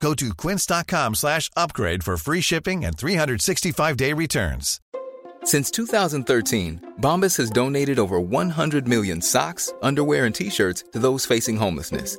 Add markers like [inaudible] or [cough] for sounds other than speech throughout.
Go to quince.com slash upgrade for free shipping and 365-day returns. Since 2013, Bombas has donated over 100 million socks, underwear, and t-shirts to those facing homelessness.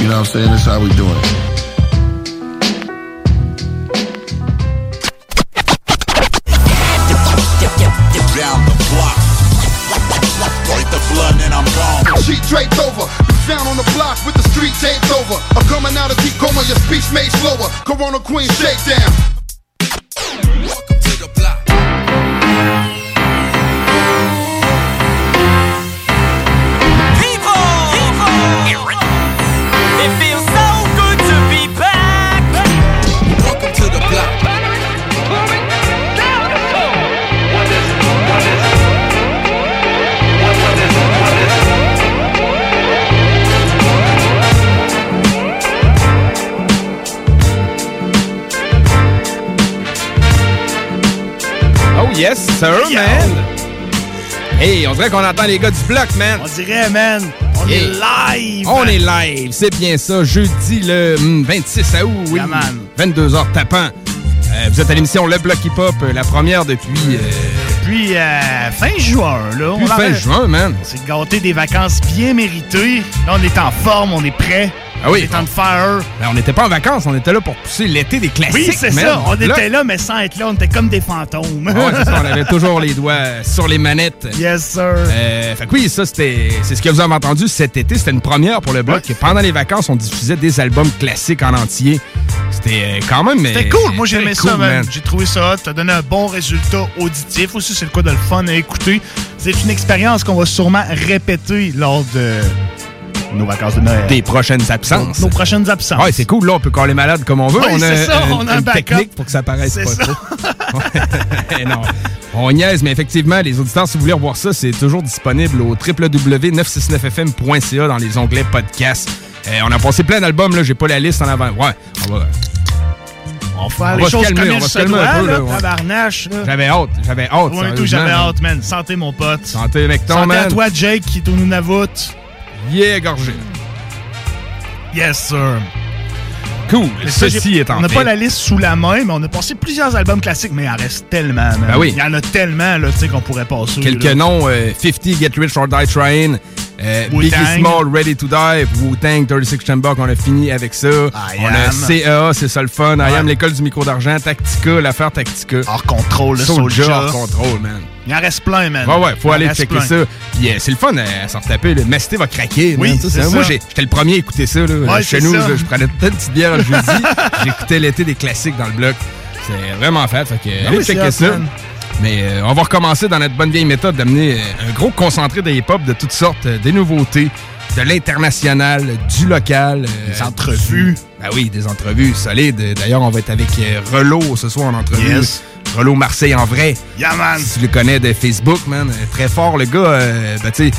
You know what I'm saying? This is how we doing it. Down the block. Break the blood and I'm gone. Sheet draped over, down on the block with the street taped over. I'm coming out of deep coma, your speech made slower. Corona Queen shakedown. Yes, sir, man! Hey, on dirait qu'on entend les gars du bloc, man! On dirait, man, on Yeah. est live! On est live, c'est bien ça, jeudi le hum, 26 août, oui. Yeah, man. 22h tapant. Euh, vous êtes à l'émission Le Bloc Hip Hop, euh, la première depuis, euh, Puis, euh, fin juin, là. depuis on fin juin, man. On s'est gâté des vacances bien méritées. Là, on est en forme, on est prêt. Ah oui. On est en fire. Ben, on n'était pas en vacances, on était là pour pousser l'été des classiques, Oui, c'est ça. On Là- était là, mais sans être là, on était comme des fantômes. Ouais, c'est ça, on avait [laughs] toujours les doigts sur les manettes. yes, sir. Euh, fait que oui, ça, c'était, c'est ce que vous avez entendu cet été. C'était une première pour le bloc. Pendant les vacances, on diffusait des albums classiques en entier. C'était euh, quand même. C'était cool. Moi, très j'aimais cool, ça, man. J'ai trouvé ça hot. Ça donné un bon résultat auditif. Aussi, c'est le quoi de le fun à écouter. C'est une expérience qu'on va sûrement répéter lors de nos vacances de Noël. Des prochaines absences. Nos prochaines absences. Ouais, c'est cool. Là, on peut caler malade comme on veut. On a, ça, un- on a un une backup. technique pour que ça paraisse pas ça. trop. [laughs] Non. On niaise, mais effectivement, les auditeurs, si vous voulez revoir ça, c'est toujours disponible au www.969fm.ca dans les onglets podcast. Euh, on a passé plein d'albums, là. J'ai pas la liste en avant. Ouais, on va. On va faire On les va choses calmer, comme on il va se calmer un doit, peu, là, ouais. tabarnache, là. J'avais hâte, j'avais hâte. Moi et tout, sérieusement, j'avais hâte, man. Santé, mon pote. Santé avec ton Santé man. à toi, Jake, qui est au Nunavut. Yeah, gorgé. Yes, sir. Cool. Mais ça, Ceci j'ai- est en On n'a fait. pas la liste sous la main, mais on a passé plusieurs albums classiques, mais il en reste tellement, man. Ben oui. Il y en a tellement, là, tu sais, qu'on pourrait passer. Quelques là. noms, euh, 50 Get Rich or Die Trying, euh, Biggie. Small Ready to Die, Wu-Tang, 36 Chamber, qu'on a fini avec ça. I on Am. a CA, c'est ça le fun. I. Am, l'école du micro d'argent, Tactica, l'affaire Tactica. Hors contrôle, le Soulja, Soulja. hors contrôle, man. Il en reste plein, man. Ouais, ouais, faut Il aller checker plein. ça. Puis euh, c'est le fun à s'en retaper. Le Mesté va craquer. Oui, Moi, ça. j'ai- j'étais le premier à écouter ça. Là. Ouais, Chez nous, ça. je, je prenais peut-être une petite bière le jeudi. [laughs] J'écoutais l'été des classiques dans le bloc. C'est vraiment fait. Fait que, allez Ben c'est checker ça. man. Mais euh, on va recommencer dans notre bonne vieille méthode d'amener euh, un gros concentré de hip-hop de toutes sortes, euh, des nouveautés, de l'international, du local. Des entrevues. Ben oui, des entrevues solides. D'ailleurs, on va être avec Relo ce soir en entrevue. Yes. Relo Marseille en vrai. Yeah, man. Si tu le connais de Facebook, man, très fort le gars. ben, tu sais,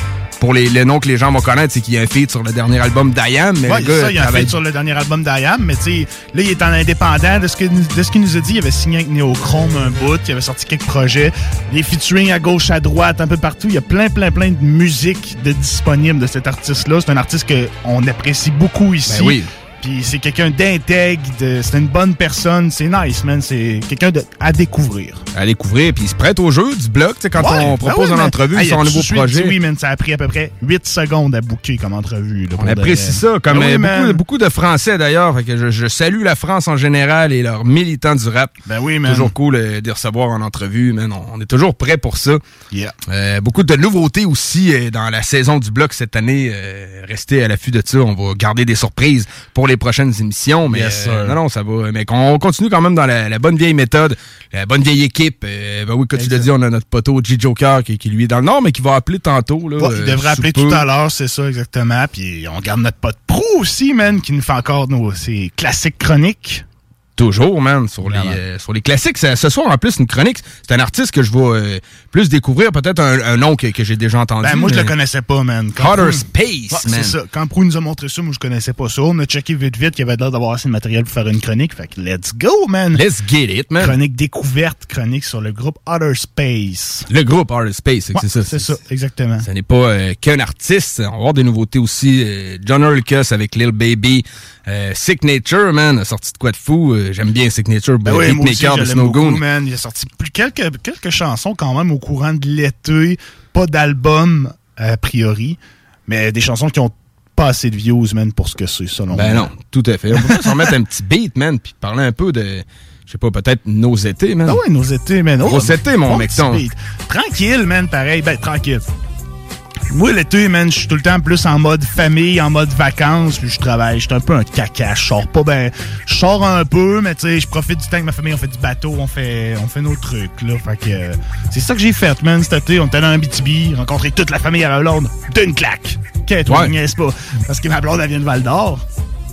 pour les, le nom que les gens vont connaître, c'est qu'il y a un feat sur le dernier album le gars ça, il y a un feat sur le dernier album d'Ayam, mais tu sais, là, il est en indépendant. De ce qu'il nous a dit, il avait signé avec Neochrome un bout, il avait sorti quelques projets, des featuring à gauche, à droite, un peu partout. Il y a plein, plein, plein de musique de disponible de cet artiste-là. C'est un artiste qu'on apprécie beaucoup ici. Ben oui. Puis c'est quelqu'un d'intègre, c'est une bonne personne, c'est nice, man. C'est quelqu'un à découvrir. À découvrir, puis il se prête au jeu du bloc, tu sais, quand Ouais, on ben propose une entrevue Hey, sur un nouveau suite projet. Oui, man, ça a pris à peu près 8 secondes à booker comme entrevue. là, On apprécie ça, comme Ben oui, euh, beaucoup, beaucoup de Français d'ailleurs. Je, je salue la France en général et leurs militants du rap. Ben oui, man. Toujours cool euh, de recevoir en entrevue, man. On, on est toujours prêt pour ça. Yeah. Euh, beaucoup de nouveautés aussi euh, dans la saison du bloc cette année. Restez à l'affût de ça. On va garder des surprises pour les prochaines émissions. Mais Yes, euh, non, non, ça va. Mais on continue quand même dans la, la bonne vieille méthode, la bonne vieille équipe. Euh, ben oui, comme tu l'as dit, on a notre poteau G Joker qui, qui lui est dans le nord, mais qui va appeler tantôt. Là, Ouais, il euh, devrait appeler peu. tout à l'heure, c'est ça exactement. Puis on garde notre pote Pro aussi, man, qui nous fait encore nos, ses classiques chroniques. Toujours, man, sur les, euh, sur les classiques. Ce soir, en plus, une chronique, c'est un artiste que je vais euh, plus découvrir, peut-être un, un nom que, que j'ai déjà entendu. Ben, moi, je le connaissais pas, man. Outer Prou- Space, man. C'est ça. Quand Prou nous a montré ça, moi, je connaissais pas ça. On a checké vite, vite, qu'il y avait l'air d'avoir assez de matériel pour faire une chronique. Fait que let's go, man. Let's get it, man. Chronique découverte, chronique sur le groupe Outer Space. Le groupe Outer Space, c'est Ouais, c'est ça. c'est ça, exactement. Ce n'est pas euh, qu'un artiste. On va avoir des nouveautés aussi. Euh, John Urlicus avec Lil Baby. Euh, Sick Nature, man, a sorti de quoi de fou. Euh, J'aime bien Sick Nature, Ben oui, beatmaker de Snow beaucoup, man. Il a sorti plus quelques, quelques chansons quand même au courant de l'été. Pas d'album, a priori, mais des chansons qui ont pas assez de views, man, pour ce que c'est, selon Ben moi. non, tout à fait. On peut [laughs] s'en mettre un petit beat, man, puis parler un peu de, je sais pas, peut-être nos étés, man. Ah ouais, nos étés, man. Gros été, mon bon mecton. petit beat. Tranquille, man, pareil. Ben, tranquille. Moi, l'été, man, je suis tout le temps plus en mode famille, en mode vacances, puis je travaille. Je suis un peu un caca. Je sors pas, ben, je sors un peu, mais tu sais, je profite du temps que ma famille, on fait du bateau, on fait, on fait nos trucs, là. Fait que, euh, c'est ça que j'ai fait, man, cet été. On était dans un BTB, rencontré toute la famille à la blonde, d'une claque. Qu'est-ce Ouais. ouais. niaise pas? Parce que ma blonde, elle vient de Val d'Or.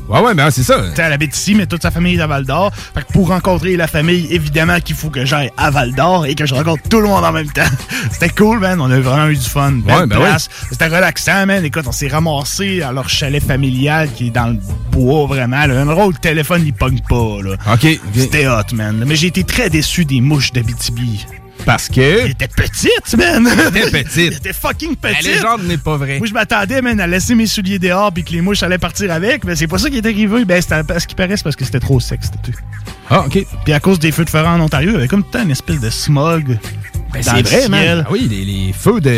Ouais, ouais, ben c'est ça. Tu elle habite ici, mais toute sa famille est à Val d'Or. Fait que pour rencontrer la famille, évidemment qu'il faut que j'aille à Val d'Or et que je rencontre tout le monde en même temps. [laughs] C'était cool, man. On a vraiment eu du fun. Belle Ouais, ben place. C'était relaxant, man. Écoute, on s'est ramassé à leur chalet familial qui est dans le bois, vraiment. là. Un le téléphone, il pogne pas, là. OK. ok. C'était hot, man. Mais j'ai été très déçu des mouches d'Abitibi. Parce que... Elles étaient petites, man. Elles étaient petites. [laughs] Elles étaient fucking La petites. légende n'est pas vraie. Moi, je m'attendais, man, à laisser mes souliers dehors puis que les mouches allaient partir avec, mais c'est pas ça qui est arrivé. Ben, c'était à ce qui paraît, parce que c'était trop sec, c'était tout. Ah, OK. Puis à cause des feux de forêt en Ontario, il y avait comme tout une espèce de smog. Ben, c'est vrai, man. Ah oui, les, les feux de,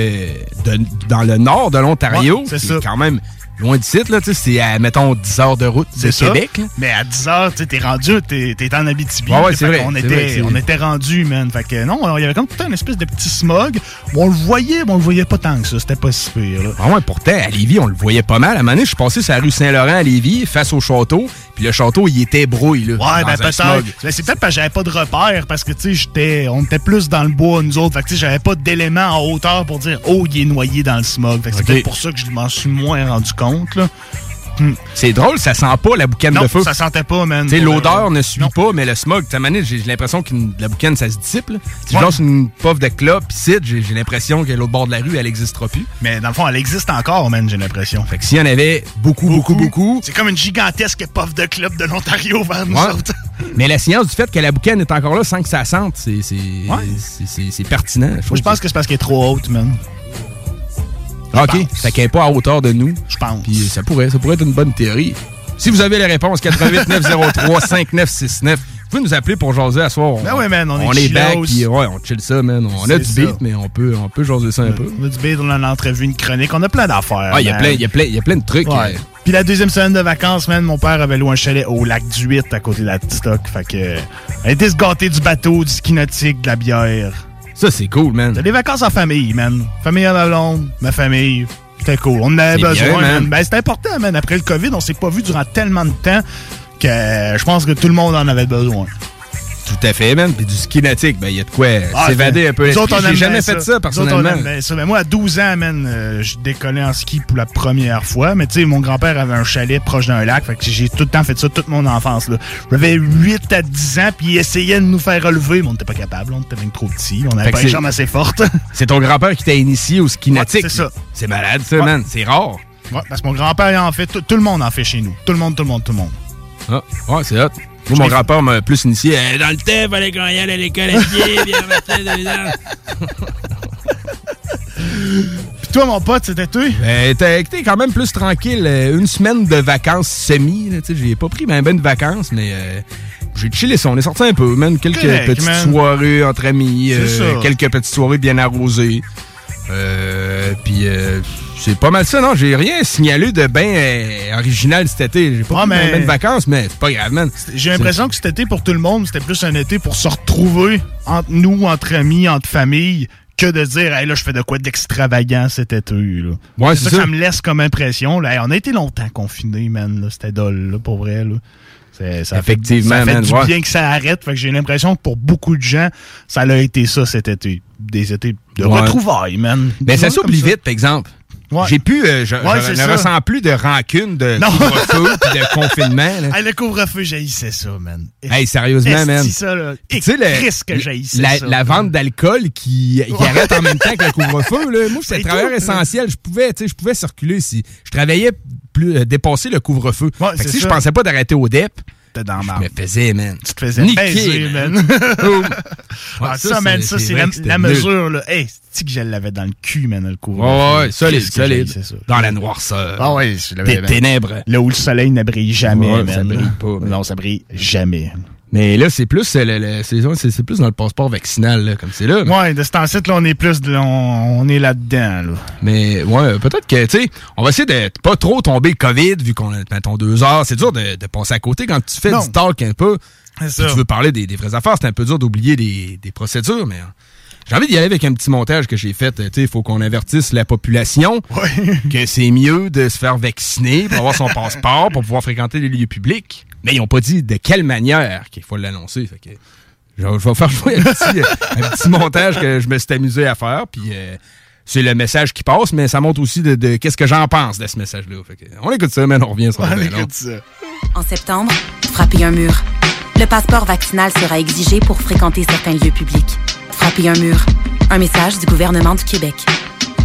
de- dans le nord de l'Ontario, Ouais, c'est quand même loin du site, là, tu sais, c'est à, mettons, 10 heures de route de ça. Québec. là. Mais à 10 heures, tu t'es rendu, t'es en Abitibi. Ouais, c'est vrai, que était, on était rendu, man. Fait que non, il y avait comme tout une espèce de petit smog. On le voyait, mais on le voyait pas tant que ça. C'était pas si pire, là. Ah ouais, pourtant, à Lévis, on le voyait pas mal. À un moment donné, je suis passé sur la rue Saint-Laurent à Lévis, face au château, puis le château, il était brouille, là. Ouais, ben peut-être. Ben, c'est peut-être parce que j'avais pas de repères, parce que, tu sais, j'étais, on était plus dans le bois, nous autres. Fait que, tu sais, j'avais pas d'éléments en hauteur pour dire, oh, il est noyé dans le smog. Fait que c'est Ok. peut-être pour ça que je m'en suis moins rendu compte, là. C'est drôle, ça sent pas la boucane Non, de feu. ça sentait pas, man. L'odeur ne suit non. pas, mais le smog, tu sais, j'ai l'impression que la boucane, ça se dissipe. là. Si Ouais. je lance une puff de clope ici, j'ai j'ai l'impression que l'autre bord de la rue, elle n'existera plus. Mais dans le fond, elle existe encore, man, j'ai l'impression. Fait que s'il y en avait beaucoup, beaucoup, beaucoup, C'est comme une gigantesque puff de club de l'Ontario vers nous Ouais. autres. [laughs] mais la science du fait que la boucane est encore là sans que ça sente, c'est Ouais. pertinent. Je pense que c'est parce qu'elle est trop haute, man. OK, fait qu'elle n'est pas à hauteur de nous. Je pense. Puis ça pourrait, ça pourrait être une bonne théorie. Si vous avez les réponses, 88 903 5969, vous pouvez nous appeler pour jaser à soir. Ben ouais, man, on est on est back, puis ouais, on chill ça, man. On a du ça. beat, mais on peut, on peut jaser ça un peu. On a du bait, on a une entrevue, une chronique. On a plein d'affaires. Ah, il y a plein, il y a plein, il y a plein de trucs. Ouais. euh, Puis la deuxième semaine de vacances, man, mon père avait loué un chalet au lac du 8 à côté de la Stock. Fait que. euh, Elle était se gâter du bateau, du ski nautique, de la bière. Ça, c'est cool, man. C'était des vacances en famille, man. Famille à la longue, ma famille. C'était cool. On en avait besoin, bien, man. man. Ben, c'était important, man. Après le COVID, on s'est pas vu durant tellement de temps que je pense que tout le monde en avait besoin. Tout à fait, man. Puis du ski nautique, ben, il y a de quoi Ah, s'évader un peu. autres, l'esprit. J'ai jamais bien fait ça, autres, personnellement. ça. Mais moi, à 12 ans, man, euh, je décollais en ski pour la première fois. Mais tu sais, mon grand-père avait un chalet proche d'un lac. Fait que j'ai tout le temps fait ça toute mon enfance. là. J'avais 8 à 10 ans, puis il essayait de nous faire relever, mais on n'était pas capable. On était bien trop petits. On n'avait pas les c'est- jambes assez fortes. [laughs] C'est ton grand-père qui t'a initié au ski nautique. c'est ça. C'est malade, ça, Ouais. man. C'est rare. Ouais, parce que mon grand-père en fait. Tout, tout le monde en fait chez nous. Tout le monde, tout le monde, tout le monde. Ah, ouais, c'est hot. Moi, mon grand-père m'a plus initié. euh, dans le temps, fallait qu'on y à l'école à pied, [laughs] puis. Puis toi, mon pote, c'était tout? Ben, t'as été quand même plus tranquille. euh, Une semaine de vacances semi. là, tu sais, J'ai pas pris ben, ben de vacances, mais euh, j'ai chillé ça. On est sorti un peu, man. Quelques Correct, petites man. soirées entre amis. Euh, quelques petites soirées bien arrosées. Euh, Puis euh, c'est pas mal ça, non? J'ai rien signalé de bien euh, original cet été. J'ai pas ben, mais- de vacances, mais c'est pas grave, man. J'ai l'impression que cet été, pour tout le monde, c'était plus un été pour se retrouver entre nous, entre amis, entre familles, que de dire, hey, là, je fais de quoi d'extravagant cet été, là. Ouais, c'est ça, ça. ça me laisse comme impression, là. Hey, on a été longtemps confinés, man, là, c'était dole, là, pour vrai, là. Ça fait- Effectivement, ça fait man, du ouais. bien que ça arrête. Fait que j'ai l'impression que pour beaucoup de gens, ça a été ça cet été. Des étés de Ouais. retrouvailles, man. Ben, ça s'oublie vite, par exemple. Ouais. J'ai plus, euh, je, Ouais, je ne ça. ressens plus de rancune de couvre-feu [laughs] de confinement. là. Hey, le couvre-feu, j'haïssais ça, man. Hey, sérieusement, man. ça, là. Tu sais, le- que la, ça. la vente d'alcool qui, qui Ouais. arrête en même temps que le couvre-feu. Là. Moi, C'est j'étais travailleur essentiel. Je pouvais, tu sais, je pouvais circuler si je travaillais plus, euh, dépasser le couvre-feu. Si je pensais pas d'arrêter au DEP, T'es dans je me faisais, man. Tu te faisais Niquer, baiser, man. man. [laughs] Oh. Ah, Ouais, ça, man, ça, c'est la, la mesure, là. Hey, c'est que je l'avais dans le cul, man, le couvre Ouais, ouais, solide, solide. Dans la noirceur. Ah ouais, je l'avais. Des ténèbres. Là où le soleil ne brille jamais, Ouais, man. ça brille pas, man. Non, ça brille jamais. Mais là, c'est plus, euh, c'est plus dans le passeport vaccinal, là, comme c'est là. Ouais, de ce temps-ci, là, on est plus, de- on, on est là-dedans, là. Mais ouais, peut-être que, tu sais, on va essayer de pas trop tomber COVID, vu qu'on a, mettons, deux heures. C'est dur de, de passer à côté quand tu fais Non. du talk un peu. Ça. tu veux parler des, des vraies affaires, c'est un peu dur d'oublier des, des procédures, mais euh, j'ai envie d'y aller avec un petit montage que j'ai fait. Tu sais, il faut qu'on avertisse la population que c'est mieux de se faire vacciner pour avoir son passeport, pour pouvoir fréquenter les lieux publics. Mais ils n'ont pas dit de quelle manière qu'il faut l'annoncer. Fait que je vais je vais faire jouer un petit, [laughs] un petit montage que je me suis amusé à faire. Puis euh, c'est le message qui passe, mais ça montre aussi de, de qu'est-ce que j'en pense de ce message-là. Fait que on écoute ça, mais on revient sur On le écoute ça. En septembre, frapper un mur. Le passeport vaccinal sera exigé pour fréquenter certains lieux publics. Frapper un mur. Un message du gouvernement du Québec.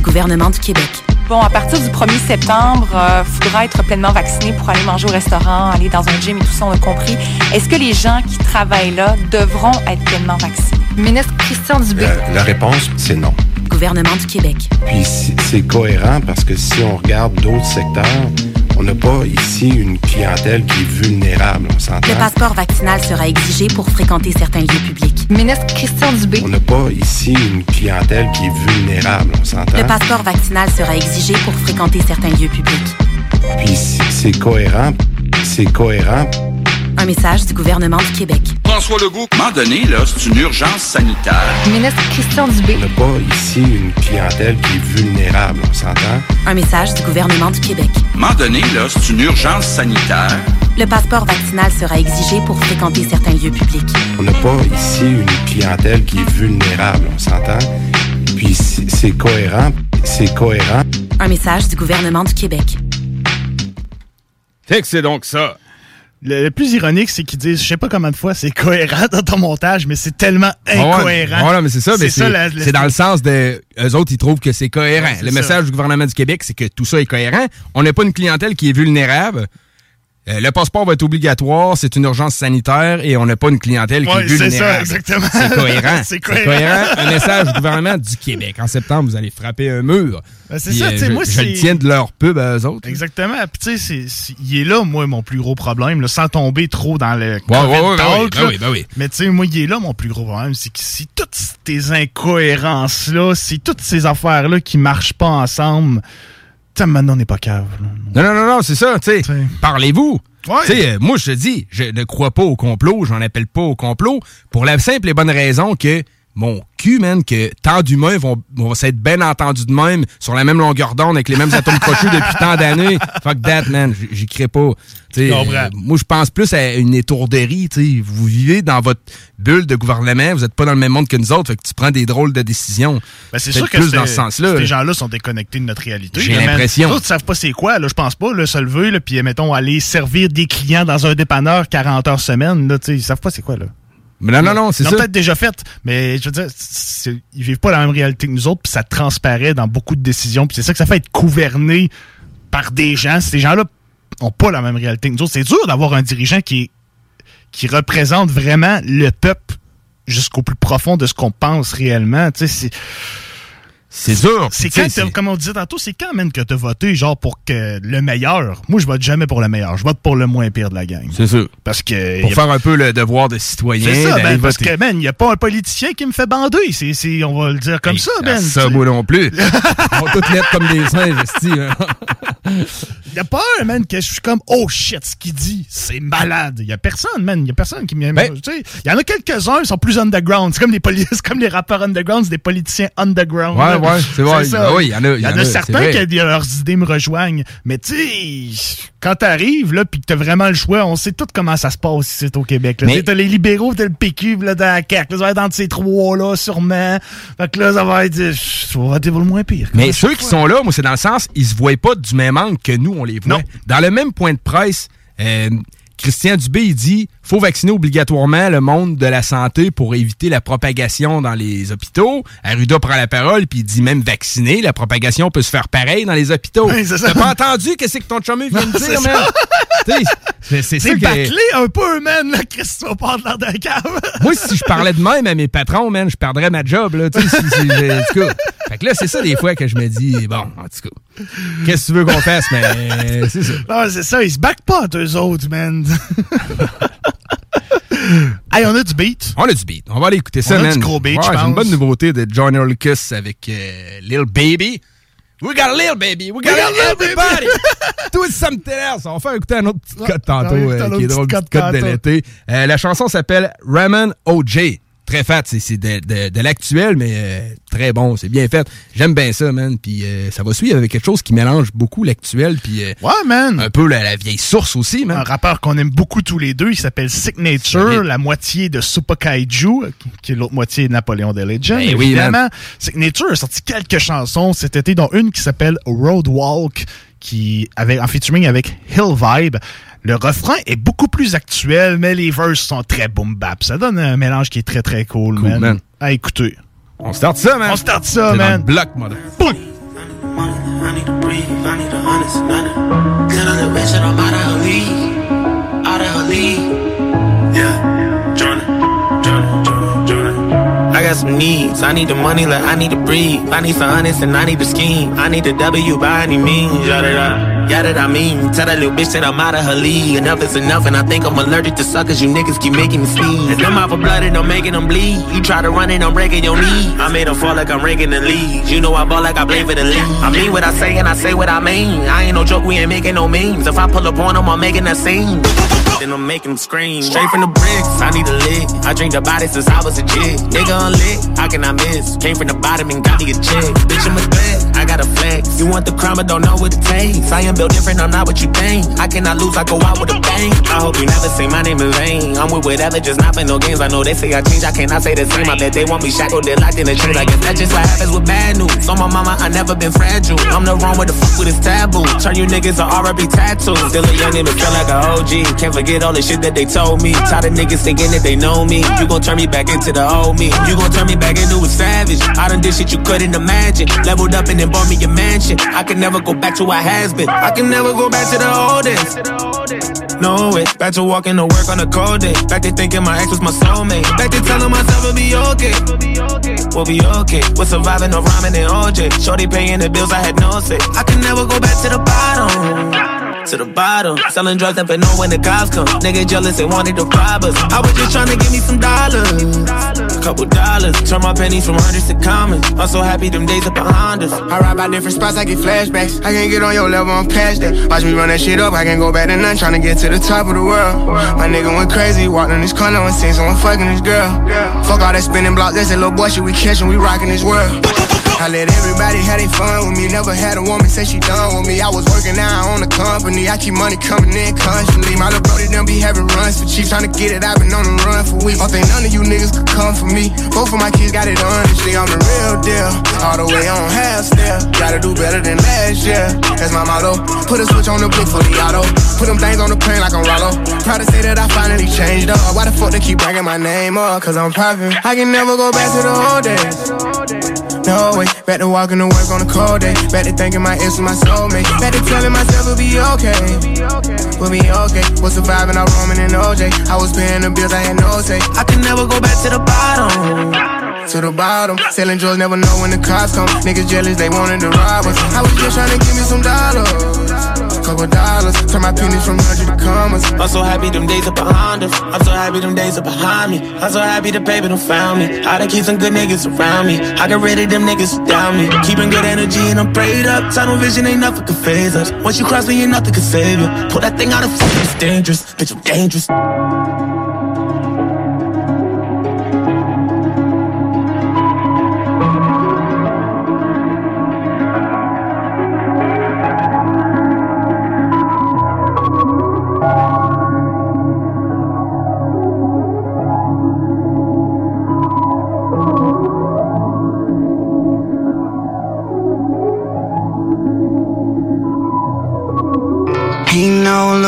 Gouvernement du Québec. Bon, à partir du 1er septembre, il faudra être pleinement vacciné pour aller manger au restaurant, aller dans un gym et tout ça, on a compris. Est-ce que les gens qui travaillent là devront être pleinement vaccinés? Ministre Christian Dubé. La réponse, c'est non. Gouvernement du Québec. Puis c'est- c'est cohérent parce que si on regarde d'autres secteurs, on n'a pas ici une clientèle qui est vulnérable, on s'entend? Le passeport vaccinal sera exigé pour fréquenter certains lieux publics. Ministre Christian Dubé. On n'a pas ici une clientèle qui est vulnérable, on s'entend? Le passeport vaccinal sera exigé pour fréquenter certains lieux publics. Puis c'est c'est cohérent, c'est cohérent. Un message du gouvernement du Québec. François Legault, à un moment donné, là, c'est une urgence sanitaire. Ministre Christian Dubé. On n'a pas ici une clientèle qui est vulnérable, on s'entend? Un message du gouvernement du Québec. À un moment donné, là, c'est une urgence sanitaire. Le passeport vaccinal sera exigé pour fréquenter certains lieux publics. On n'a pas ici une clientèle qui est vulnérable, on s'entend? Puis c'est c'est cohérent, c'est cohérent. Un message du gouvernement du Québec. Fait que c'est donc ça. Le, le plus ironique, c'est qu'ils disent, je sais pas combien de fois c'est cohérent dans ton montage, mais c'est tellement Ouais, incohérent. ouais, mais c'est ça, c'est dans le sens de. Eux autres, ils trouvent que c'est cohérent. Ouais, le ça. message du gouvernement du Québec, c'est que tout ça est cohérent. On n'a pas une clientèle qui est vulnérable. Euh, le passeport va être obligatoire, c'est une urgence sanitaire et on n'a pas une clientèle qui Ouais, est c'est ça, vulnérable. exactement. C'est cohérent. [laughs] C'est cohérent. Un message du gouvernement du Québec. En septembre, vous allez frapper un mur. Ben, c'est ça, euh, tu sais, moi, je c'est- le tiens de leur pub à eux autres. Exactement. Puis tu sais, il est là, moi, mon plus gros problème, là, sans tomber trop dans le Ouais, ouais, talk, ben oui, ben oui. Mais tu sais, moi, il est là, mon plus gros problème, c'est que si toutes tes incohérences-là, si toutes ces affaires-là qui marchent pas ensemble, tu sais, maintenant, on n'est pas cave. Non, non, non, non, c'est ça, tu sais. Parlez-vous. Ouais. Tu sais, euh, moi, je te dis, je ne crois pas au complot, j'en appelle pas au complot, pour la simple et bonne raison que mon cul, man, que tant d'humains vont, vont s'être bien entendus de même, sur la même longueur d'onde, avec les mêmes atomes crochus depuis tant d'années. Fuck that, man, j'y crée pas. Tu sais, Je comprends. euh, moi, je pense plus à une étourderie, tu sais. Vous vivez dans votre bulle de gouvernement, vous êtes pas dans le même monde que nous autres, fait que tu prends des drôles de décisions. Ben, c'est sûr que plus dans ce sens-là. Ces gens-là sont déconnectés de notre réalité. J'ai l'impression. Les autres savent pas c'est quoi, là, je pense pas, là, se lever, puis mettons, aller servir des clients dans un dépanneur 40 heures semaine, là, ils savent pas c'est quoi, là. Mais non, non, non, c'est ça. peut-être déjà fait, mais je veux dire, ils vivent pas la même réalité que nous autres, puis ça transparaît dans beaucoup de décisions, puis c'est ça que ça fait être gouverné par des gens. Ces gens-là ont pas la même réalité que nous autres. C'est dur d'avoir un dirigeant qui qui représente vraiment le peuple jusqu'au plus profond de ce qu'on pense réellement. Tu sais, c'est C'est sûr. C'est quand, comme on disait tantôt, c'est quand, même, que t'as voté, genre, pour que le meilleur. Moi, je vote jamais pour le meilleur. Je vote pour le moins pire de la gang. C'est sûr. Parce que. Pour a- faire un peu le devoir de citoyen. C'est ça, ben, parce que, man, il n'y a pas un politicien qui me fait bander. C'est, on va le dire comme Hey, ça, Ben. Ça, moi non plus. [laughs] On va toutes lettres comme des singes, hein. Il n'y a pas un, man, que je suis comme, oh shit, ce qu'il dit, c'est malade. Il n'y a personne, man. Il n'y a personne qui m'aime. Ben- Tu sais, Il y en a quelques-uns, ils sont plus underground. C'est comme les, poli- c'est [laughs] comme les rappeurs underground, c'est des politiciens underground. Ouais, là. ouais, c'est vrai. ça. Oui, il y en a- y en certains qui leurs idées me rejoignent. Mais tu sais, quand t'arrives, là, pis que t'as vraiment le choix, on sait tout comment ça se passe ici au Québec. là. Mais- T'as les libéraux, t'as le PQ, là, t'as la CAQ. Là, ça va être entre ces trois-là, sûrement. Fait que là, ça va être. euh, Tu vas voter pour le moins pire. Mais ceux qui fois. sont là, moi, c'est dans le sens, ils se voient pas du même angle que nous, on les voit. Non. Dans le même point de presse, euh, Christian Dubé, il dit faut vacciner obligatoirement le monde de la santé pour éviter la propagation dans les hôpitaux. Arruda prend la parole, puis il dit même vacciner, la propagation peut se faire pareil dans les hôpitaux. Oui. T'as pas entendu qu'est-ce que ton chumé vient de dire, man? [laughs] C'est- que... bâclé un peu, man, là, Chris, tu vas pas de l'air d'un cave. [laughs] Moi, si je parlais de même à mes patrons, man, je perdrais ma job, là. Tu sais, si- en tout cas. Fait que là, c'est ça des fois que je me dis, bon, en tout cas, qu'est-ce que tu veux qu'on fasse, mais c'est ça. Non, c'est ça, ils se backent pas, eux autres, man. [laughs] hey, on a du beat. On a du beat. On va aller écouter ça, On a man. du gros beat, Ouais, je J'ai une pense. bonne nouveauté de John Lucas avec euh, Lil Baby. We got a Lil Baby. We got, We got Lil everybody. [laughs] Do something else. On va faire écouter un autre petit code tantôt euh, qui est drôle, petit code de l'été. Euh, la chanson s'appelle Ramen OJ. Très fat, c'est c'est de, de, de l'actuel, mais euh, très bon, c'est bien fait. J'aime bien ça, man. Puis euh, ça va suivre avec quelque chose qui mélange beaucoup l'actuel, puis euh, Ouais, man. un peu la, la vieille source aussi, Un man. rappeur qu'on aime beaucoup tous les deux, il s'appelle Signature, la moitié de Super Kaiju, qui- qui est l'autre moitié de Napoléon the Legend. Ben oui, évidemment. Signature a sorti quelques chansons cet été, dont une qui s'appelle Roadwalk, qui avait en featuring avec Hill Vibe. Le refrain est beaucoup plus actuel, mais les verses sont très boom bap. Ça donne un mélange qui est très très cool, Cool, man. man. À écouter. On start ça, man. On start ça, C'est dans le man. bloc, mother. I need to breathe, I need to honest, none. Tell her the bitch that I'm out of her league, out of her league. Got some needs. I need the money, like I need to breathe. I need some honest and I need to scheme. I need the W by any means. Yada yada. Yada that I mean. Tell that little bitch that I'm out of her league. Enough is enough, and I think I'm allergic to suckers. You niggas keep making me sneeze. And them out for blood and I'm making them bleed. You try to run it, I'm breaking your knee. I made them fall like I'm ranking the leagues. You know I ball like I play for the league. I mean what I say and I say what I mean. I ain't no joke, we ain't making no memes. If I pull up on them, I'm making a scene. Then I'm making them scream. Straight from the bricks, I need a lick. I drink the body since I was a kid. Nigga unlit, how can I miss? Came from the bottom and got me a check. Bitch, I'm a threat, I got a flex. You want the crime, but don't know what it takes. I am built different, I'm not what you think. I cannot lose, I go out with a bang. I hope you never say my name in vain. I'm with whatever, just not play no games. I know they say I change, I cannot say the same. I bet they want me shackled, they locked in a chain. I guess that's just what happens with bad news. On my mama, I never been fragile. I'm the wrong with the fuck with this taboo. Turn you niggas to R&B tattoos. Still a young nigga, feel like a OG. Can't forget all the shit that they told me. Tired of niggas thinking that they know me. You gon' turn me back into the old me. You gon' turn me back into a savage. I done did shit you couldn't imagine. Leveled up and then bought me a mansion. I can never go back to what has been. I can never go back to the old days. No way. Back to walking to work on a cold day. Back to thinking my ex was my soulmate. Back to telling myself it'll be okay. We'll be okay. We're surviving no rhyming and OJ. Shorty paying the bills, I had no say. I can never go back to the bottom. To the bottom, selling drugs, never know when the cops come. Nigga jealous, they wanted to rob us. I was just trying to give me some dollars, couple dollars. Turn my pennies from hundreds to commons. I'm so happy them days are behind us. I ride by different spots, I get flashbacks. I can't get on your level, I'm past that. Watch me run that shit up, I can't go back to none. Tryna get to the top of the world. My nigga went crazy, walked in this corner and seen someone fucking this girl. Fuck all that spinning block, that's that little boy shit we catching, we rocking this world. I let everybody have their fun with me. Never had a woman say she done with me. I was working out on the company. I keep money coming in constantly. My little brody done be having runs for cheap. Trying to get it, I've been on the run for weeks. Don't think none of you niggas could come for me. Both of my kids got it honestly. I'm the real deal. All the way on half step. Gotta do better than last year. That's my motto. Put a switch on the blick for the auto. Put them things on the plane like I'm Rollo. Proud to say that I finally changed up. Why the fuck they keep bringing my name up? Cause I'm poppin'. I can never go back to the old days. No way, back to walking to work on a cold day. Back to thinking my ex was my soulmate. Back to telling myself it'll be okay. We'll be okay. Was surviving, I'm roaming in OJ. I was paying the bills, I had no say. I can never go back to the bottom. To the bottom. Selling drugs, never know when the cops come. Niggas jealous, they wanted to rob us. I was just trying to give me some dollars. Couple dollars, turn my pennies from hundred to commas. I'm so happy them days are behind us. I'm so happy them days are behind me. I'm so happy the baby done found me. I done keep some good niggas around me. I got rid of them niggas who down me. Keeping good energy and I'm prayed up. Tunnel vision ain't nothing can phase us. Once you cross me, ain't nothing can save you. Pull that thing out of fucking, it's dangerous. Bitch, I'm dangerous.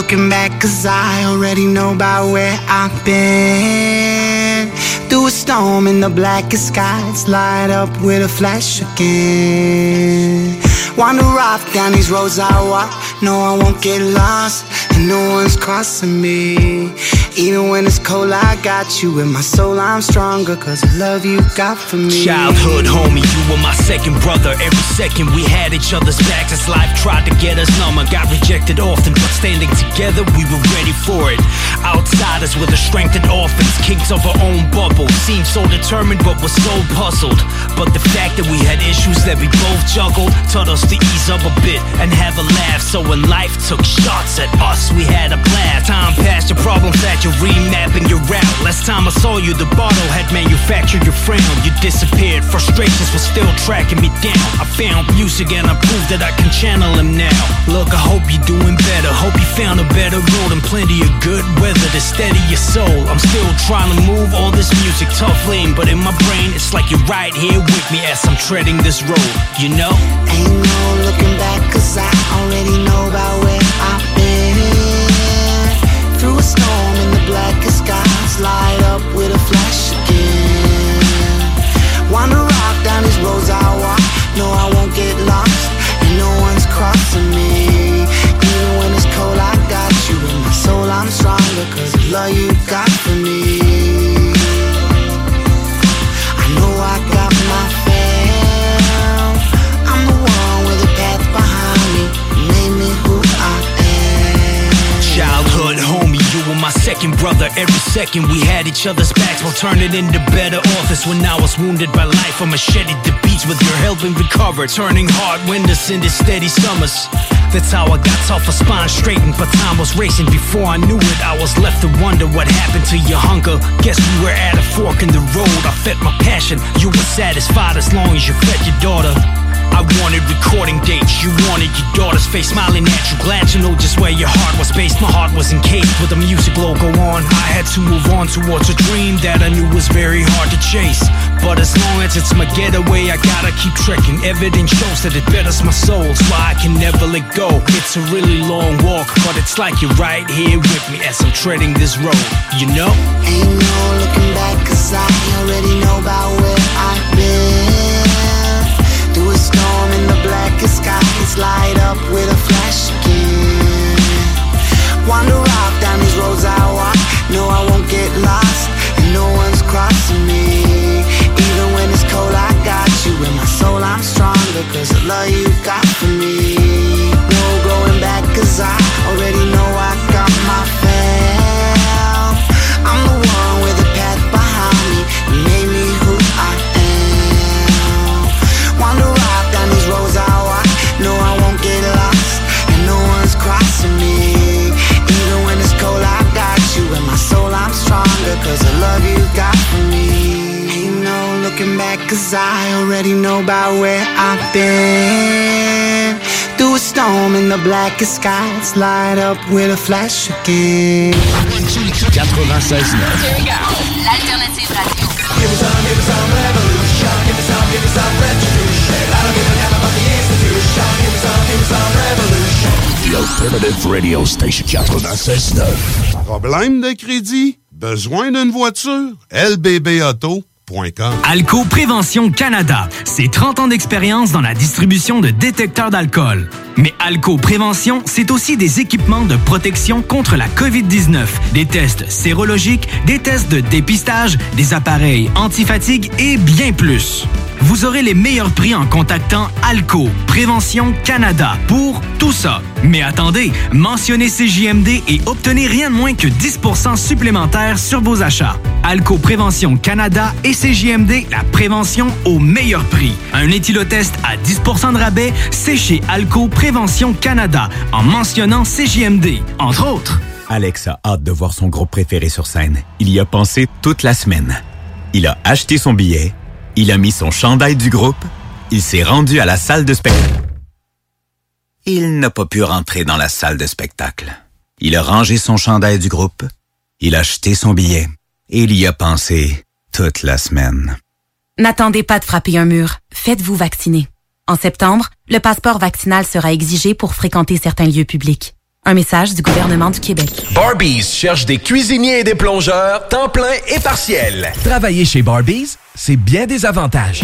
Looking back, cause I already know about where I've been. Through a storm in the blackest skies, light up with a flash again. Wander off down these roads I walk, no, I won't get lost, no one's crossing me. Even when it's cold, I got you in my soul, I'm stronger, cause the love you got for me. Childhood homie, you were my second brother. Every second we had each other's backs as life tried to get us numb. I got rejected often, but standing together, we were ready for it. Outsiders with a strength and orphans, kings of our own bubble. Seemed so determined, but was so puzzled. But the fact that we had issues that we both juggled taught us to ease up a bit and have a laugh. So when life took shots at us, we had a blast. Time passed, your problems that you're remapping your route. Last time I saw you, the bottle had manufactured your frown. You disappeared, frustrations were still tracking me down. I found music and I proved that I can channel them now. Look, I hope you're doing better. Hope you found a better road and plenty of good weather to steady your soul. I'm still trying to move all this music tough lane, but in my brain, it's like you're right here with me as I'm treading this road. You know? Ain't no looking back, cause I already know about cause love you got for me. Second brother. Every second we had each other's backs while turning into better authors. When I was wounded by life, I macheted the beats with your help and recovered. Turning hard winters into steady summers. That's how I got off a spine straightened, but time was racing. Before I knew it, I was left to wonder what happened to your hunger. Guess we were at a fork in the road. I fed my passion. You were satisfied as long as you fed your daughter. I wanted recording dates, you wanted your daughter's face smiling at you. Glad to know just where your heart was based. My heart was encased with a music logo on. I had to move on towards a dream that I knew was very hard to chase. But as long as it's my getaway, I gotta keep trekking. Evidence shows that it betters my soul, so I can never let go. It's a really long walk, but it's like you're right here with me as I'm treading this road. You know? Ain't no looking back, cause I already know about where I've been. The skies, light up with a flash again. Wander off down these roads I walk, no, I won't get lost, and no one's crossing me. Even when it's cold, I got you in my soul, I'm stronger, cause the love you got for me. No going back, cause I already know I got my fam. I'm the love you got for me. Ain't no looking back, cause I already know about where I've been. Through a storm in the blackest skies, light up with a flash again. 96 Here we go. L'alternative radio. The Alternative Radio Station 96.9. Problème de crédit? Besoin d'une voiture? LBB Auto? Alco Prévention Canada, c'est 30 ans d'expérience dans la distribution de détecteurs d'alcool. Mais Alco Prévention, c'est aussi des équipements de protection contre la COVID-19, des tests sérologiques, des tests de dépistage, des appareils antifatigue et bien plus. Vous aurez les meilleurs prix en contactant Alco Prévention Canada pour tout ça. Mais attendez, mentionnez CJMD et obtenez rien de moins que 10% supplémentaire sur vos achats. Alco Prévention Canada et CJMD, la prévention au meilleur prix. Un éthylotest à 10 de rabais, c'est chez Alco Prévention Canada en mentionnant CJMD, entre autres. Alex a hâte de voir son groupe préféré sur scène. Il y a pensé toute la semaine. Il a acheté son billet, il a mis son chandail du groupe, il s'est rendu à la salle de spectacle. Il n'a pas pu rentrer dans la salle de spectacle. Il a rangé son chandail du groupe, il a acheté son billet et il y a pensé toute la semaine. N'attendez pas de frapper un mur. Faites-vous vacciner. En septembre, le passeport vaccinal sera exigé pour fréquenter certains lieux publics. Un message du gouvernement du Québec. Barbies cherche des cuisiniers et des plongeurs, temps plein et partiel. Travailler chez Barbies, c'est bien des avantages.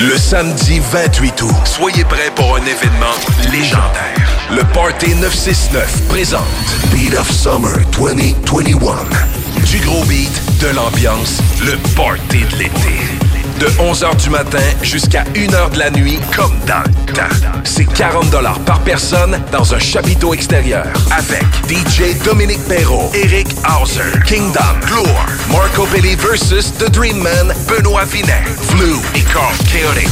Le samedi 28 août, soyez prêts pour un événement légendaire. Le Party 969 présente Beat of Summer 2021. Du gros beat, de l'ambiance, le party de l'été. De 11h du matin jusqu'à 1h de la nuit, comme dans le temps. C'est 40 par personne dans un chapiteau extérieur. Avec DJ Dominique Perrault, Eric Hauser, Kingdom, Gloire, Marco Belli versus The Dream Man, Benoît Vinet, Flu et Carl Chaotic.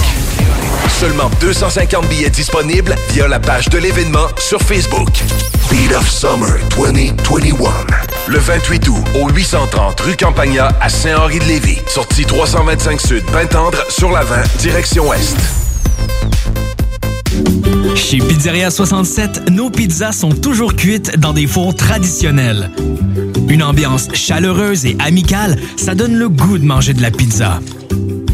Seulement 250 billets disponibles via la page de l'événement sur Facebook. Beat of Summer 2021. Le 28 août au 830 rue Campagna à Saint-Henri-de-Lévis. Sortie 325 Sud, Pintendre sur la 20, direction Ouest. Chez Pizzeria 67, nos pizzas sont toujours cuites dans des fours traditionnels. Une ambiance chaleureuse et amicale, ça donne le goût de manger de la pizza.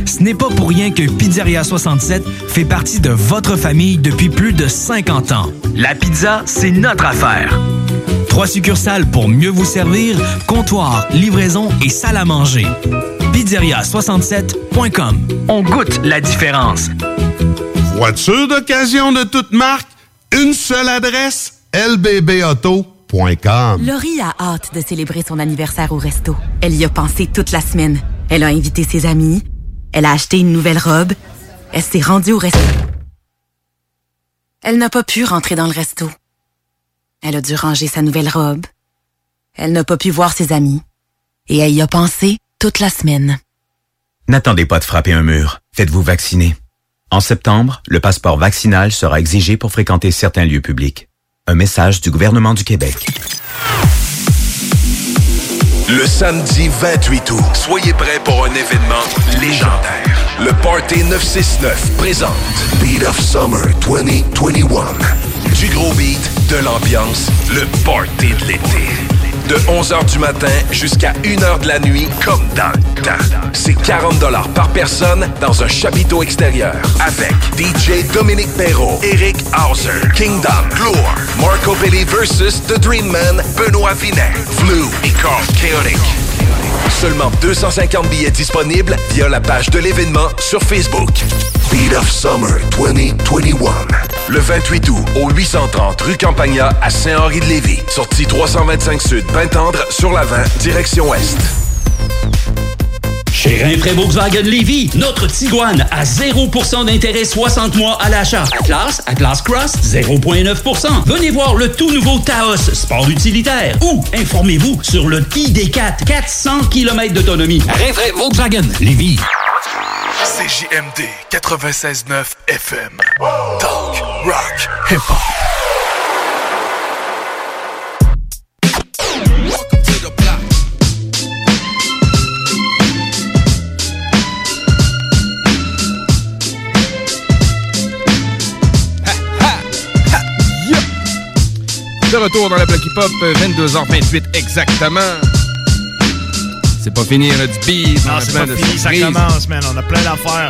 Ce n'est pas pour rien que Pizzeria 67 fait partie de votre famille depuis plus de 50 ans. La pizza, c'est notre affaire. Trois succursales pour mieux vous servir, comptoir, livraison et salle à manger. Pizzeria67.com. On goûte la différence. Voiture d'occasion de toute marque, une seule adresse, lbbauto.com. Laurie a hâte de célébrer son anniversaire au resto. Elle y a pensé toute la semaine. Elle a invité ses amis. Elle a acheté une nouvelle robe. Elle s'est rendue au resto. Elle n'a pas pu rentrer dans le resto. Elle a dû ranger sa nouvelle robe. Elle n'a pas pu voir ses amis. Et elle y a pensé toute la semaine. N'attendez pas de frapper un mur. Faites-vous vacciner. En septembre, le passeport vaccinal sera exigé pour fréquenter certains lieux publics. Un message du gouvernement du Québec. Le samedi 28 août, soyez prêts pour un événement légendaire. Le Party 969 présente Beat of Summer 2021. Du gros beat, de l'ambiance, le party de l'été. De 11h du matin jusqu'à 1h de la nuit, comme dans le temps. C'est 40 par personne dans un chapiteau extérieur. Avec DJ Dominique Perrault, Eric Hauser, Kingdom, Gloire, Marco Belli versus The Dream Man, Benoît Vinet, Flu et Carl Chaotic. Seulement 250 billets disponibles via la page de l'événement sur Facebook. Beat of Summer 2021. Le 28 août au 830 rue Campagna à Saint-Henri-de-Lévis. Sortie 325 Sud, Pintendre sur la 20, direction Ouest. Chez Rinfraie Volkswagen Lévy, notre Tiguan à 0% d'intérêt 60 mois à l'achat. Atlas, Atlas Cross, 0,9%. Venez voir le tout nouveau Taos, sport utilitaire. Ou informez-vous sur le ID4, 400 km d'autonomie. Rinfraie Volkswagen Lévy. CJMD 96.9 FM. Talk, rock, hip-hop. Retour dans la Block Hip Hop, euh, 22h28 exactement. C'est pas fini, on a du beat, on Non, c'est plein pas de fini, ça surprises. commence, man. On a plein d'affaires.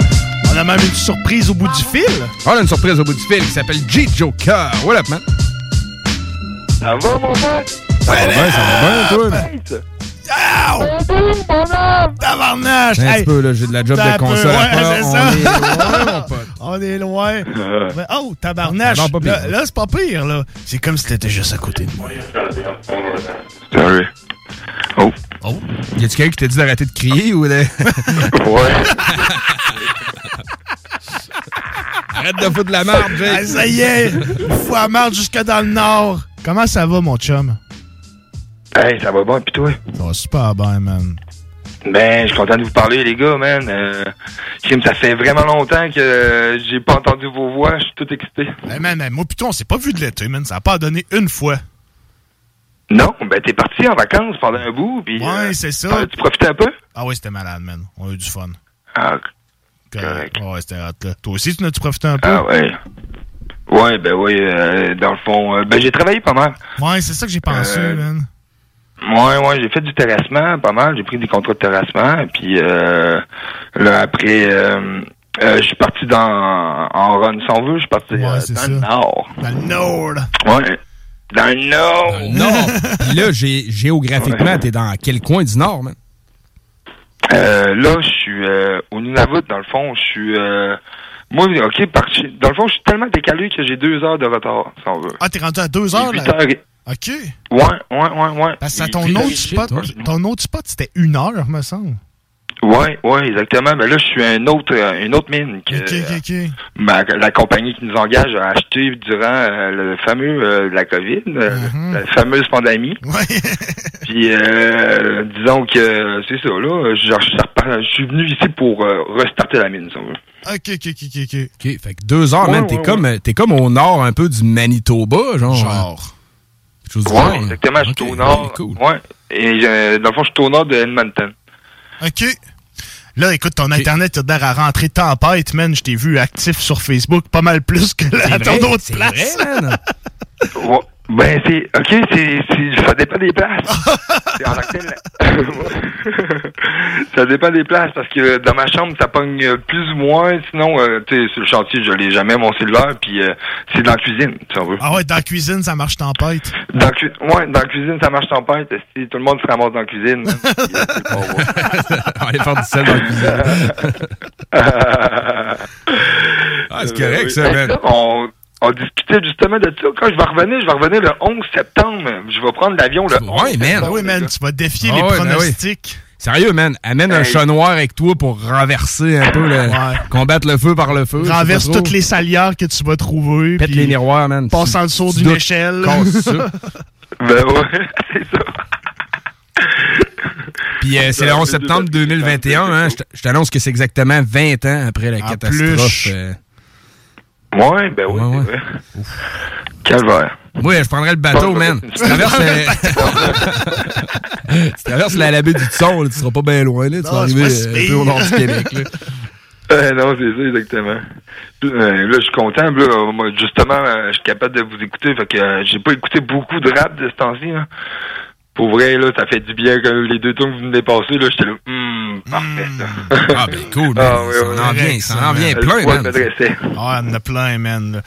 On a même une surprise au bout du fil. On a une surprise au bout du fil qui s'appelle G Joker. What up, man? Ça va, mon pote? Ça va bien, ça va bien, toi? Tabarnache! Un Hey, petit peu, là, j'ai de la job de un peu, console à ouais, c'est ça. On est loin. [laughs] Mais, oh, tabarnache! Là, là, c'est pas pire, là. C'est comme si t'étais juste à côté de moi. Salut. Oh. Oh. Y a-tu quelqu'un qui t'a dit d'arrêter de crier ou de. [laughs] ouais. [laughs] Arrête de foutre de la merde, Jake. Ah, ça y est! Faut à marche jusque dans le nord. Comment ça va, mon chum? Hey, ça va bien, pis toi? Ça va super bien, man. Ben, je suis content de vous parler, les gars, man. Euh, Kim, ça fait vraiment longtemps que euh, j'ai pas entendu vos voix. Je suis tout excité. Hey, man, man, moi, putain, on s'est pas vu de l'été, man. Ça a pas donné une fois. Non, ben t'es parti en vacances pendant un bout, puis... Ouais, euh, c'est ça. tu profitais un peu? Ah oui, c'était malade, man. On a eu du fun. Ah, correct. Ouais, c'était hot, là. Toi aussi, tu n'as-tu profité un peu? Ah ouais. Ouais, ben oui, euh, dans le fond, euh, ben j'ai travaillé pas mal. Ouais, c'est ça que j'ai pensé, man. Ouais, ouais, j'ai fait du terrassement, pas mal. J'ai pris des contrats de terrassement, puis euh, là après, euh, euh, je suis parti dans en run, si on veut, je suis parti euh, dans le nord. Dans le nord. Ouais, dans le nord. Non. [laughs] Puis là, gé- géographiquement, t'es dans quel coin du Nord, man? Euh, là, je suis euh, au Nunavut, dans le fond, je suis... Euh, moi, ok, par, dans le fond, je suis tellement décalé que j'ai deux heures de retard, si on veut. Ah, t'es rendu à deux heures, là? heures et- OK. Ouais, ouais, ouais, ouais. Parce que Et ton puis, autre shit, spot, ouais. ton autre spot, c'était une heure, me semble. Ouais, ouais, exactement. Mais là, je suis un autre, euh, une autre mine que OK, OK, OK. ma- la compagnie qui nous engage a acheté durant euh, le fameux euh, la COVID, euh, Mm-hmm. la fameuse pandémie. [laughs] Puis euh, disons que c'est ça là. Je, je suis venu ici pour euh, restarter la mine, si on veut. OK, OK, OK, OK, OK. OK, fait que deux heures, man, Ouais, t'es ouais, comme, t'es comme au nord un peu du Manitoba, genre. Genre. Genre, là. exactement. Je suis au nord. Ouais. Et euh, dans le fond, je suis au nord de Edmonton. OK. Là, écoute, ton Internet a l'air à rentrer tempête, man. Je t'ai vu actif sur Facebook pas mal plus que là, à ton autre place. vrai, man. Ouais. Ben c'est ok, c'est c'est- ça dépend des places. [laughs] En [laughs] ça dépend des places parce que dans ma chambre ça pogne euh, plus ou moins. Sinon, euh, tu sais, sur le chantier je l'ai jamais mon cellulaire puis euh, c'est dans la cuisine si on veut. Ah ouais, dans la cuisine, ça marche tempête. Dans cu- ouais, dans la cuisine ça marche tempête. Si tout le monde se ramasse dans la cuisine. hein. Euh. [laughs] On va aller faire du sel dans la cuisine. ah, c'est correct, ça, on, on discutait justement de ça. Quand je vais revenir, je vais revenir le 11 septembre. Je vais prendre l'avion le 11 Ouais, man. septembre. Oui, man, tu vas défier Ah les ouais, ben oui. pronostics. Sérieux, man, amène un chat noir avec toi pour renverser un peu, le, combattre le feu par le feu. Renverse toutes les salières que tu vas trouver. Pète les miroirs, man. Passe en dessous d'une échelle. casse ça. [laughs] Ben ouais, [laughs] c'est ça. [laughs] Puis euh, c'est le 11 septembre 2021, hein. Je t'annonce que c'est exactement 20 ans après la En catastrophe. plus. euh. Ouais, ben oui, c'est vrai. [laughs] Calvaire. Ouais, je prendrais le bateau, man. Tu traverses, euh, [laughs] tu traverses la, la baie du Tson, là, tu seras pas bien loin, là. Tu Non, vas c'est arriver euh, un peu au nord du Québec, là. [laughs] Euh, non, c'est ça, exactement. Euh, là, je suis content. Là, euh, moi, justement, euh, je suis capable de vous écouter. Fait que euh, j'ai pas écouté beaucoup de rap de ce temps-ci. Pour vrai, là, ça fait du bien que les deux tours que vous venez passer. Là, j'étais là, parfait. ça. Ah, ben cool, man. Ah, oui, ça oui, en oui. vient, ça en vient Le plein, man. Ah, il y en a plein, man.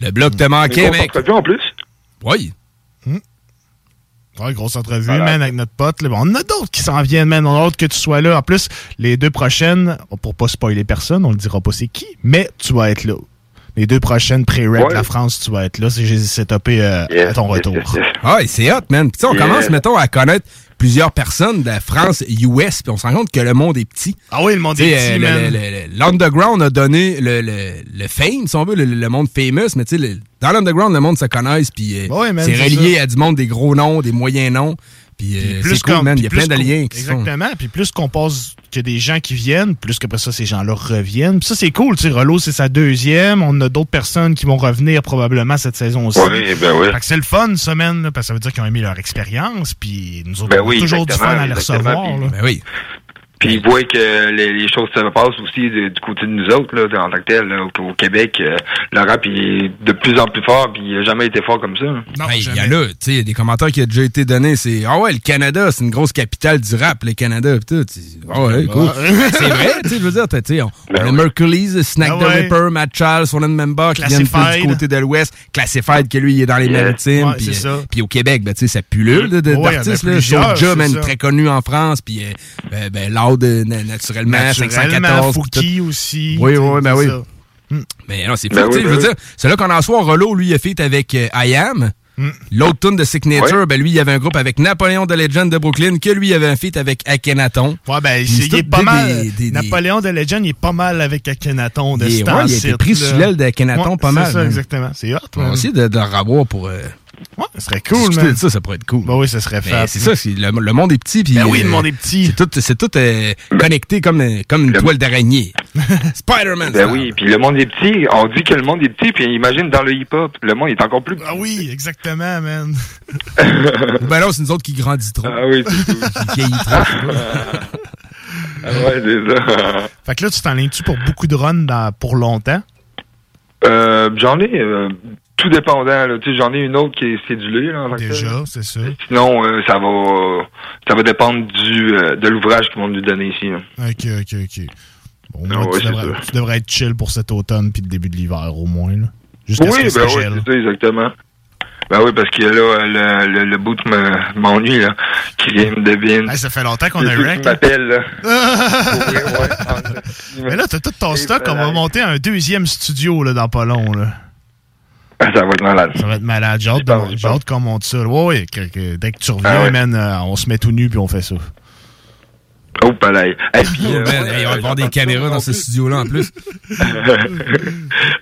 Le bloc te manquait, mec. en plus. Oui. Ouais, grosse entrevue, Voilà. man, avec notre pote. là. Bon, On en a d'autres qui s'en viennent, man. On a hâte que tu sois là. En plus, les deux prochaines, pour pas spoiler personne, on le dira pas c'est qui, mais tu vas être là. Les deux prochaines pré-rec Ouais. la France, tu vas être là. C'est j'ai setupé euh, à ton retour. Ah, et c'est hot, man. Puis on Yeah. commence, mettons, à connaître plusieurs personnes de la France, US, puis on se rend compte que le monde est petit. Ah oui, le monde est petit, euh, L'underground a donné le, le, le fame, si on veut, le, le monde famous, mais tu sais, dans l'underground, le monde se connaisse, puis euh, Ouais, man, c'est c'est relié ça. à du monde des gros noms, des moyens noms, puis euh, Plus c'est cool, man. Il y a puis plein plus de qu'on- liens qui sont... Exactement. Puis plus qu'on passe que des gens qui viennent, plus qu'après ça, ces gens-là reviennent. Puis ça, c'est cool. Tu sais, Relo, c'est sa deuxième. On a d'autres personnes qui vont revenir probablement cette saison aussi. Oui, ben oui. Fait que c'est le fun, semaine, là, parce que ça veut dire qu'ils ont aimé leur expérience. Puis nous autres, Ben on a oui, toujours du fun à les recevoir. puis- là. Ben oui. Puis il voit que les, les choses se passent aussi de- du côté de nous autres, là, en tant que tel, là, au, au Québec. euh, le rap il est de plus en plus fort, puis il n'a jamais été fort comme ça. Hey, Il y a là, tu sais, des commentaires qui ont déjà été donnés, c'est Ah ouais, le Canada, c'est une grosse capitale du rap, le Canada, pis tout. C'est- Ah ouais, cool. c'est vrai, tu sais, je veux dire, tu sais, on, on a Mercury's, Snack Ah the ouais. Ripper, Matt Charles, Sonnen Member, qui viennent du côté de l'Ouest, Classified, que lui, il est dans les Yeah. maritimes, Ouais, puis c'est euh, ça. puis au Québec, ben, tu sais, ça pullule a d'artistes, là. c'est man, très connu en France, puis euh, ben, ben, Loud, euh, na- naturellement, Naturellement, 514. Fouki aussi. Oui, oui, ben oui. ça. Mais non, c'est Ben oui, je ben veux oui. dire, c'est là qu'on en soit, Rollo, lui, il a fait avec euh, I Am. Hmm. L'autre tune de Signature, ben lui, il y avait un groupe avec Napoléon de Legend de Brooklyn, que lui, il avait un feat avec Akhenaton. Ouais, ben, il est pas des- mal. des- des- Napoléon de Legend, il est pas mal avec Akhenaton de Il est- ce ouais, il a été pris sous l'aile d'Akhenaton Ouais, pas mal, C'est ça, man. exactement. C'est hot, On va essayer de, de le revoir pour. euh, Ouais, ce serait cool, man. ça, ça pourrait être cool. Ben oui, ça serait fat. c'est ça, le, le monde est petit. Puis, Ben oui, euh, le monde est petit. C'est tout, c'est tout euh, connecté comme, euh, comme une toile d'araignée. [laughs] Spider-Man. Ben oui, puis le monde est petit. On dit que le monde est petit, puis imagine dans le hip-hop, le monde est encore plus petit. Ah oui, exactement, man. [laughs] Ben là, c'est nous autres qui grandissent trop. Ah oui, c'est tout. Qui vieillit trop. [laughs] Ah ouais, c'est ça. Fait que là, tu t'enlignes-tu pour beaucoup de runs dans- pour longtemps? Euh, j'en ai euh, tout dépendant. Là. Tu sais, j'en ai une autre qui est cédulée. Là, en Déjà, c'est ça. Sinon, euh, ça va ça va dépendre du euh, de l'ouvrage qu'ils vont nous donner ici. là. Ok, ok, ok. Bon, au Ah moins, ouais, tu, devrais, ça. tu devrais être chill pour cet automne puis le début de l'hiver, au moins. Là. Jusqu'à Oui, ce que ben oui, c'est ça, exactement. Ben oui, parce que là, le, le, le bout me- m'ennuie, là. Qui vient me devine. Hey, ça fait longtemps qu'on a rec. qui m'appellent, là. [laughs] Mais là, t'as tout ton stock. On va monter un deuxième studio là, dans pas long. Là. [laughs] Ça va être malade. Ça va être malade. J'ai hâte, qu'on monte ça. Ouais, ouais, que- que- dès que tu reviens, Ah ouais. man, euh, on se met tout nu puis on fait ça. Oh, palais. Et puis, euh, Oh, man, ouais, hey, on va euh, avoir des caméras dans ce studio-là en plus. [laughs]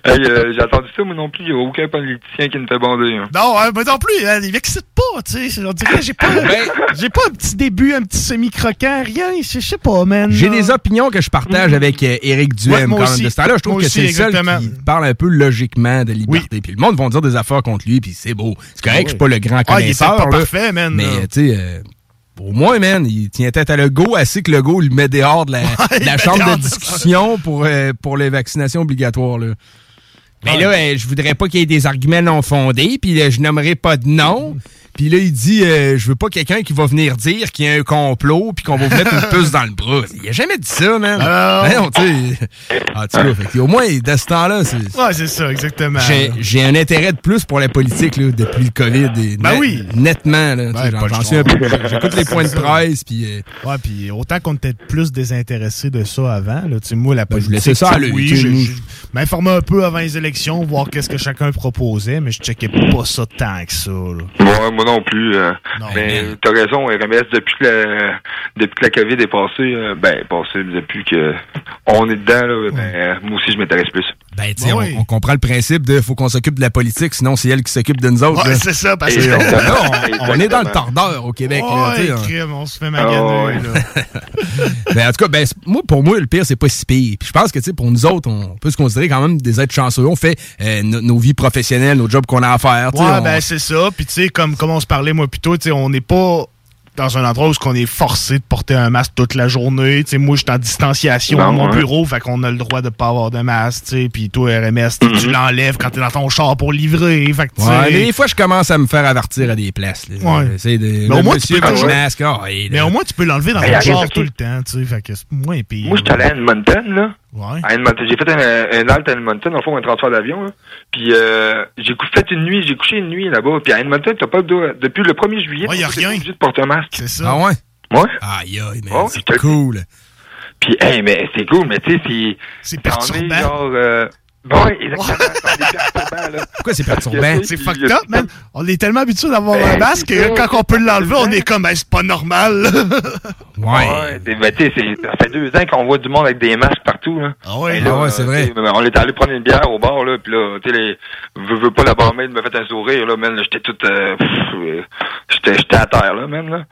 Hey, euh, j'ai entendu ça, moi non plus. Il n'y a aucun politicien qui me fait bander. hein. Non, hein, mais non plus, hein, il m'excite pas, tu sais. On dirait que j'ai pas, [laughs] Ben, j'ai pas un petit début, un petit semi-croquant, rien. Je sais pas, man. J'ai des opinions que je partage avec euh, Éric Ouais, Duhem moi quand même aussi. de ce temps-là. Je trouve Moi que c'est le seul qui parle un peu logiquement de liberté. Puis le monde va dire des affaires contre lui, puis c'est beau. C'est correct, Ah je suis pas le grand Ah, il connaisseur. pas là. parfait, man. Mais tu sais, euh, au moins, man, il tient tête à Legault, assez que Legault lui met dehors de la, [laughs] de la chambre de discussion pour, euh, pour les vaccinations obligatoires. Là. Mais là, euh, je voudrais pas qu'il y ait des arguments non fondés, puis là, je nommerai pas de nom. Puis là, il dit, euh, je veux pas quelqu'un qui va venir dire qu'il y a un complot, puis qu'on va vous mettre une puce dans le bras. Il a jamais dit ça, man. Ah Ben non, tu sais. En tout cas, fait que au moins, de ce temps-là, c'est... Ouais, c'est ça, exactement. J'ai, j'ai un intérêt de plus pour la politique là, depuis le COVID. et Ben net- oui. Nettement. Là, tu sais, Ben, j'en, suis un peu. J'écoute les [laughs] points de presse. Puis, euh, Ouais, puis autant qu'on était plus désintéressé de ça avant, là, tu sais, moi, la Ben, je politique, laissais ça à l'œil, oui, je, je m'informais un peu avant les élections, voir qu'est-ce que chacun proposait, mais je checkais pas ça tant que ça, là. Moi non plus. euh, Non, mais t'as raison, RMS, depuis que la, depuis que la COVID est passée, euh, ben, passée, depuis que on est dedans, là, ben, moi aussi, je m'intéresse plus. Ben, tu sais, on, on comprend le principe de faut qu'on s'occupe de la politique, sinon c'est elle qui s'occupe de nous autres. Ouais, c'est ça, parce que- on, là, on- on est dans le tordeur au Québec. Ouais, on- crime, on se fait maganer, Ah, là. [laughs] Ben, en tout cas, ben, moi, pour moi, le pire, c'est pas si pire. Puis je pense que, tu sais, pour nous autres, on peut se considérer quand même des êtres chanceux. On fait euh, no- nos vies professionnelles, nos jobs qu'on a à faire. tu sais, Ouais, on- ben c'est ça. Puis tu sais, comme, comme on se parlait moi plus tôt, tu sais, on n'est pas dans un endroit où on est forcé de porter un masque toute la journée. Tu sais, moi, je suis en distanciation dans mon bureau, fait qu'on a le droit de pas avoir de masque. tu sais. Puis toi, RMS, tu- Mhm. tu l'enlèves quand t'es dans ton char pour livrer. Fait que, tu sais, Ouais, des fois, je commence à me faire avertir à des places. là. Ouais. De. Mais au moins, tu peux toujours- masque. ah, ouais, Mais là. au moins, tu peux l'enlever dans ton char tout le temps. tu sais. Fait que c'est moins pire. Moi, je suis allé à Edmonton, là. Ouais. À Edmonton. J'ai fait un, un halte à Edmonton, le fond, un transfert d'avion. Puis, euh, j'ai cou- fait une nuit, j'ai couché une nuit là-bas. Puis à Edmonton, t'as pas de, depuis le 1er juillet. Ouais, y a rien. obligé de porter un masque. C'est ça. Ah ouais? Ouais. Aïe, aïe, mais Oh, c'est cool. Puis, hey, mais c'est cool, mais tu sais, c'est. C'est perturbant. genre. Euh, ouais, exactement. Pourquoi c'est que, perturbant? tu sais, C'est fucked up, man. On est tellement habitué d'avoir Ben, un masque c'est que quand on peut l'enlever, on est comme, ben, c'est pas normal. [laughs] Ouais. Ben, tu sais, c'est- ça fait deux ans qu'on voit du monde avec des masques partout, là. Ah ouais, là, ah ouais, c'est vrai. On est allé prendre une bière au bar, là, puis là, tu sais, les, veux, veux pas la barmaid me fait un sourire, là, man, là, j'étais tout, euh, j'étais, j'étais à terre, là, man, là.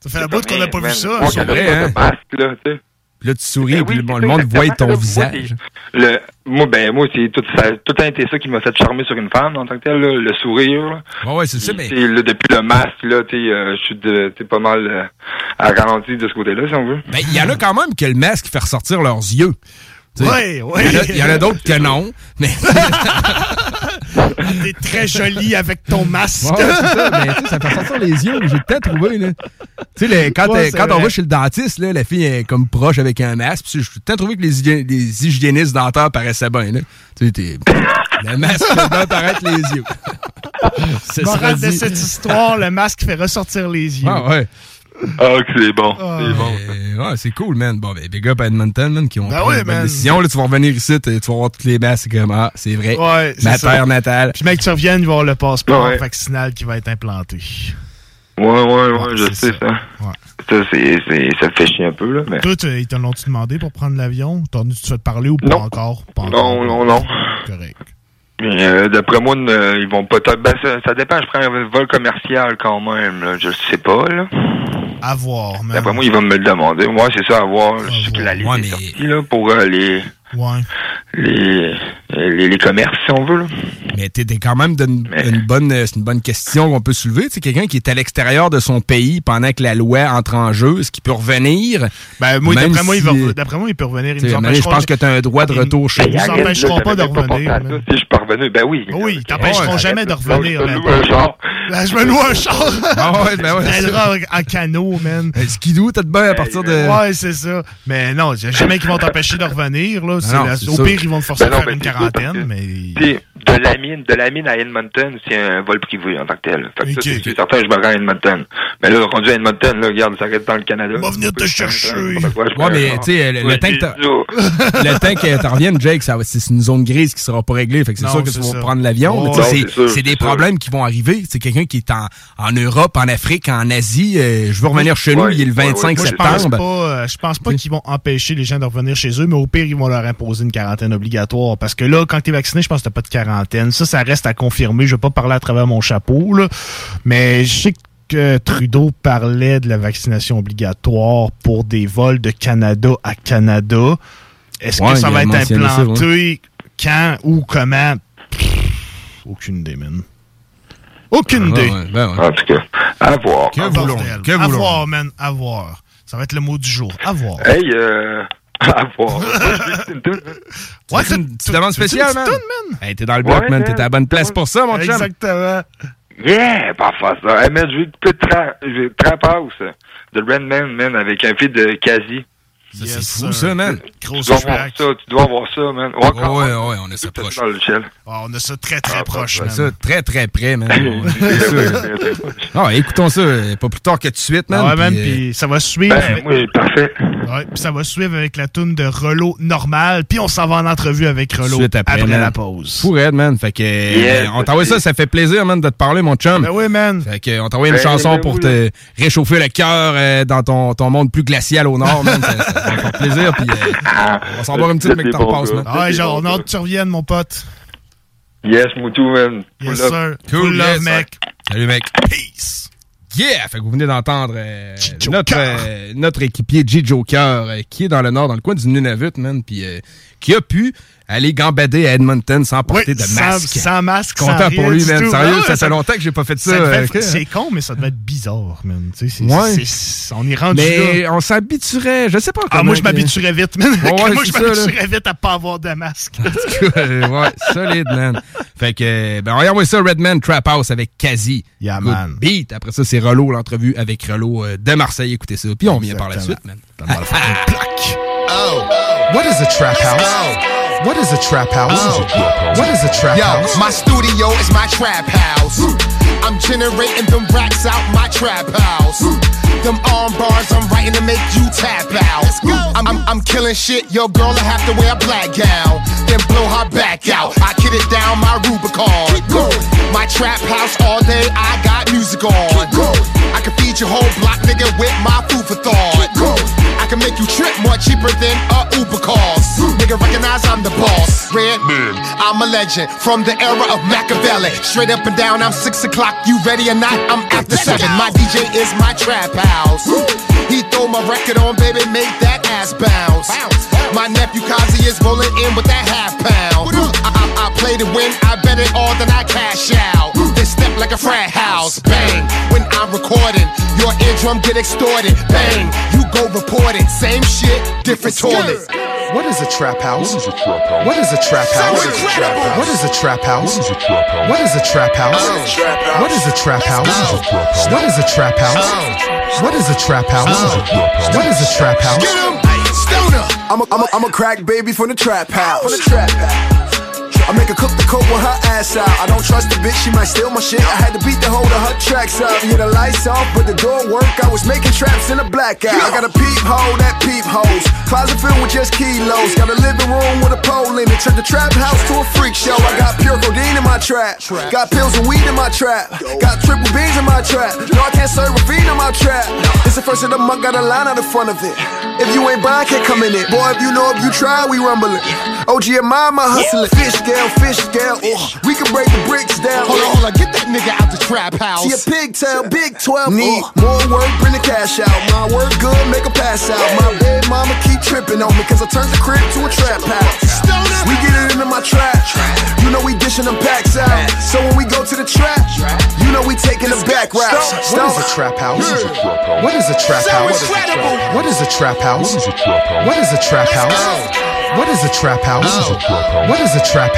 Ça fait la bout qu'on n'a pas vu ça. Moi, ça. vrai, pas hein? de masque, là, tu sais. Puis là, tu souris, Ben puis oui, le, monde voit ton Là, moi, visage. c'est- Le, moi, ben, moi, c'est tout, ça, tout a été ça qui m'a fait charmer sur une femme, en tant que tel, là, le sourire. là. Ouais, ouais, c'est ça, mais. Là, depuis le masque, là, tu sais, euh, je suis pas mal euh, à ralenti de ce côté-là, si on veut. Ben, il y en a quand même que le masque fait ressortir leurs yeux. Ouais, ouais. Il y en a- il y en a, d'autres que non, mais. [laughs] T'es très joli avec ton masque. Ouais, ça, mais ça fait sortir les yeux, j'ai de trouver, là. Tu sais, le- quand, Ouais, quand on va chez le dentiste, là, la fille est comme proche avec un masque, temps de trouver que les, hygi- les hygiénistes dentaires paraissaient bien, là. Le masque fait bien paraître les yeux. [laughs] Morale de cette histoire, le masque fait ressortir les yeux. Ah, ouais. Ah, que c'est bon. C'est bon. Ouais, c'est cool, man. Bon, ben, big up à Edmonton, man, qui ont Ben pris ouais, une bonne décision. Là, tu vas revenir ici, tu tu vas voir toutes les masques, c'est comme, ah, c'est vrai. Ouais, c'est Ma ça. terre natale. Puis, mec, tu reviens, il va y avoir le passeport Ouais. vaccinal qui va être implanté. Ouais, ouais, ouais, je sais ça. ça. Ça, c'est, ça fait chier un peu, là, mais. Toi, tu- ils te l'ont-tu demandé pour prendre l'avion? T'en as-tu fait parler ou pas encore? Pas encore. Non, non, non. Correct. Mais, euh, d'après moi, euh, ils vont pas. Ben, ça, ça dépend, je prends un vol commercial quand même, là. Je sais pas, là. À voir. D'après moi, ils vont me le demander. Moi, c'est ça, à voir. Je sais que la liste est sortie, là, pour euh, les, Ouais. les, les, les commerces, si on veut, là. Mais t'es quand même d'une bonne, c'est une bonne question qu'on peut soulever. C'est quelqu'un qui est à l'extérieur de son pays pendant que la loi entre en jeu, est-ce qu'il peut revenir? Ben, moi, d'après moi, il va- si- d'après moi, il peut revenir. Ils nous donné, je pense que tu as un droit de retour chez Ils nous Arrête, là, empêcheront pas de revenir. Si je suis parvenu, ben oui. Oui, ils t'empêcheront Ouais, jamais de revenir. je man. loue un char. Ben, je me loue un char. Ah ouais, ben ouais, en canot, man. Skidoo, t'as de bain à partir de. Ouais, c'est ça. Mais non, il y a jamais qu'ils vont t'empêcher de revenir. Là. Non, la- Au pire, ils vont te forcer Ben à faire une quarantaine, mais. De la mine, de la mine à Edmonton, c'est un vol privé en tant que tel. Fait que ça, Ok, c'est ok. c'est certain, je me rends à Edmonton. Mais là, rendu à Edmonton, là, regarde, ça reste dans le Canada. On va venir te chercher. Ouais, mais tu sais, le, le temps que t'as- [laughs] le temps que t'en reviennes, Jake, ça c'est une zone grise qui sera pas réglée. Fait que c'est Non, sûr que c'est tu vas ça. prendre l'avion. mais Ouais, tu sais, non, c'est- c'est sûr, c'est des problèmes qui vont arriver. C'est quelqu'un qui est en, en Europe, en Afrique, en Asie. euh, je veux revenir chez nous, il est le ouais, ouais, 25 Moi, je pense septembre. euh, je pense pas qu'ils vont empêcher les gens de revenir chez eux, mais au pire, ils vont leur imposer une quarantaine obligatoire. Parce que là, quand t'es vacciné, je pense que t'as pas de quarantaine. Ça, ça reste à confirmer. Je vais pas parler à travers mon chapeau, là. Mais je sais que Trudeau parlait de la vaccination obligatoire pour des vols de Canada à Canada. Est-ce Ouais, que ça va être ça, implanté? Quand? Ou comment? Pff, aucune idée, man. Aucune Ouais, idée. ouais, ben ouais. En tout cas, à voir. Que Ah, À voir, man. À voir. Ça va être le mot du jour. À voir. Hey, euh, [laughs] à voir. Ouais, C'est une demande spéciale, man. man. Hey, t'es dans le bloc, Ouais, man. man. T'es à la bonne place pour ça, mon chum. Exactement. Yeah, parfois ça. Hey, man, je vais plus de tra je- Trap House de Redman, man, avec un feed de Kazi. Ça, c'est fou, ça, man. Tu dois voir ça, tu dois voir ça, man. Ouais, Ouais, ouais, on est ça proche. Dans le ciel. Ah, on a ça très, très proche, On est man. ça très, très près, man. [laughs] C'est sûr. Ah, écoutons ça, euh, pas plus tard que tout de suite, man. Ah ouais, man, puis, euh, puis ça va suivre. Ben, oui, parfait. Ouais, puis ça va suivre avec la toune de Relo normal, puis on s'en va en entrevue avec Relo suite après, man. la pause. Fou raide, man. Fait que, Yes, euh, on t'envoie ça, ça fait plaisir, man, de te parler, mon chum. Ben oui, man. Fait que, on t'envoie une Ben, chanson ben pour oui, te réchauffer le cœur euh, dans ton, ton monde plus glacial au nord, man. [laughs] Ça, ça va faire plaisir, puis euh, on va s'en boire une petite, mais que t'en repasses, man. Ah ouais, genre, on a hâte que tu reviennes, mon pote. Yes, Moutou, man. Yes, love. sir. Full love, yes, mec. Salut, mec. Peace. Yeah! Fait que vous venez d'entendre euh, notre, euh, notre équipier G Joker, euh, qui est dans le nord, dans le coin du Nunavut, man, puis euh, qui a pu aller gambader à Edmonton sans porter Oui, de masque. sans masque, Content pour lui, man. tout. Sérieux, Ah ouais, ça, ça- fait longtemps que j'ai pas fait ça. Ça euh, C'est con, mais ça devait être bizarre, man. Tu sais, c'est- Ouais. on est rendu Mais là. on s'habituerait, je sais pas Ah, comment moi, je m'habituerais vite, man. Ouais, [laughs] moi, je m'habituerais vite à pas avoir de masque. [laughs] Euh, ouais, solide, man. Fait que, euh, ben, regardez ça, Redman Trap House avec Kazi. Yeah, Good man. beat. Après ça, c'est Rollo, l'entrevue avec Rollo euh, de Marseille. Écoutez ça. Puis on vient par la suite, man. Oh, what is a trap house? What is a trap house? Oh. What is a trap Yo, house? my studio is my trap house. I'm generating them racks out my trap house. Them arm bars I'm writing to make you tap out. I'm, I'm, I'm killing shit, your girl will have to wear a black gown. Then blow her back out. I kid it down my Rubicon. My trap house all day, I got music on. I can feed your whole block, nigga, with my food for thought. I can make you trip more cheaper than a Uber cost. Nigga, recognize I'm the boss. Red, I'm a legend from the era of Machiavelli. Straight up and down, I'm six o'clock. You ready or not? I'm after seven. My DJ is my trap house. He throw my record on, baby, make that ass bounce. My nephew Kazi is rolling in with that half pound. I, I, I play to win, I bet it all, then I cash out. Then step like a frat house, bang. When I'm recording, your eardrum get extorted, bang. You go report it, same shit, different toilet. What is a trap house? What is a trap house? What is a trap house? What is a trap house? What is a trap house? What is a trap house? What is a trap house? What is a trap house? Get him! Stoner! I'm a, I'm a, I'm a crack baby from the trap house. From the trap house. I make her cook the coke with her ass out. I don't trust the bitch, she might steal my shit. I had to beat the hold of her tracks up. Yeah, the lights off, but the door work. I was making traps in a blackout. I got a peephole that peepholes. Closet filled with just kilos. Got a living room with a pole in it. Turned the trap house to a freak show. I got pure codeine in my trap. Got pills and weed in my trap. Got triple beans in my trap. No, I can't serve a fiend in my trap. It's the first of the month, got a line out in front of it. If you ain't buying, can't come in it. Boy, if you know, if you try, we rumbling. OG and mama hustling. Fish scale, fish scale. Ugh. We can break the bricks down. Hold on, hold on, get that nigga out the trap house. See a pigtail, big 12. Need more work, bring the cash out. My work good, make a pass out. My bed mama keep tripping on me, cause I turned the crib to a trap house. We get it into my trap. You know we dishing them packs out. So when we go to the trap, you know we taking the back route. What is a trap house? What is a trap house? What is a trap house? What is a trap house? What is a trap house? What is a trap house? What is a trap house?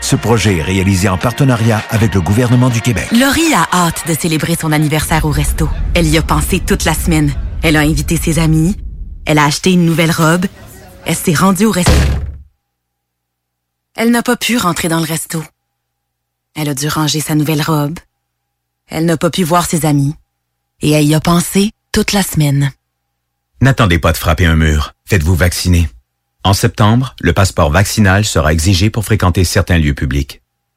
Ce projet est réalisé en partenariat avec le gouvernement du Québec. Laurie a hâte de célébrer son anniversaire au resto. Elle y a pensé toute la semaine. Elle a invité ses amis. Elle a acheté une nouvelle robe. Elle s'est rendue au resto. Elle n'a pas pu rentrer dans le resto. Elle a dû ranger sa nouvelle robe. Elle n'a pas pu voir ses amis. Et elle y a pensé toute la semaine. N'attendez pas de frapper un mur. Faites-vous vacciner. En septembre, le passeport vaccinal sera exigé pour fréquenter certains lieux publics.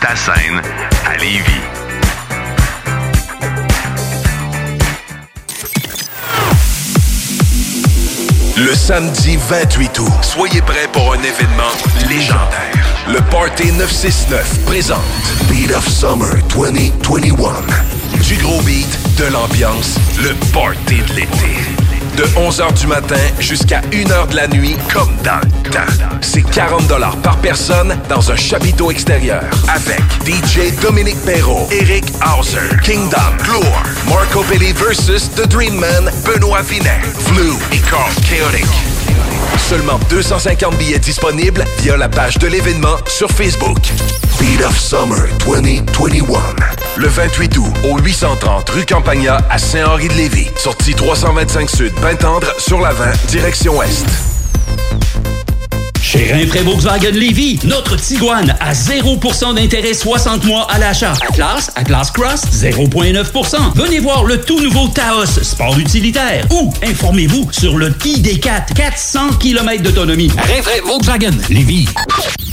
ta scène à Lévis. Le samedi 28 août, soyez prêts pour un événement légendaire. Le Party 969 présente Beat of Summer 2021. Du gros beat, de l'ambiance, le party de l'été. De 11h du matin jusqu'à 1h de la nuit, comme dans le temps. C'est 40 par personne dans un chapiteau extérieur. Avec DJ Dominique Perrault, Eric Hauser, Kingdom, Gloire, Marco Belli versus The Dream Man, Benoît Vinet, Flu et Carl Chaotic. Seulement 250 billets disponibles via la page de l'événement sur Facebook. Beat of Summer 2021. Le 28 août au 830 rue Campagna à Saint-Henri-de-Lévis. Sortie 325 Sud, Pintendre sur la 20, direction Ouest. Chez Rinfraie Volkswagen Lévy, notre Tiguan à 0% d'intérêt 60 mois à l'achat. Atlas, Atlas Cross, 0,9%. Venez voir le tout nouveau Taos, sport utilitaire. Ou informez-vous sur le ID4, 400 km d'autonomie. Rinfraie Volkswagen Lévy.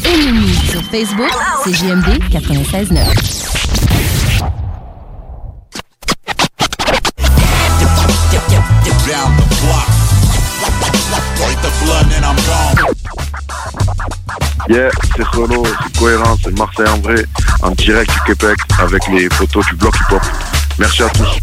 Aimez-nous sur Facebook, c'est JMD 96.9. Yeah, c'est Rolo, c'est cohérent, c'est Marseille en vrai, en direct du Québec avec les photos du bloc hip-hop. Merci à tous.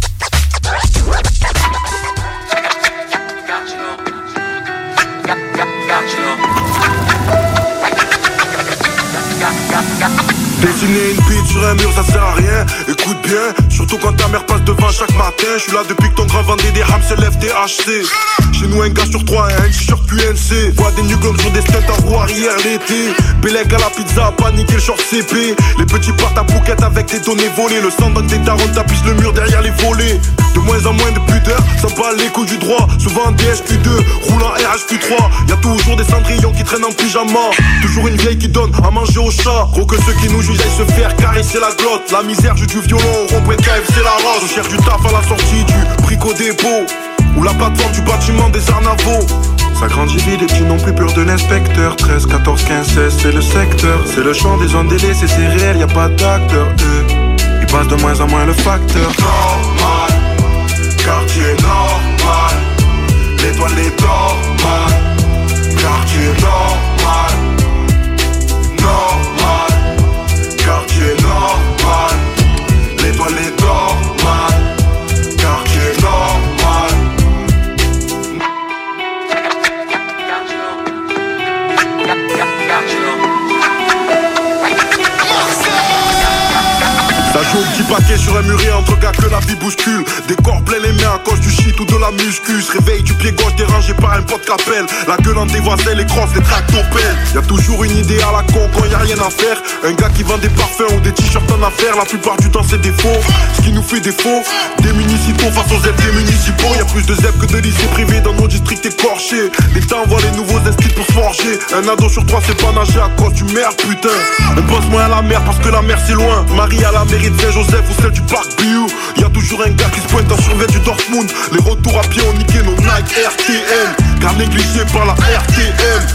Dessiner une bite sur un mur ça sert à rien Écoute bien, surtout quand ta mère passe devant chaque matin. Je suis là depuis que ton grand vendait des rames se lève THC Chez nous un gars sur trois un t-shirt QNC Vois des nuglons sur des stunts en roue arrière l'été. Bélec à la pizza, paniquer le short CP Les petits partent à bouquette avec des données volées. Le sang dans des darons tapisse le mur derrière les volets. De moins en moins de pudeur, ça bat l'écho du droit. Souvent en DHQ2, roulant RHQ3 Y'a toujours des cendrillons qui traînent en pyjama. Toujours une vieille qui donne à manger au chat. Gros que ceux qui nous jugent aillent se faire caresser la glotte. La misère du violon, au rond-point KFC la rose On cherche du taf à la sortie du brico dépôt. Ou la plateforme du bâtiment des arnavaux. Ça grandit vite, les petits n'ont plus peur de l'inspecteur. 13, 14, 15, 16, c'est le secteur. C'est le champ des zones délaissées, c'est réel, y a pas d'acteur. Eux Ils passent de moins en moins le facteur. Normal, quartier normal. L'étoile est normale. Quartier Normal Paquet sur un mûrier entre gars que la vie bouscule. Des corps pleins les mains à cause du shit ou de la muscu Se réveille du pied gauche dérangé par un pote qu'appelle. La gueule en dévoiselle, les crosses, les tractopelles. Y'a toujours une idée à la con quand y a rien à faire. Un gars qui vend des parfums ou des t-shirts en affaires La plupart du temps c'est des faux. Ce qui nous fait défaut Des municipaux face aux aides des municipaux. Y'a plus de ZEP que de lycées privés dans nos districts écorchés. L'État envoie les nouveaux inscrits pour se forger. Un ado sur trois c'est pas nager à cause du merde putain. On pense moins à la mer parce que la mer c'est loin. Marie à la mairie de Saint-Joseph celle du parc Biou Y'a toujours un gars qui se pointe en survêt du Dortmund. Les retours à pied ont niqué nos Nike RTM Car négligé par la RTM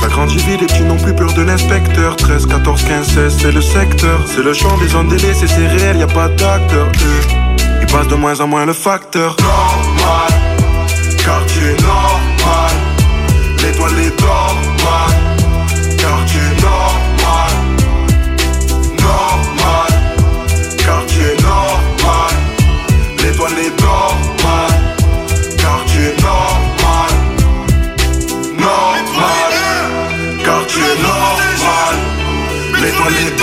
ça grandit vite, les petits n'ont plus peur de l'inspecteur. 13, 14, 15, 16, c'est le secteur. C'est le champ des zones délaissées, c'est réel, y a pas d'acteur. Eux Ils passent de moins en moins le facteur. Normal, quartier normal. L'étoile est normale L'étoile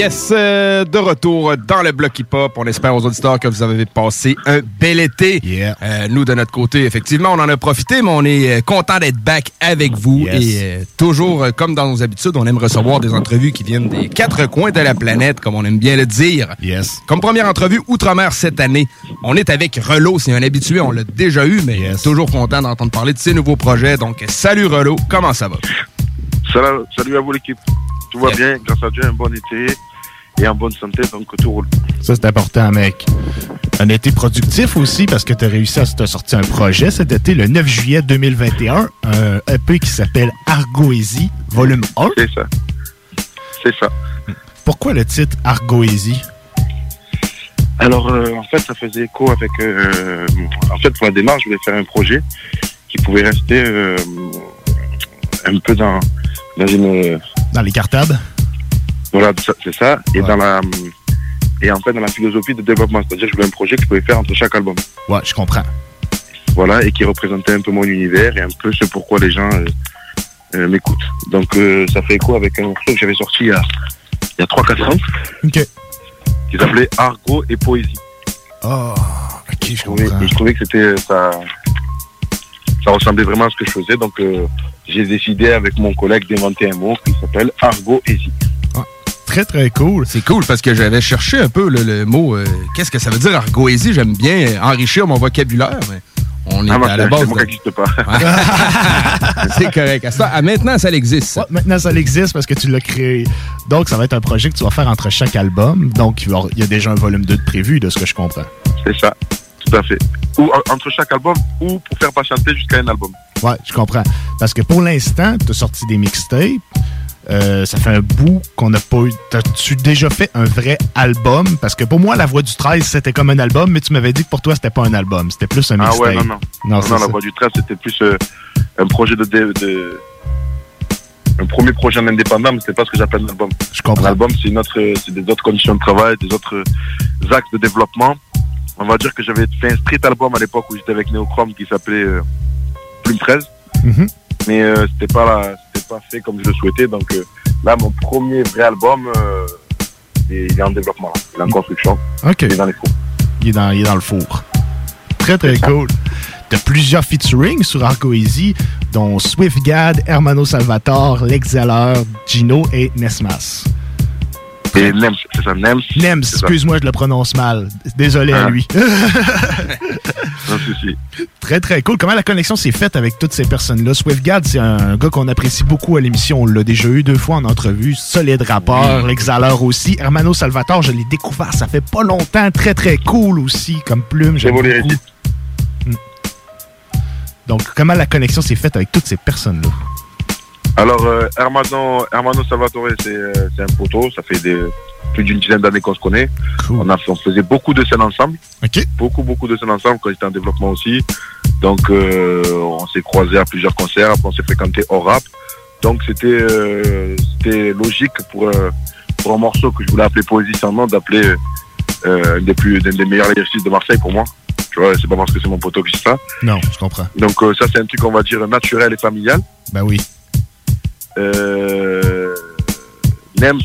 Yes, euh, de retour dans le bloc hip-hop. On espère aux auditeurs que vous avez passé un bel été. Euh, nous, de notre côté, effectivement, on en a profité, mais on est euh, content d'être back avec vous. Yes. Et euh, toujours, comme dans nos habitudes, on aime recevoir des entrevues qui viennent des quatre coins de la planète, comme on aime bien le dire. Yes. Comme première entrevue Outre-mer cette année, on est avec Relo. C'est un habitué, on l'a déjà eu, mais toujours content d'entendre parler de ses nouveaux projets. Donc, salut Relo, comment ça va? Salut, salut à vous l'équipe. Tout va bien, grâce à Dieu, un bon été et en bonne santé, donc tout roule. Ça, c'est important, mec. Un été productif aussi parce que tu as réussi à te sortir un projet cet été, le 9 juillet 2021, un EP qui s'appelle Argoésie, volume 1. C'est ça. C'est ça. Pourquoi le titre Argoésie? Alors, euh, en fait, ça faisait écho avec... euh, en fait, pour la démarche, je voulais faire un projet qui pouvait rester euh, un peu dans, dans une... Dans les cartables? Voilà, c'est ça. Et dans la... Et en fait, dans la philosophie de développement, c'est-à-dire que je voulais un projet que je pouvais faire entre chaque album. Ouais, je comprends. Voilà, et qui représentait un peu mon univers et un peu ce pourquoi les gens euh, euh, m'écoutent. Donc, euh, ça fait écho avec un morceau que j'avais sorti il y a, il y a 3-4 ans? OK. Qui s'appelait Argot et Poésie. Oh, ok, je et je trouvais que c'était ça, ça ressemblait vraiment à ce que je faisais. Donc, j'ai décidé avec mon collègue d'inventer un mot qui s'appelle Argoésie. Très, très cool. C'est cool parce que j'avais cherché un peu le, le mot. euh, Qu'est-ce que ça veut dire argoésie? J'aime bien enrichir mon vocabulaire, mais on est Ah, bah, à la c'est- base. de- qui n'existe pas. [laughs] C'est correct. À ça- ah, maintenant, ça existe. Ouais, maintenant, ça existe parce que tu l'as créé. Donc, ça va être un projet que tu vas faire entre chaque album. Donc, il y a déjà un volume 2 de prévu, de ce que je comprends. C'est ça. Tout à fait. Ou en- entre chaque album, ou pour faire patienter jusqu'à un album. Ouais, je comprends. Parce que pour l'instant, tu as sorti des mixtapes. Euh, ça fait un bout qu'on n'a pas eu. T'as-tu déjà fait un vrai album? Parce que pour moi, La Voix du 13, c'était comme un album, mais tu m'avais dit que pour toi, c'était pas un album. C'était plus un Ah mixtape. ouais, non, non. Non, c'est la voix du 13, c'était plus euh, un projet de, Un premier projet en indépendant, mais c'était pas ce que j'appelle un album. Je comprends. Un album, c'est une autre, euh, c'est des autres conditions de travail, des autres axes de développement. On va dire que j'avais fait un street album à l'époque où j'étais avec Neochrome qui s'appelait euh, Plume 13. Mhm. Mais euh, c'était pas c'était pas fait comme je le souhaitais. Donc euh, là, mon premier vrai album, euh, il est en développement. là. Il est en construction. OK. Il est dans les fours. Il est dans, il est dans le four. Très, très cool. T'as plusieurs featuring sur Arco Easy, dont SwiftGad, Hermano Salvatore, L'Exhaleur, Gino et Nesmas. Et Nems, c'est ça, Nems. Nems, excuse-moi, je le prononce mal. Désolé à Ah. lui. [laughs] Non. Très, très cool. Comment la connexion s'est faite avec toutes ces personnes-là? SwiftGad, c'est un gars qu'on apprécie beaucoup à l'émission. On l'a déjà eu deux fois en entrevue. Solide rappeur. L'Exhaleur aussi. Hermano Salvatore, je l'ai découvert. Ça fait pas longtemps. Très, très cool aussi comme plume. J'aime beaucoup. Mm. Donc, comment la connexion s'est faite avec toutes ces personnes-là? Alors, euh, Hermano, Hermano Salvatore, c'est euh, un poteau. Ça fait des, plus d'une dizaine d'années qu'on se connaît. On, a, on faisait beaucoup de scènes ensemble. Beaucoup, beaucoup de scènes ensemble quand j'étais en développement aussi. Donc, euh, on s'est croisés à plusieurs concerts. Après, on s'est fréquenté hors rap. Donc, c'était euh, c'était logique pour, euh, pour un morceau que je voulais appeler Poésie sans nom, d'appeler euh, un des, plus, un des meilleurs exercices de Marseille pour moi. Tu vois, c'est pas parce que c'est mon poteau que c'est ça. Non, je comprends. Donc, euh, ça, c'est un truc, on va dire, naturel et familial. Ben oui. Euh, NEMS,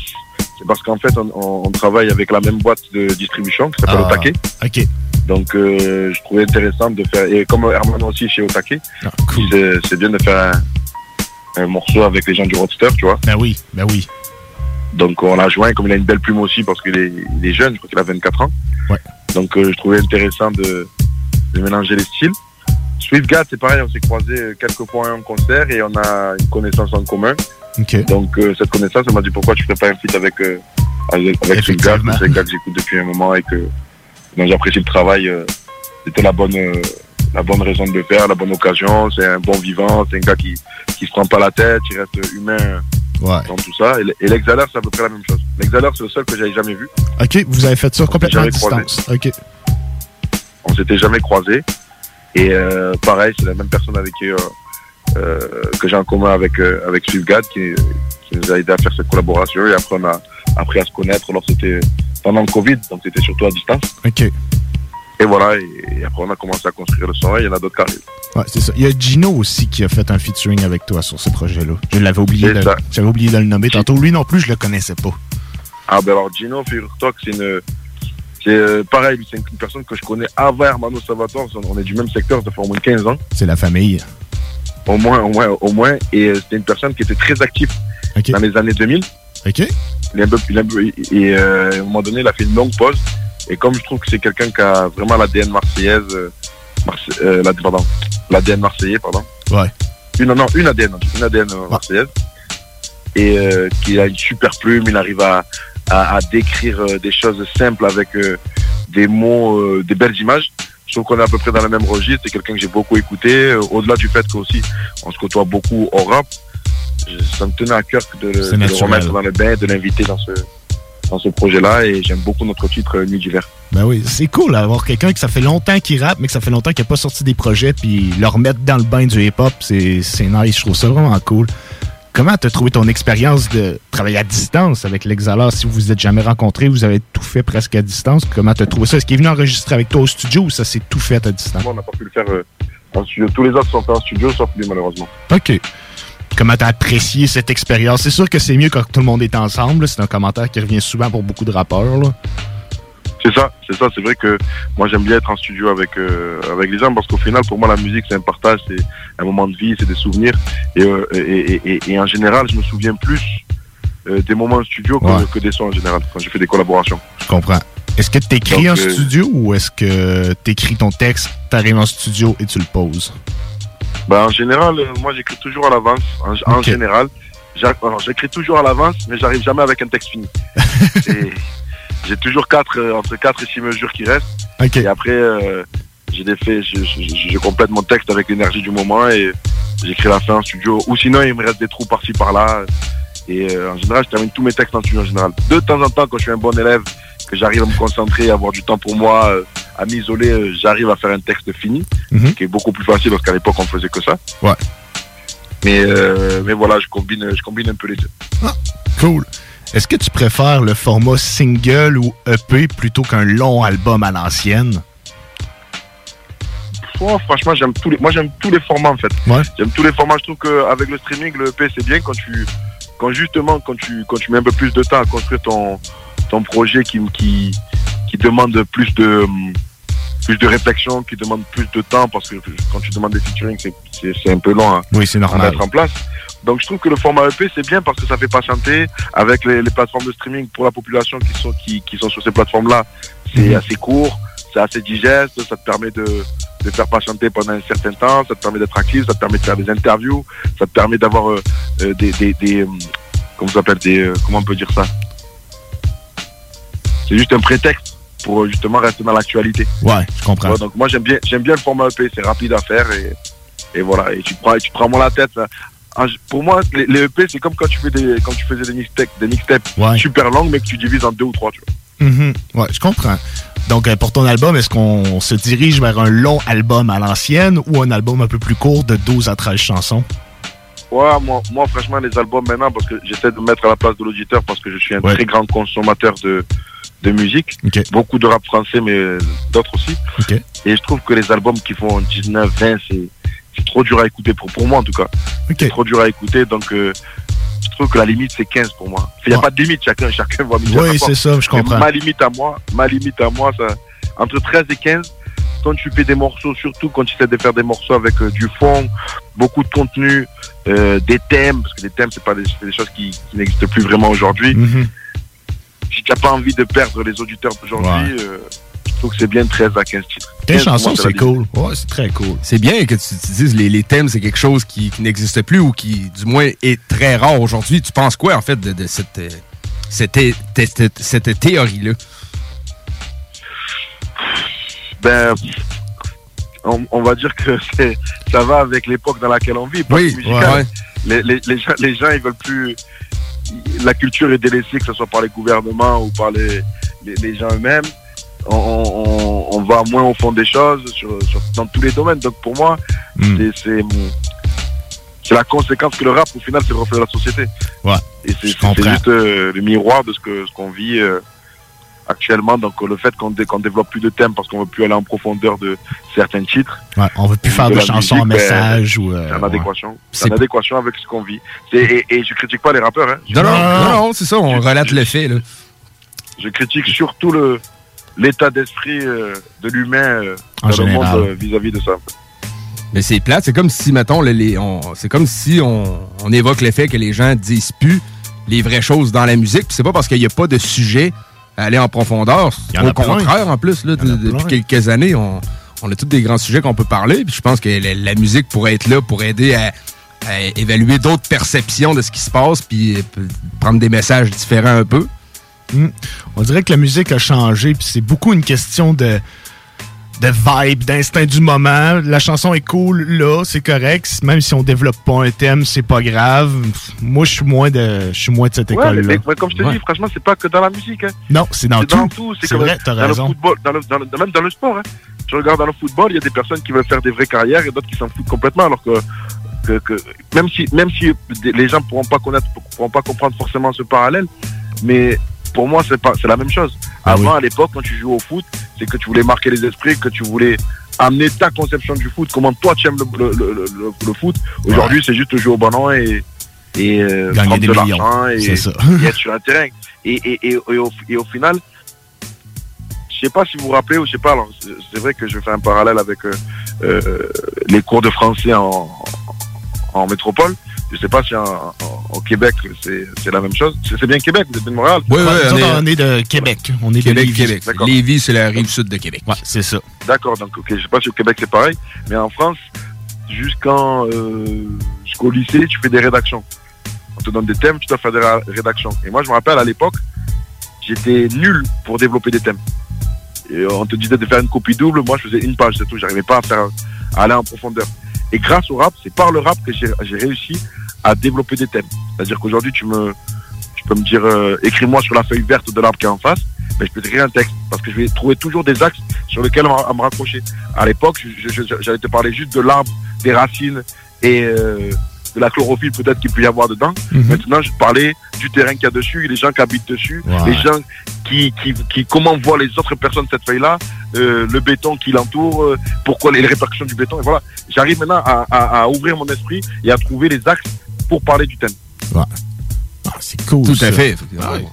c'est parce qu'en fait, on, travaille avec la même boîte de distribution qui s'appelle Ah, Otake. OK. Donc, euh, je trouvais intéressant de faire, et comme Hermano aussi chez Otake, Ah, c'est bien de faire un, un morceau avec les gens du Roadster, tu vois. Ben oui, ben oui. Donc, on l'a joint, comme il a une belle plume aussi, parce qu'il est, il est jeune, je crois qu'il a 24 ans. Ouais. Donc, euh, je trouvais intéressant de, de mélanger les styles. SwiftGat, c'est pareil, on s'est croisés quelques fois en concert et on a une connaissance en commun. Donc, euh, cette connaissance, elle m'a dit pourquoi tu ferais pas un feat avec, euh, avec, avec SwiftGat? Effectivement. C'est un gars que j'écoute depuis un moment et que dont j'apprécie le travail. euh, C'était la bonne, euh, la bonne raison de le faire, la bonne occasion. C'est un bon vivant, c'est un gars qui, qui se prend pas la tête, il reste humain Ouais. dans tout ça. Et, l- et l'Exhaleur, c'est à peu près la même chose. L'Exhaleur, c'est le seul que j'avais jamais vu. OK, vous avez fait ça complètement à croisé. distance. OK. On s'était jamais croisés. Et euh, pareil, c'est la même personne avec qui euh, euh, que j'ai en commun avec avec SwiftGad qui, qui nous a aidé à faire cette collaboration. Et après, on a appris à se connaître. Alors, c'était pendant le Covid, donc c'était surtout à distance. OK. Et voilà, et, et après, on a commencé à construire le son. Et il y en a d'autres qui arrivent. Ouais, c'est ça. Il y a Gino aussi qui a fait un featuring avec toi sur ce projet-là. Je l'avais oublié, de, j'avais oublié de le nommer tantôt. Lui non plus, je le connaissais pas. Ah ben alors Gino, figure-toi que c'est une... C'est euh, pareil, c'est une, personne que je connais avant Hermano Salvatore. On est du même secteur, ça fait au moins 15 ans. C'est la famille. Au moins, au moins, au moins. Et euh, c'était une personne qui était très active dans les années 2000. OK. Il un peu, il est un peu- et euh, à un moment donné, il a fait une longue pause. Et comme je trouve que c'est quelqu'un qui a vraiment l'ADN marseillaise, euh, Marse- euh, la- pardon, l'ADN marseillais, pardon. Ouais. Une, non, une ADN, une ADN euh, marseillaise. Et qui a une super plume, il arrive à, à, à décrire euh, des choses simples avec euh, des mots, euh, des belles images. Je trouve qu'on est à peu près dans le même registre. C'est quelqu'un que j'ai beaucoup écouté. Au-delà du fait qu'aussi, on se côtoie beaucoup au rap, ça me tenait à cœur de, de le remettre dans le bain, de l'inviter dans ce, dans ce projet-là. Et j'aime beaucoup notre titre Nuit d'hiver. Ben oui, c'est cool d'avoir quelqu'un que ça fait longtemps qu'il rappe, mais que ça fait longtemps qu'il n'a pas sorti des projets, puis le remettre dans le bain du hip-hop, c'est c'est nice. Je trouve ça vraiment cool. Comment t'as trouvé ton expérience de travailler à distance avec l'Exhaleur? Si vous vous êtes jamais rencontrés, vous avez tout fait presque à distance. Comment t'as trouvé ça? Est-ce qu'il est venu enregistrer avec toi au studio ou ça s'est tout fait à distance? On n'a pas pu le faire euh, en studio. Tous les autres sont en studio, sauf lui, malheureusement. OK. Comment t'as apprécié cette expérience? C'est sûr que c'est mieux quand tout le monde est ensemble. C'est un commentaire qui revient souvent pour beaucoup de rappeurs. là. C'est ça, c'est ça. C'est vrai que moi j'aime bien être en studio avec euh, avec les gens parce qu'au final pour moi la musique c'est un partage, c'est un moment de vie, c'est des souvenirs et, euh, et, et, et- et en général je me souviens plus euh, des moments en studio que, Ouais. que des sons en général quand je fais des collaborations. Je comprends. Est-ce que t'écris Donc, en studio ou est-ce que t'écris ton texte, t'arrives en studio et tu le poses? Bah en général moi j'écris toujours à l'avance. En, en général, j'écris toujours à l'avance, mais j'arrive jamais avec un texte fini. [laughs] J'ai toujours quatre euh, entre 4 et 6 mesures qui restent. Et après, euh, J'ai des faits, je, je- je complète mon texte avec l'énergie du moment et j'écris la fin en studio. Ou sinon, il me reste des trous par-ci par-là. Et euh, en général, je termine tous mes textes en studio en général. De temps en temps, quand je suis un bon élève, que j'arrive à me concentrer, à avoir du temps pour moi, euh, à m'isoler, j'arrive à faire un texte fini, Mhm. qui est beaucoup plus facile parce qu'à l'époque, on faisait que ça. Ouais. Mais, mais voilà, je combine, je combine un peu les deux. Cool. Est-ce que tu préfères le format single ou EP plutôt qu'un long album à l'ancienne? Oh, franchement, j'aime tous les, moi j'aime tous les formats en fait. Ouais. J'aime tous les formats. Je trouve qu'avec le streaming, le EP c'est bien quand tu, quand justement quand tu, quand tu mets un peu plus de temps à construire ton, ton projet qui, qui, qui demande plus de, plus de réflexion, qui demande plus de temps parce que quand tu demandes des featuring, c'est, c'est, c'est un peu long à, Oui, c'est à normal. mettre en place. Donc je trouve que le format EP c'est bien parce que ça fait patienter avec les, les plateformes de streaming pour la population qui sont qui, qui sont sur ces plateformes là. C'est Mhm. assez court, c'est assez digeste, ça te permet de, de faire patienter pendant un certain temps, ça te permet d'être actif, ça te permet de faire des interviews, ça te permet d'avoir euh, euh, des, des, des euh, comment ça s'appelle des comment on peut dire ça? C'est juste un prétexte pour justement rester dans l'actualité. Ouais, je comprends. Ouais, donc moi j'aime bien j'aime bien le format EP, c'est rapide à faire et, et voilà et tu prends tu prends moins la tête. En- Pour moi les, les EP c'est comme quand tu fais des quand tu faisais des mixtapes des mixtapes Ouais. super longues mais que tu divises en deux ou trois tu vois. Mhm. Ouais, je comprends. Donc, euh, pour ton album, est-ce qu'on se dirige vers un long album à l'ancienne ou un album un peu plus court de 12 à 13 chansons? Ouais, moi, moi franchement les albums maintenant parce que j'essaie de me mettre à la place de l'auditeur parce que je suis un Ouais. très grand consommateur de de musique, beaucoup de rap français mais d'autres aussi. Et je trouve que les albums qui font 19, 20 c'est c'est trop dur à écouter pour pour moi en tout cas. C'est trop dur à écouter donc euh, je trouve que la limite c'est 15 pour moi. Il n'y a pas de limite, chacun chacun voit midi Oui, c'est ça, je Mais comprends. Ma limite à moi, ma limite à moi ça entre 13 et 15 quand tu fais des morceaux, surtout quand tu essaies de faire des morceaux avec euh, du fond, beaucoup de contenu, euh, des thèmes, parce que les thèmes, c'est pas des, choses qui, qui n'existent plus vraiment aujourd'hui. Mhm. Si tu n'as pas envie de perdre les auditeurs d'aujourd'hui, je trouve que c'est bien 13 à 15 titres. Tes 15, pour chansons, c'est cool. Ouais, c'est très cool. C'est bien que tu, dises les, les thèmes, c'est quelque chose qui, qui n'existe plus ou qui, du moins, est très rare aujourd'hui. Tu penses quoi, en fait, de, de cette, euh, cette, thé- cette théorie-là? Ben, on, on va dire que [laughs] ça va avec l'époque dans laquelle on vit. Oui, musicale. ouais, ouais. Les, les, les gens, les gens, ils veulent plus. La culture est délaissée, que ce soit par les gouvernements ou par les, les, les gens eux-mêmes. On, on, on va moins au fond des choses sur, sur- dans tous les domaines. Donc pour moi, Hmm. c'est, c'est, c'est la conséquence que le rap, au final, c'est le reflet de la société. Ouais. Et c'est, juste euh, le miroir de ce, que, ce qu'on vit euh, actuellement. Donc le fait qu'on, dé- qu'on développe plus de thèmes parce qu'on veut plus aller en profondeur de certains titres. Ouais, on veut plus faire de, la chansons musique, en ben, message ou. euh, c'est en adéquation. C'est- C'est en adéquation avec ce qu'on vit. Et, et je critique pas les rappeurs. Hein. Non, non, non, non, c'est ça, on relate le fait, là. Je critique surtout le l'état d'esprit euh, de l'humain euh, En dans le monde général. euh, vis-à-vis de ça. Mais c'est plate, c'est comme si, mettons, le- les, on, c'est comme si on, on évoque le fait que les gens disent plus les vraies choses dans la musique. Puis c'est pas parce qu'il n'y a pas de sujet à aller en profondeur. Il y en Au a plein. contraire, en plus, là, de- depuis quelques années, on, on a tous des grands sujets qu'on peut parler. Puis je pense que la, la musique pourrait être là pour aider à, à évaluer d'autres perceptions de ce qui se passe, puis prendre des messages différents un peu. Hmm. On dirait que la musique a changé, puis c'est beaucoup une question de, de vibe, d'instinct du moment. La chanson est cool là, c'est correct. Même si on développe pas un thème, c'est pas grave. Moi, je suis moins de, je suis moins de cette Ouais, école-là. mais, mais comme je te dis, franchement, c'est pas que dans la musique. hein. Non, c'est dans tout. C'est C'est comme vrai, t'as dans raison. le football, dans le, dans le- même dans le sport. Hein. Tu regardes dans le football, il y a des personnes qui veulent faire des vraies carrières et d'autres qui s'en foutent complètement. Alors que, que, que- même si même si les gens pourront pas connaître, pourront pas comprendre forcément ce parallèle, mais pour moi c'est pas c'est la même chose. Ah Avant à l'époque quand tu jouais au foot, c'est que tu voulais marquer les esprits, que tu voulais amener ta conception du foot, comment toi tu aimes le, le, le, le- le foot. Aujourd'hui c'est juste jouer au ballon et et euh, Gagner prendre des de l'argent et, être sur un terrain. Et, et, et, et au, et au final, je sais pas si vous vous rappelez ou je sais pas. C'est vrai que je fais un parallèle avec euh, euh, les cours de français en, en métropole. Je sais pas si en, Québec c'est c'est la même chose. C'est bien Québec, vous êtes bien de Montréal? Oui, on est- on est de Québec. On est Québec, de Lévis. Québec. D'accord. Lévis, c'est la rive sud de Québec. Ouais, c'est ça. D'accord, donc ok, je sais pas si au Québec c'est pareil, mais en France, jusqu'en euh, jusqu'au lycée, tu fais des rédactions. On te donne des thèmes, tu dois faire des rédactions. Et moi, je me rappelle à l'époque, j'étais nul pour développer des thèmes. Et on te disait de faire une copie double, moi je faisais une page, c'est tout. J'arrivais pas à faire à aller en profondeur. Et grâce au rap, c'est par le rap que j'ai réussi à développer des thèmes. C'est-à-dire qu'aujourd'hui, tu peux me dire, euh, écris-moi sur la feuille verte de l'arbre qui est en face, mais je peux écrire un texte parce que je vais trouver toujours des axes sur lesquels à me raccrocher. À l'époque, j'allais te parler juste de l'arbre, des racines et euh, de la chlorophylle peut-être qu'il peut y avoir dedans. Maintenant, je parlais du terrain qu'il y a dessus, les gens qui habitent dessus, les gens qui, qui, qui comment voient les autres personnes cette feuille-là, euh, le béton qui l'entoure, euh, pourquoi les, les répercussions du béton. Et voilà, j'arrive maintenant à, à- à ouvrir mon esprit et à trouver les axes pour parler du thème. c'est cool. Tout ça. à fait.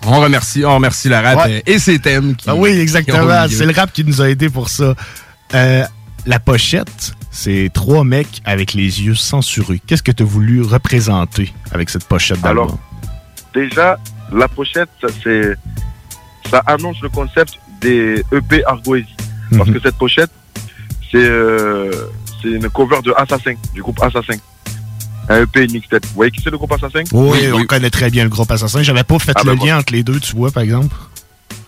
On remercie, on remercie la rap Ouais. et ses thèmes. Qui, Ah oui, exactement. C'est le rap qui nous a aidé pour ça. Euh, la pochette, c'est trois mecs avec les yeux censurés. Qu'est-ce que tu as voulu représenter avec cette pochette d'album? Alors, déjà, la pochette, ça, c'est, ça annonce le concept des EP Argoésie. Parce que cette pochette, c'est, euh, c'est une cover de Assassin, du groupe Assassin. Un EP et une mixtape. Vous voyez qui c'est le groupe Assassin? Oui, on connaît très bien le groupe Assassin. J'avais pas fait Ah, le ben, lien entre les deux, tu vois, par exemple.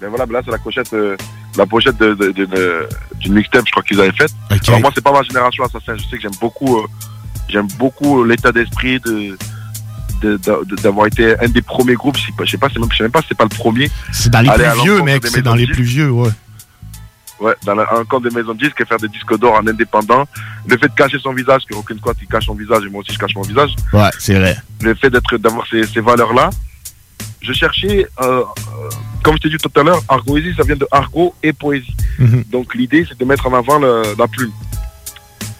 Ben voilà, ben là c'est la pochette, euh, la pochette de, de- de- de- d'une mixtape, je crois qu'ils avaient faite. Alors moi c'est pas ma génération Assassin, je sais que j'aime beaucoup, euh, j'aime beaucoup euh, l'état d'esprit de d'avoir été un des premiers groupes, je sais pas, je sais pas, c'est même, je sais même pas si c'est pas le premier. C'est dans les Aller plus vieux, mec. C'est dans les plus vieux, ouais. Ouais, dans la- un camp des maisons de disques et faire des disques d'or en indépendant. Le fait de cacher son visage, que aucune squad qui cache son visage et moi aussi je cache mon visage. Ouais, c'est vrai. Le fait d'être, d'avoir ces, ces valeurs-là. Je cherchais, euh, euh, comme je t'ai dit tout à l'heure, argoésie, ça vient de argot et poésie. Mhm. Donc l'idée, c'est de mettre en avant le- la plume.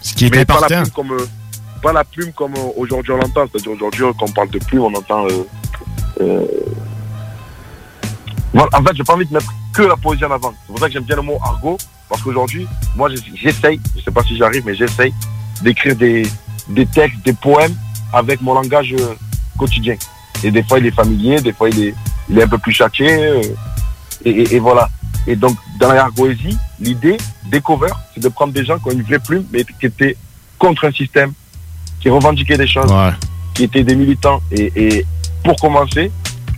Ce qui est Mais pas la plume comme, euh, pas la plume comme euh, aujourd'hui on l'entend. C'est-à-dire aujourd'hui, quand on parle de plume, on entend. euh, euh, voilà, en fait, j'ai pas envie de mettre que la poésie en avant. C'est pour ça que j'aime bien le mot argot, parce qu'aujourd'hui, moi, j'ess- j'essaye, je sais pas si j'arrive, mais j'essaye d'écrire des, des textes, des poèmes avec mon langage euh, quotidien. Et des fois, il est familier, des fois, il est, il est un peu plus châtié, euh, et, et- et voilà. Et donc, dans la argoésie, l'idée des covers, c'est de prendre des gens qui ont une vraie plume, mais qui étaient contre un système, qui revendiquaient des choses, qui étaient des militants. Et, et pour commencer,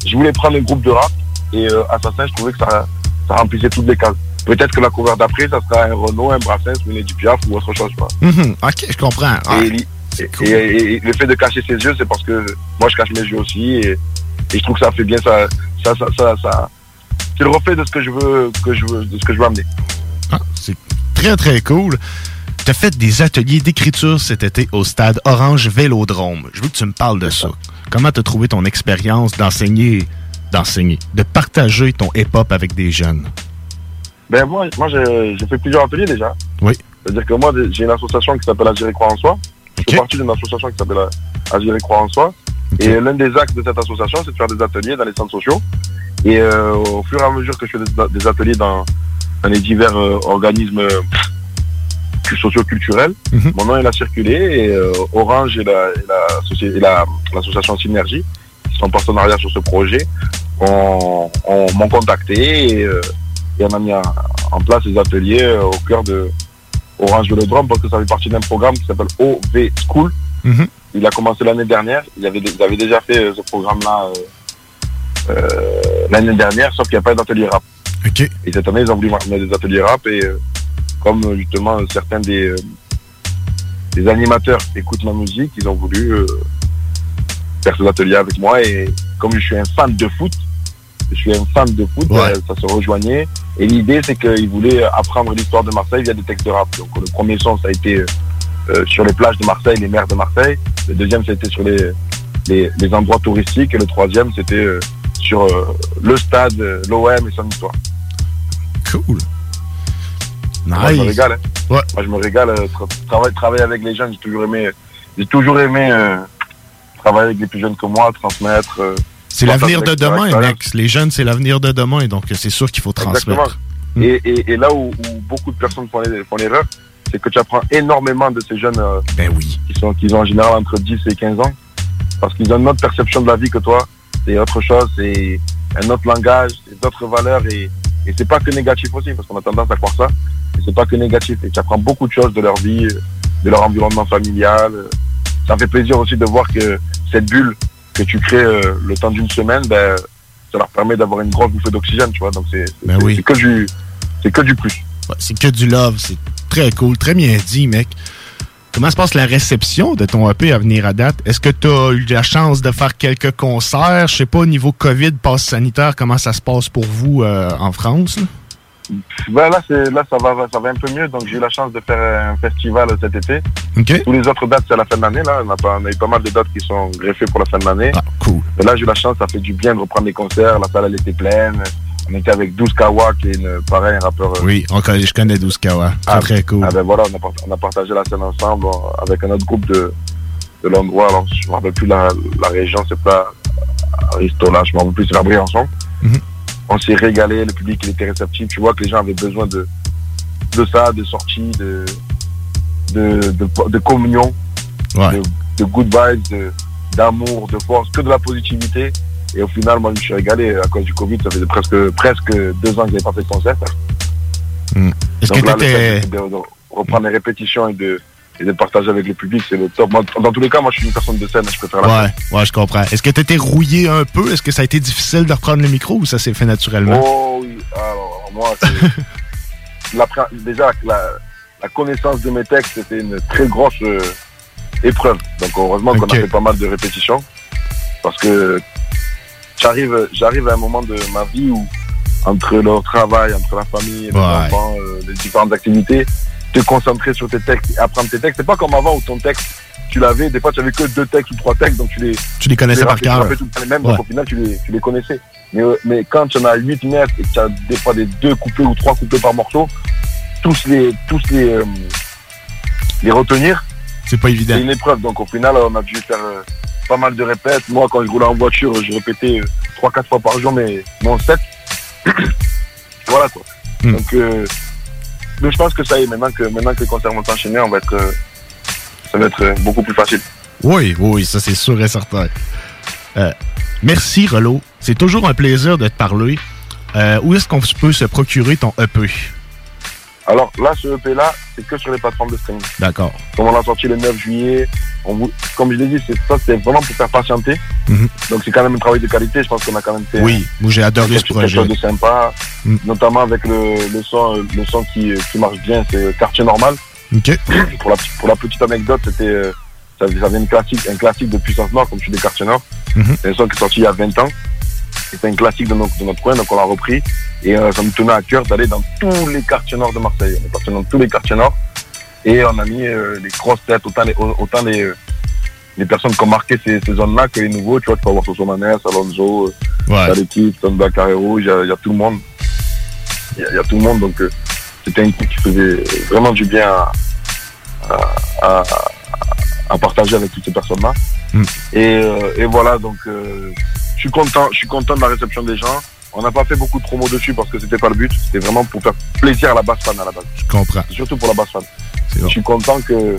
je voulais prendre un groupe de rap, et euh, Assassin, je trouvais que ça, ça remplissait toutes les cases. Peut-être que la cover d'après, ça sera un Renault, un Brassens, une Edith Piaf ou autre chose. Quoi. Mhm. Ok, je comprends. Ouais. Et- et- et le fait de cacher ses yeux, c'est parce que moi, je cache mes yeux aussi, et, et je trouve que ça fait bien, ça, ça, ça, ça, ça- c'est le reflet de ce que je veux, que je veux, de ce que je veux amener. Ah, c'est très, très cool. Tu as fait des ateliers d'écriture cet été au stade Orange Vélodrome. Je veux que tu me parles de ça. Comment tu as trouvé ton expérience d'enseigner, d'enseigner, de partager ton hip-hop avec des jeunes? Ben moi, moi j'ai fait plusieurs ateliers déjà. Oui. C'est-à-dire que moi, j'ai une association qui s'appelle Agir et Croire en Soi. Je fais partie d'une association qui s'appelle euh, Agir et Croire en Soi. Et l'un des axes de cette association, c'est de faire des ateliers dans les centres sociaux. Et euh, au fur et à mesure que je fais des, des ateliers dans, dans les divers euh, organismes euh, socio-culturels, mon nom il a circulé et euh, Orange et la, et la l'association Synergie, qui sont en partenariat sur ce projet, ont- ont- m'ont contacté et, euh, et on a mis en, en place des ateliers euh, au cœur de Orange Vélodrome parce que ça fait partie d'un programme qui s'appelle OV School. Il a commencé l'année dernière. Il avait, il avait déjà fait euh, ce programme-là euh, euh, l'année dernière, sauf qu'il n'y a pas d'atelier rap. Et cette année, ils ont voulu mettre des ateliers rap et euh, comme justement certains des, euh, des animateurs écoutent ma musique, ils ont voulu faire ces ateliers avec moi et comme je suis un fan de foot, je suis un fan de foot, Ouais. euh, ça se rejoignait. Et l'idée, c'est qu'ils voulaient apprendre l'histoire de Marseille via des textes de rap. Donc le premier son, ça a été euh, euh, sur les plages de Marseille, les mers de Marseille. Le deuxième, c'était sur les, les, les endroits touristiques. Et le troisième, c'était euh, sur euh, le stade, l'OM et son histoire. Cool. Moi, je me Nice. régale. hein. Moi, je me régale. tra- travailler, travailler avec les jeunes, j'ai toujours aimé, j'ai toujours aimé travailler avec les plus jeunes que moi, transmettre. C'est l'avenir de demain, mec. Les jeunes, c'est l'avenir de demain, donc c'est sûr qu'il faut Exactement. transmettre. Et, et, et là où, où beaucoup de personnes font l'erreur, c'est que tu apprends énormément de ces jeunes euh, ben oui. qui, sont, qui ont en général entre 10 et 15 ans. Parce qu'ils ont une autre perception de la vie que toi. C'est autre chose, c'est un autre langage, c'est d'autres valeurs. Et, et c'est pas que négatif aussi, parce qu'on a tendance à croire ça. Mais c'est pas que négatif. Et tu apprends beaucoup de choses de leur vie, de leur environnement familial. Ça me fait plaisir aussi de voir que cette bulle que tu crées euh, le temps d'une semaine, ben, ça leur permet d'avoir une grosse bouffée d'oxygène, tu vois. Donc c'est Ben oui. que du c'est que du plus. Ouais, c'est que du love. C'est très cool, très bien dit, mec. Comment se passe la réception de ton EP à venir à date? Est-ce que tu as eu la chance de faire quelques concerts? Je sais pas, au niveau COVID, passe sanitaire, comment ça se passe pour vous euh, en France? là? Ben là, là ça, va, ça va un peu mieux. Donc, j'ai eu la chance de faire un festival cet été. Tous les autres dates, c'est à la fin de l'année. Là. On, a pas, on a eu pas mal de dates qui sont greffées pour la fin de l'année. Ah, cool. Et là, j'ai eu la chance, ça fait du bien de reprendre les concerts. La salle, elle était pleine. On était avec 12 Kawa, qui est une, pareil, un rappeur. euh, Oui, connaît- je connais 12 Kawa. Très, ah, très cool. Ah ben voilà, on a, on a partagé la scène ensemble avec un autre groupe de, de l'endroit. Alors, je me rappelle plus la, la région, c'est pas Aristola, je me rappelle plus, c'est la Briançon. Mhm. On s'est régalé, le public il était réceptif. Tu vois que les gens avaient besoin de, de ça, de sorties, de, de, de, de communion, Ouais. de, de good vibes, de- d'amour, de, force, que de la positivité. Et au final, moi, je me suis régalé à cause du Covid. Ça faisait presque, presque deux ans que j'avais pas fait de concert. Hmm. Est-ce Donc que là, le t'étais- fait de, de reprendre les répétitions et de, et de partager avec le public, c'est le top. Moi, dans tous les cas, moi, je suis une personne de scène, je préfère la Ouais, ouais, je comprends. Est-ce que tu étais rouillé un peu? Est-ce que ça a été difficile de reprendre le micro ou ça s'est fait naturellement? Oh oui, alors moi, c'est- [laughs] déjà, la, la connaissance de mes textes, c'était une très grosse euh, épreuve. Donc heureusement qu'on a fait pas mal de répétitions. Parce que j'arrive, j'arrive à un moment de ma vie où, entre le travail, entre la famille, les Ouais. enfants, euh, les différentes activités, te concentrer sur tes textes et apprendre tes textes. C'est pas comme avant où ton texte, tu l'avais, des fois tu avais que deux textes ou trois textes, donc tu les, Tu les connaissais par tu cœur. temps les mêmes, Ouais. donc au final tu les, tu les connaissais. Mais, euh, mais quand tu en as 8, 9 et que tu as des fois des deux couplets ou trois couplets par morceau, tous les, tous les, euh, les retenir, C'est pas évident. c'est une épreuve. Donc au final, on a dû faire euh, pas mal de répètes. Moi, quand je roulais en voiture, je répétais 3-4 fois par jour mais mon set. [coughs] voilà quoi. Hmm. Donc, mais je pense que ça y est, maintenant que, maintenant que les concerts vont s'enchaîner, on va être, euh, ça va être euh, beaucoup plus facile. Oui, oui, ça c'est sûr et certain. Euh, merci, Relo. C'est toujours un plaisir de te parler. Où est-ce qu'on peut se procurer ton EP? Alors là, ce EP-là, c'est que sur les plateformes de streaming. D'accord. Comme on l'a sorti le 9 juillet, on vous- comme je l'ai dit, c'est ça, c'est vraiment pour faire patienter. Mhm. Donc c'est quand même un travail de qualité. Je pense qu'on a quand même fait Oui, j'ai adoré ce quelque projet. chose de sympa, Mm. notamment avec le, le son, le son qui, qui marche bien, c'est Quartier Normal. OK. [clears throat] Pour la, pour la petite anecdote, c'était euh, ça, ça vient une classique, un classique de Puissance Nord, comme je suis des Quartiers Nord. Mhm. C'est un son qui est sorti il y a 20 ans. C'était un classique de notre, de notre coin, donc on l'a repris. Et euh, ça me tenait à cœur d'aller dans tous les quartiers nord de Marseille. On est parti dans tous les quartiers nord. Et on a mis euh, les grosses têtes, autant les, autant les, euh, les personnes qui ont marqué ces, ces zones-là que les nouveaux. Tu vois, tu peux avoir Soso Manes, Alonso, euh, Ouais. Taletti, Tonda Carrero, il y, a- il y a tout le monde. Il y, a- il y a tout le monde, donc euh, c'était un coup qui faisait vraiment du bien à, à, à- à partager avec toutes ces personnes-là. Mm. Et, euh, et voilà, donc euh, je suis content, je suis content de la réception des gens. On n'a pas fait beaucoup de promos dessus parce que c'était pas le but. C'était vraiment pour faire plaisir à la basse fan à la base. Je comprends. Surtout pour la basse fan. Bon. Je suis content que,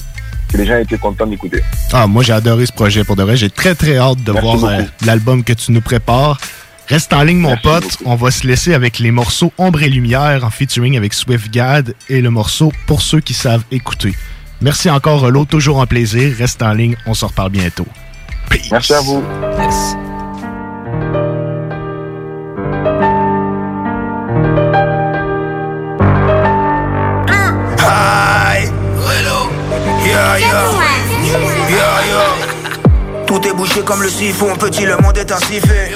que les gens aient été contents d'écouter. Ah, moi j'ai adoré ce projet pour de vrai. J'ai très très hâte de Merci voir euh, l'album que tu nous prépares. Reste en ligne, mon Merci pote. beaucoup. On va se laisser avec les morceaux Ombre et Lumière en featuring avec SwiftGad et le morceau Pour ceux qui savent écouter. Merci encore, Relo. Toujours un plaisir. Reste en ligne. On se reparle bientôt. Peace. Merci à vous. Aïe, Relo, yeah, yeah, yeah, yeah. Tout est bouché comme le siphon, petit le monde est ainsi fait.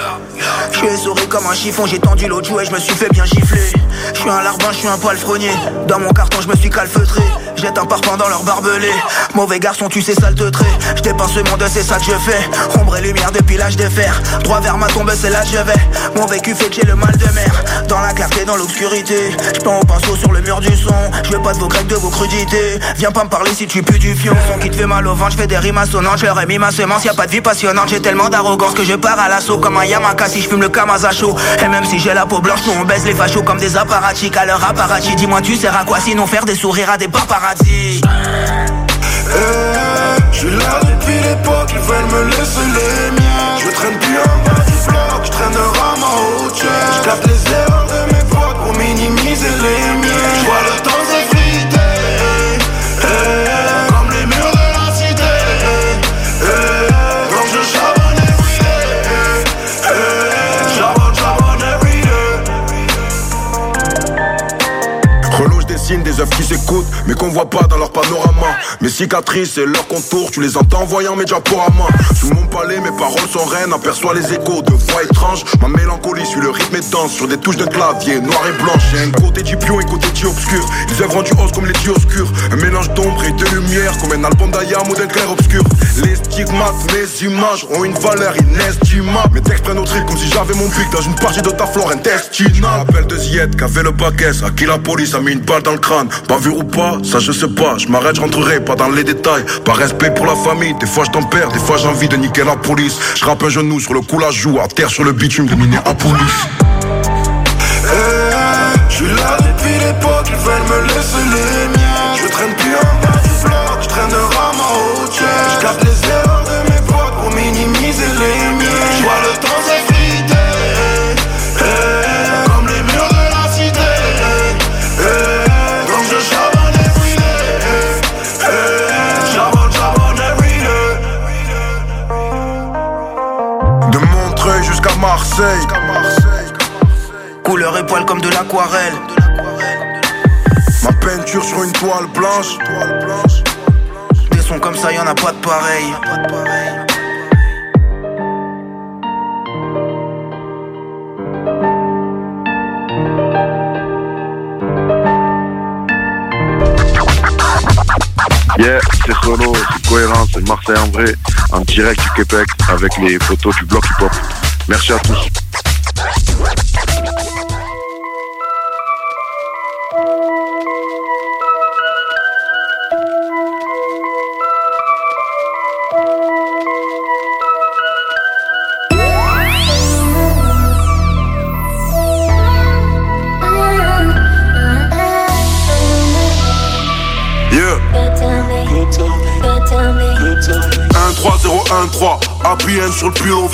Je suis essoré comme un chiffon, j'ai tendu l'autre joue et je me suis fait bien gifler. Je suis un larbin, je suis un palefrenier. Dans mon carton, je me suis calfeutré. Jette un parpaing dans leur barbelé. Mauvais garçon, tu sais, sale trait. Je dépense ce monde, c'est ça que je fais. Ombre et lumière depuis l'âge de fer. Droit vers ma tombe, c'est là que je vais. Mon vécu fait que j'ai le mal de mer. Dans la clarté, dans l'obscurité. Je au pinceau sur le mur du son. Je veux pas de vos grecs, de vos crudités. Viens pas me parler si tu pues du fion. Son qui te fait mal au ventre, je fais des rimes assonantes. Je leur ai mis ma semence, y a pas de vie passionnante. J'ai tellement d'arrogance que je pars à l'assaut comme un Yamaka si je fume le Kamazacho. Et même si j'ai la peau blanche, nous on baisse les fachos comme des apparatchiks à leur apparatchik. Dis-moi, tu sers à quoi sinon faire des sourires à des paparazzi? Je suis là depuis l'époque, ils veulent me laisser les miens. Je traîne plus en bas du bloc, je traîne à ma hauteur. Je capte les erreurs de mes potes pour minimiser les keufs qui s'écoutent, mais qu'on voit pas dans leur panorama. Mes cicatrices et leurs contours, tu les entends en voyant mes diaporamas. Sous mon palais, mes paroles sont reines, aperçois les échos de voix étranges. Ma mélancolie suit le rythme et danse sur des touches de clavier noir et blanche. J'ai un côté pion et côté dit obscur. Ils œuvrent du hausse comme les obscurs. Un mélange d'ombre et de lumière, comme un album d'Aya modèle clair obscur. Les stigmates, mes images ont une valeur inestimable. Mes textes prennent au trip comme si j'avais mon pic dans une partie de ta flore intestinale. Appel de Ziette, qui avait le paquet, à qui la police a mis une balle dans le crâne. Pas vu ou pas, ça je sais pas. Je m'arrête, je rentrerai pas dans les détails. Par respect pour la famille, des fois je t'en perds, des fois j'ai envie de niquer la police. Je un genou sur le cou la joue, à terre sur le bitume de miner Marseille. Couleur et poil comme de l'aquarelle. Ma peinture sur une toile blanche. Des sons comme ça, y en a pas de pareil. Yeah, c'est solo, c'est cohérent, c'est Marseille en vrai, en direct du Québec avec les photos du bloc hip-hop. Merci à tous. Yeah. 1-3-0-1-3 APN sur le pullover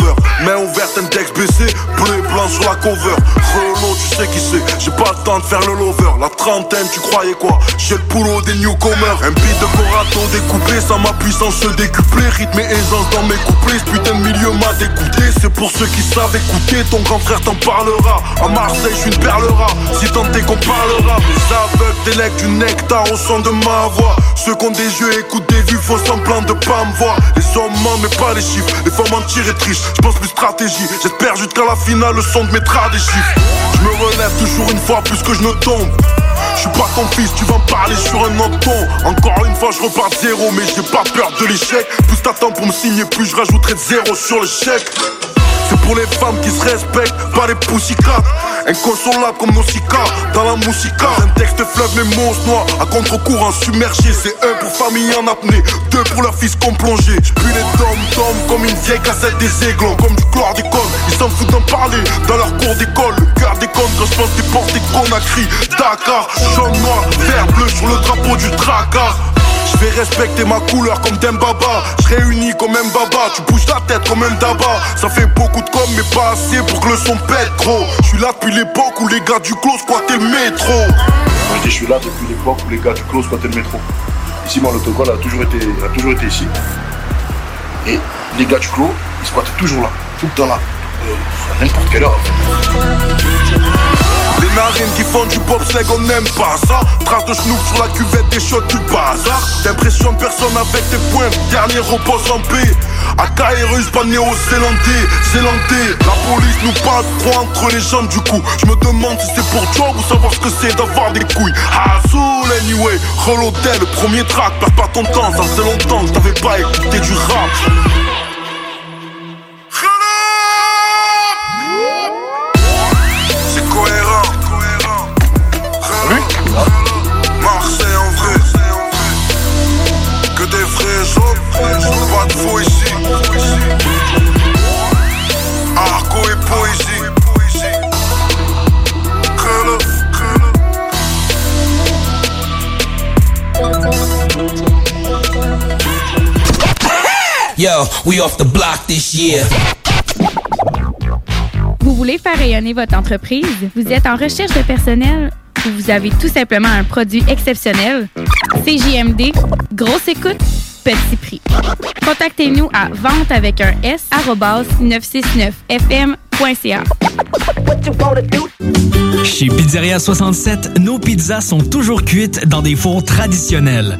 cover Relo, tu sais qui c'est. J'ai pas le temps de faire le lover trentaine, tu croyais quoi? J'ai le boulot des newcomers. Un beat de Corato découpé Sans ma puissance se décupler Rythme et aisance dans mes couplets. Ce putain de milieu m'a dégoûté. C'est pour ceux qui savent écouter. Ton grand frère t'en parlera. À Marseille, je une perle rare Si tant est qu'on parlera. Les aveugles délectent du nectar au son de ma voix. Ceux qui ont des yeux écoutent des vues Font semblant de pas me voir. Les hommes mais pas les chiffres. Les femmes mentir et trichent. Je pense plus stratégie. J'espère jusqu'à la finale le son de mettra des chiffres Je me relève toujours une fois plus que je ne tombe je suis pas ton fils, tu vas me parler sur un autre ton Encore une fois je repars zéro mais j'ai pas peur de l'échec. Plus t'attends pour me signer plus je rajouterai de zéro sur le chèque pour les femmes qui se respectent, pas les poussicats Inconsolable comme cicares, dans la moussica Un texte fleuve mes mots noirs, à contre-courant submergé C'est un pour famille en apnée, deux pour leur fils qu'on plongé J'pue les dom-dom comme une vieille cassette des aiglons Comme du chlordécone, ils s'en foutent d'en parler Dans leur cours d'école, le cœur déconne quand je pense des portes qu'on a Dakar, jaune, noir, vert, bleu sur le drapeau du Drakkar je vais respecter ma couleur comme Dembaba Je réunis comme Mbaba Tu bouges la tête comme un daba Ça fait beaucoup de com mais pas assez pour que le son pète gros Je suis là depuis l'époque où les gars du clos squattaient le métro Je dis, je suis là depuis l'époque où les gars du clos squattaient le métro. Ici, mon autocollant a toujours été, a toujours été ici. Et les gars du clos, ils squattaient toujours là, tout le temps là. Euh, à n'importe quelle heure. Les narines qui font du bobsleigh, on n'aime pas ça. Trace de schnook sur la cuvette des shots du bazar. T'impressionnes personne avec tes points Dernier repose en paix. Akairus, pas néo-zélandais Zélandais. La police nous passe trop entre les jambes du coup. Je me demande si c'est pour job ou savoir ce que c'est d'avoir des couilles. Azul anyway Reloadé, le premier track Perds pas ton temps, ça faisait longtemps que t'avais pas écouté du rap Yo, we off the block this year. Vous voulez faire rayonner votre entreprise? Vous êtes en recherche de personnel? Ou vous avez tout simplement un produit exceptionnel? CJMD, grosse écoute, petit prix. Contactez-nous à vente avec un S 969fm.ca. Chez Pizzeria 67, nos pizzas sont toujours cuites dans des fours traditionnels.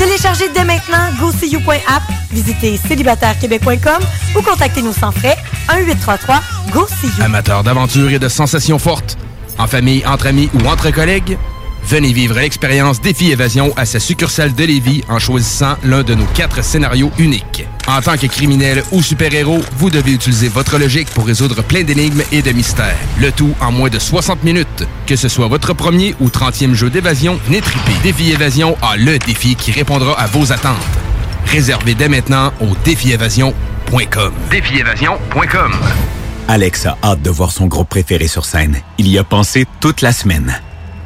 Téléchargez dès maintenant GoSeeYou.app, visitez célibatairequebec.com ou contactez-nous sans frais 1-833-GO-SEE-YOU. Amateur d'aventure et de sensations fortes, en famille, entre amis ou entre collègues, venez vivre l'expérience Défi Évasion à sa succursale de Lévis en choisissant l'un de nos quatre scénarios uniques. En tant que criminel ou super-héros, vous devez utiliser votre logique pour résoudre plein d'énigmes et de mystères. Le tout en moins de 60 minutes. Que ce soit votre premier ou 30e jeu d'évasion, triper. Défi Évasion a le défi qui répondra à vos attentes. Réservez dès maintenant au défiévasion.com. Défiévasion.com. Alex a hâte de voir son groupe préféré sur scène. Il y a pensé toute la semaine.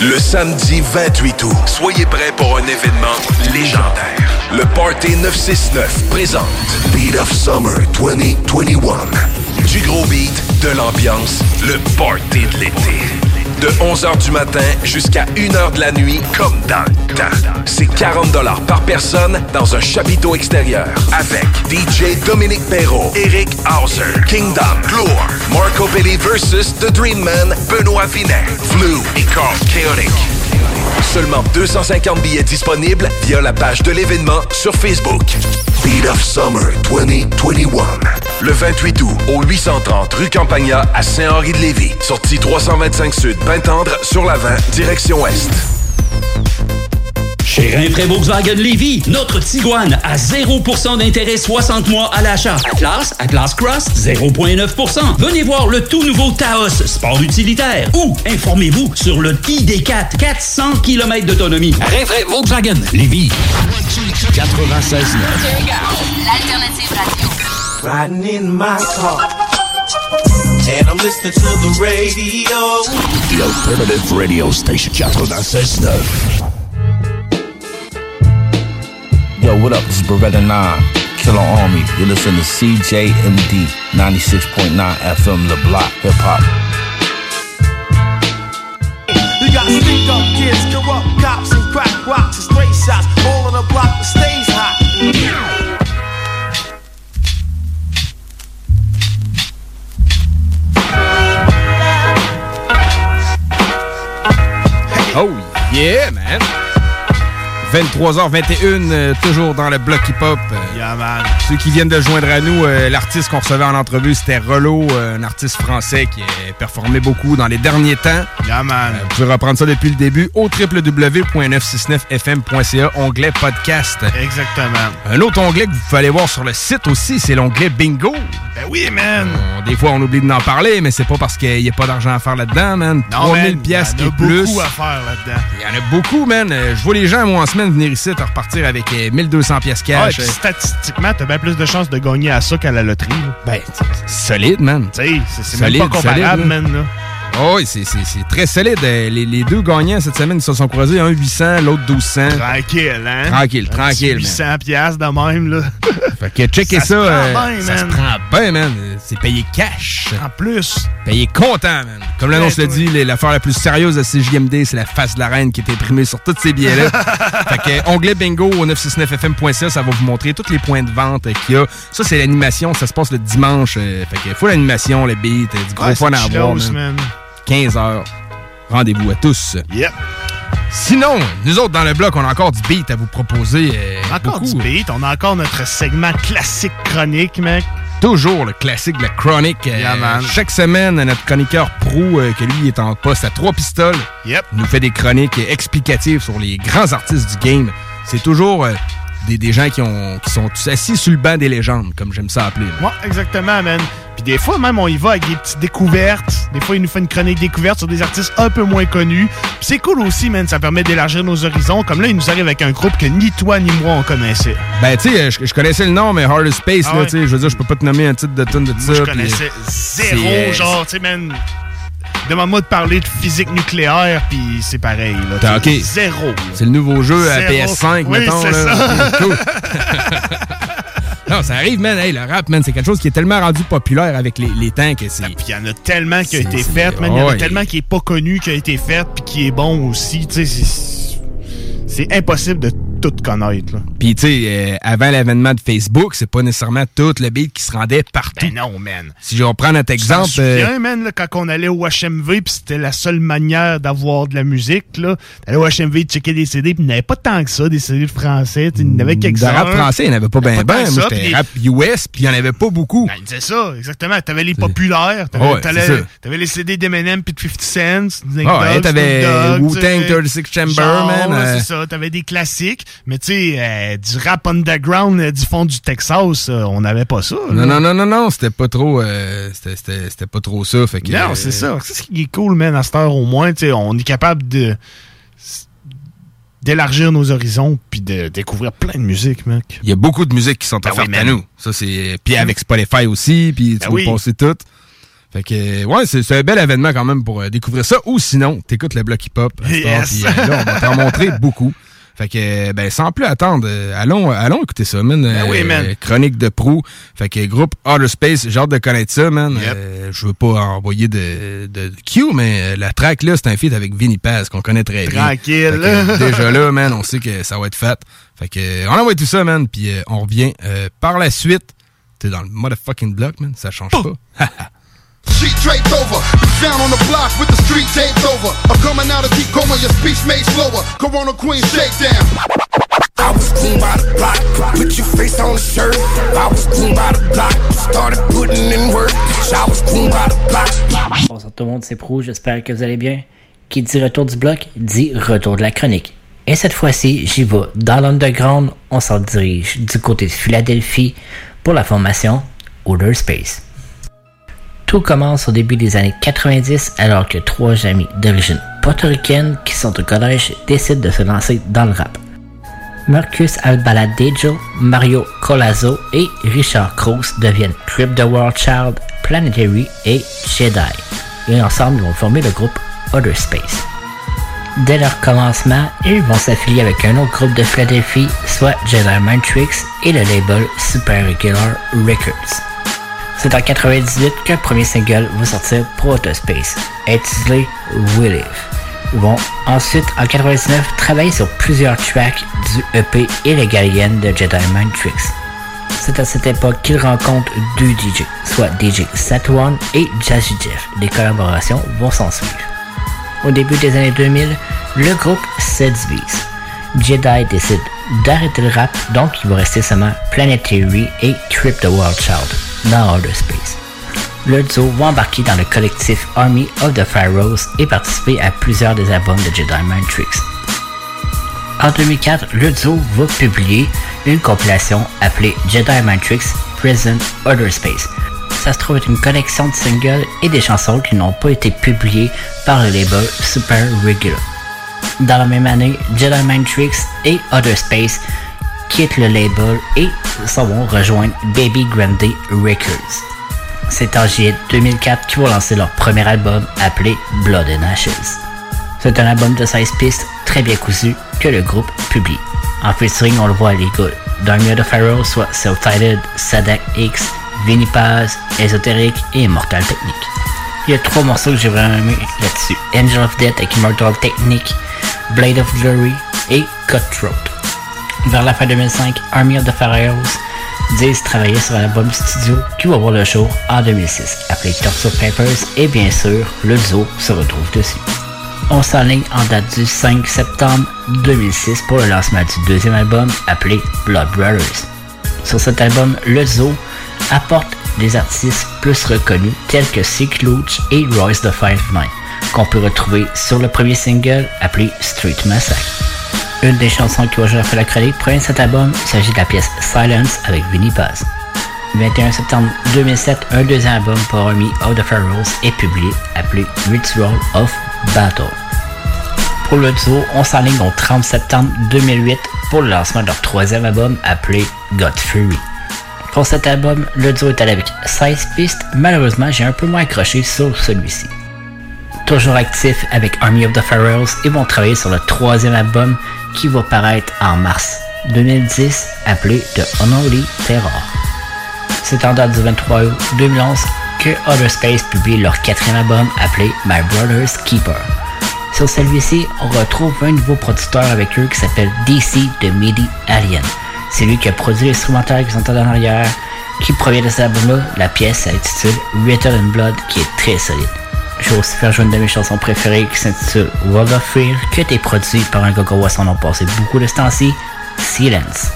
Le samedi 28 août, soyez prêts pour un événement légendaire. Le Party 969 présente Beat of Summer 2021. Du gros beat, de l'ambiance, le Party de l'été. De 11h du matin jusqu'à 1h de la nuit, comme dans le. C'est 40 par personne dans un chapiteau extérieur. Avec DJ Dominique Perrault, Eric Hauser, Kingdom, Gloire, Marco Belli versus The Dream Man, Benoît Vinet, Flu et Carl Chaotic. Seulement 250 billets disponibles via la page de l'événement sur Facebook. Beat of Summer 2021. Le 28 août, au 830 rue Campagna à Saint-Henri-de-Lévis. Sortie 325 Sud, Pintendre, sur la 20, direction Ouest. Chez Rinfraie Volkswagen Lévy, notre Tiguan à 0% d'intérêt 60 mois à l'achat. Atlas, Atlas Cross, 0,9%. Venez voir le tout nouveau Taos, sport utilitaire. Ou informez-vous sur le ID4, 400 km d'autonomie. Rinfraie Volkswagen Lévy. 96 L'alternative radio. Riding in my car. And I'm listening to the radio. The alternative radio station 96.9. Yo, what up? This is Beretta 9, Killer Army. You're listening to CJMD 96.9 FM, The Block, Hip Hop. You got speak up kids, corrupt cops, and crack rocks and stray shots. All on the block that stays hot. Oh yeah, man! 23h21, euh, toujours dans le bloc hip-hop. Euh, Yeah, man. Ceux qui viennent de joindre à nous, euh, l'artiste qu'on recevait en entrevue, c'était euh, un artiste français qui a performé beaucoup dans les derniers temps. Yeah, man. vous pouvez reprendre ça depuis le début au www.969fm.ca, onglet podcast. Exactement. Un autre onglet que vous pouvez aller voir sur le site aussi, c'est l'onglet bingo. Ben oui, man. Des fois, on oublie d'en parler, mais c'est pas parce qu'il n'y a pas d'argent à faire là-dedans, man. Non, 3000 man, pièces il y en a plus. beaucoup à faire là-dedans. Il y en a beaucoup, man. Je vois les gens, moi, en semaine, venir ici, à repartir avec euh, 1200 pièces Ah, cash. puis statistiquement, t'as bien plus de chances de gagner à ça qu'à la loterie. Ben, solide, man. C'est- même pas comparable, solide, man. Là. Oh, oui, c'est- très solide. Euh, Les, les deux gagnants cette semaine, ils se sont croisés. Un 800, l'autre 1200. Tranquille, hein? Tranquille, Un tranquille, petit man. 800 piastres de même, là. [laughs] Fait que checker Ça ça. se prend euh, bien, ça se man. prend bien, man. C'est payé cash. En plus. Payé content, man. Comme l'annonce Ouais, le dit, l'affaire la plus sérieuse de CJMD, c'est la face de la reine qui est imprimée sur tous ces billets-là. [laughs] fait que euh, onglet bingo au 969fm.ca, ça va vous montrer tous les points de vente euh, qu'il y a. Ça, c'est l'animation. Ça se passe le dimanche. fait que faut l'animation, le beat, du gros Ouais, fun à avoir. man. 15 heures. Rendez-vous à tous. Yep. Sinon, nous autres dans le bloc, on a encore du beat à vous proposer. euh, Encore beaucoup. du beat, on a encore notre segment classique chronique, mec. Toujours le classique, le chronique. euh, Yeah, chaque semaine, notre chroniqueur pro, euh, que lui est en poste à trois pistoles, Yep. nous fait des chroniques explicatives sur les grands artistes du game. C'est toujours euh, des, des gens qui, ont, qui sont assis sur le banc des légendes, comme j'aime ça appeler. Ouais, exactement, man. Puis des fois, même, on y va avec des petites découvertes. Des fois, il nous fait une chronique découverte sur des artistes un peu moins connus. Puis c'est cool aussi, man. Ça permet d'élargir nos horizons. Comme là, il nous arrive avec un groupe que ni toi ni moi on connaissait. Ben, tu sais, je, je connaissais le nom, mais Hard Space, Ah là, ouais. tu sais, je veux dire, je peux pas te nommer un titre de tune de ça. Je connaissais zéro, genre, tu sais, man. Demande-moi de parler de physique nucléaire, puis c'est pareil, là. Ok. Zéro. C'est le nouveau jeu à Zéro. PS5, Oui, mettons. c'est là. ça. [laughs] Cool. [laughs] non, ça arrive, man. Hey, le rap, man, c'est quelque chose qui est tellement rendu populaire avec les, les temps que c'est. Puis il y en a tellement qui a été fait, man. Il y en a tellement qui est pas connu, qui a été fait, puis qui est bon aussi. Tu sais, c'est- c'est impossible de tout connaître. Puis, tu sais, euh, avant l'avènement de Facebook, c'est pas nécessairement tout le beat qui se rendait partout. Ben non, man. Si on prend notre Tu t'en exemple. euh, souviens, man, là, quand on allait au HMV, puis c'était la seule manière d'avoir de la musique, là. T'allais au HMV, checker des CD, puis il n'y avait pas tant que ça, des CD de français. Il y en avait quelques de rap français, il n'y en avait pas bien, Pas ben. que Moi, j'étais rap US, puis il n'y en avait pas beaucoup. Ben, c'est ça, exactement. T'avais les populaires, t'avais, t'avais les CD d'Eminem puis de 50 Cent, Ah ouais, t'avais Wu-Tang, tu sais. 36 Chamber, man, euh. C'est ça, t'avais des classiques, mais tu sais, euh, du rap underground euh, du fond du Texas, euh, on n'avait pas ça. Non, là. non, non, non, non, c'était pas trop. c'était- c'était c'était pas trop ça. Fait que, Non, c'est ça. C'est ce qui est cool, man, à cette heure au moins. tu sais, on est capable de d'élargir nos horizons puis de découvrir plein de musique, mec. Il y a beaucoup de musiques qui sont Ben offertes oui, à nous. Ça, c'est. Puis avec Spotify aussi, puis tu Ben vas oui. passer tout. Fait que, ouais, c'est un bel événement quand même pour euh, découvrir ça. Ou sinon, t'écoutes le bloc hip-hop. Yes. puis, euh, là, on va t'en montrer beaucoup. [laughs] Fait que, euh, ben, sans plus attendre, euh, allons, allons écouter ça, man. Ben oui, Euh, man. Chronique de Prou. Fait que, groupe Outer Space, j'ai hâte de connaître ça, man. Euh, je veux pas envoyer de, de, de Q, mais euh, la track là, c'est un feat avec Vinny Paz, qu'on connaît très bien. Tranquille. Euh, déjà là, man, on sait que ça va être fait. Fait que, euh, on envoie tout ça, man, puis euh, on revient euh, par la suite. T'es dans le motherfucking block, man, ça change pas. [laughs] Sheet draped over, down on the block with the street taped over. I'm coming out of deep coma, your speech made slower. Corona Queen shakedown. I was groomed by the block, put your face on the shirt. I was groomed by the block, started putting in work. I was groomed by the block. Bonsoir tout le monde, c'est Prou, j'espère que vous allez bien. Qui dit retour du bloc, dit retour de la chronique. Et cette fois-ci, j'y vais dans l'underground, on s'en dirige du côté de Philadelphie pour la formation Outer Space. Tout commence au début des années 90 alors que trois amis d'origine portoricaine qui sont au collège décident de se lancer dans le rap. Marcus Albaladejo, Mario Colazo et Richard Cross deviennent Trip the World Child, Planetary et Jedi. Et ensemble, ils vont former le groupe Other Space. Dès leur commencement, ils vont s'affilier avec un autre groupe de Philadelphie, soit Jedi Mind Tricks et le label Super Regular Records. C'est en 98 qu'un premier single va sortir pour Outer Space, intitulé We Live. Ils ensuite, en 99, travailler sur plusieurs tracks du EP Illegalian de Jedi Mind Tricks. C'est à cette époque qu'ils rencontrent deux DJ, soit DJ Satuan et Jazzy Jeff. Des collaborations vont s'en suivre. Au début des années 2000, le groupe se. Jedi décide d'arrêter le rap, donc il va rester seulement Planetary et Trip the World Child dans Outer Space. Le duo va embarquer dans le collectif Army of the Pharaohs et participer à plusieurs des albums de Jedi Mind Tricks. En 2004, le duo va publier une compilation appelée Jedi Mind Tricks Present Outer Space. Ça se trouve être une collection de singles et des chansons qui n'ont pas été publiées par le label Super Regular. Dans la même année, Jedi Mind Tricks et Outer Space quittent le label et s'en vont rejoindre Baby Grande Records. C'est en juillet 2004 qu'ils vont lancer leur premier album appelé Blood and Ashes. C'est un album de 16 pistes très bien cousu que le groupe publie. En featuring, on le voit gars d'Army of the Pharaoh, soit Self-Titled, Sadak X, Vinny Paz, Ésotérique et Immortal Technique. Il y a trois morceaux que j'ai vraiment aimé là-dessus. Angel of Death avec Immortal Technique, Blade of Glory et Cutthroat. Vers la fin 2005, Army of the Pharaohs disent travailler sur un album studio qui va voir le jour en 2006, appelé Torso Papers, et bien sûr, le duo se retrouve dessus. on s'enligne en date du 5 septembre 2006 pour le lancement du deuxième album appelé Blood Brothers. Sur cet album, le Zoo apporte des artistes plus reconnus tels que Sick Looch et Royce the Five Nine, qu'on peut retrouver sur le premier single appelé Street Massacre. Une des chansons qui va faire la chronique provient cet album, il s'agit de la pièce Silence avec Vinnie Paz. Le 21 septembre 2007, un deuxième album pour Army of the Pharaohs est publié appelé Ritual of Battle. Pour le duo, on s'enligne au 30 septembre 2008 pour le lancement de leur troisième album appelé God Fury. Pour cet album, le duo est allé avec 16 pistes, malheureusement j'ai un peu moins accroché sur celui-ci. Toujours actif avec Army of the Pharaohs, ils vont travailler sur le troisième album qui va paraître en mars 2010 appelé The Unholy Terror. C'est en date du 23 août 2011 que Other Space publie leur quatrième album appelé My Brother's Keeper. Sur celui-ci, on retrouve un nouveau producteur avec eux qui s'appelle DC de Midi Alien. C'est lui qui a produit l'instrumental qui sont en arrière, qui provient de cet album-là. La pièce s'intitule Written in Blood, qui est très solide. Je vais aussi faire jouer une de mes chansons préférées qui s'intitule World of Fear, qui a été produit par un gars à son nom passé beaucoup de temps-ci, Silence.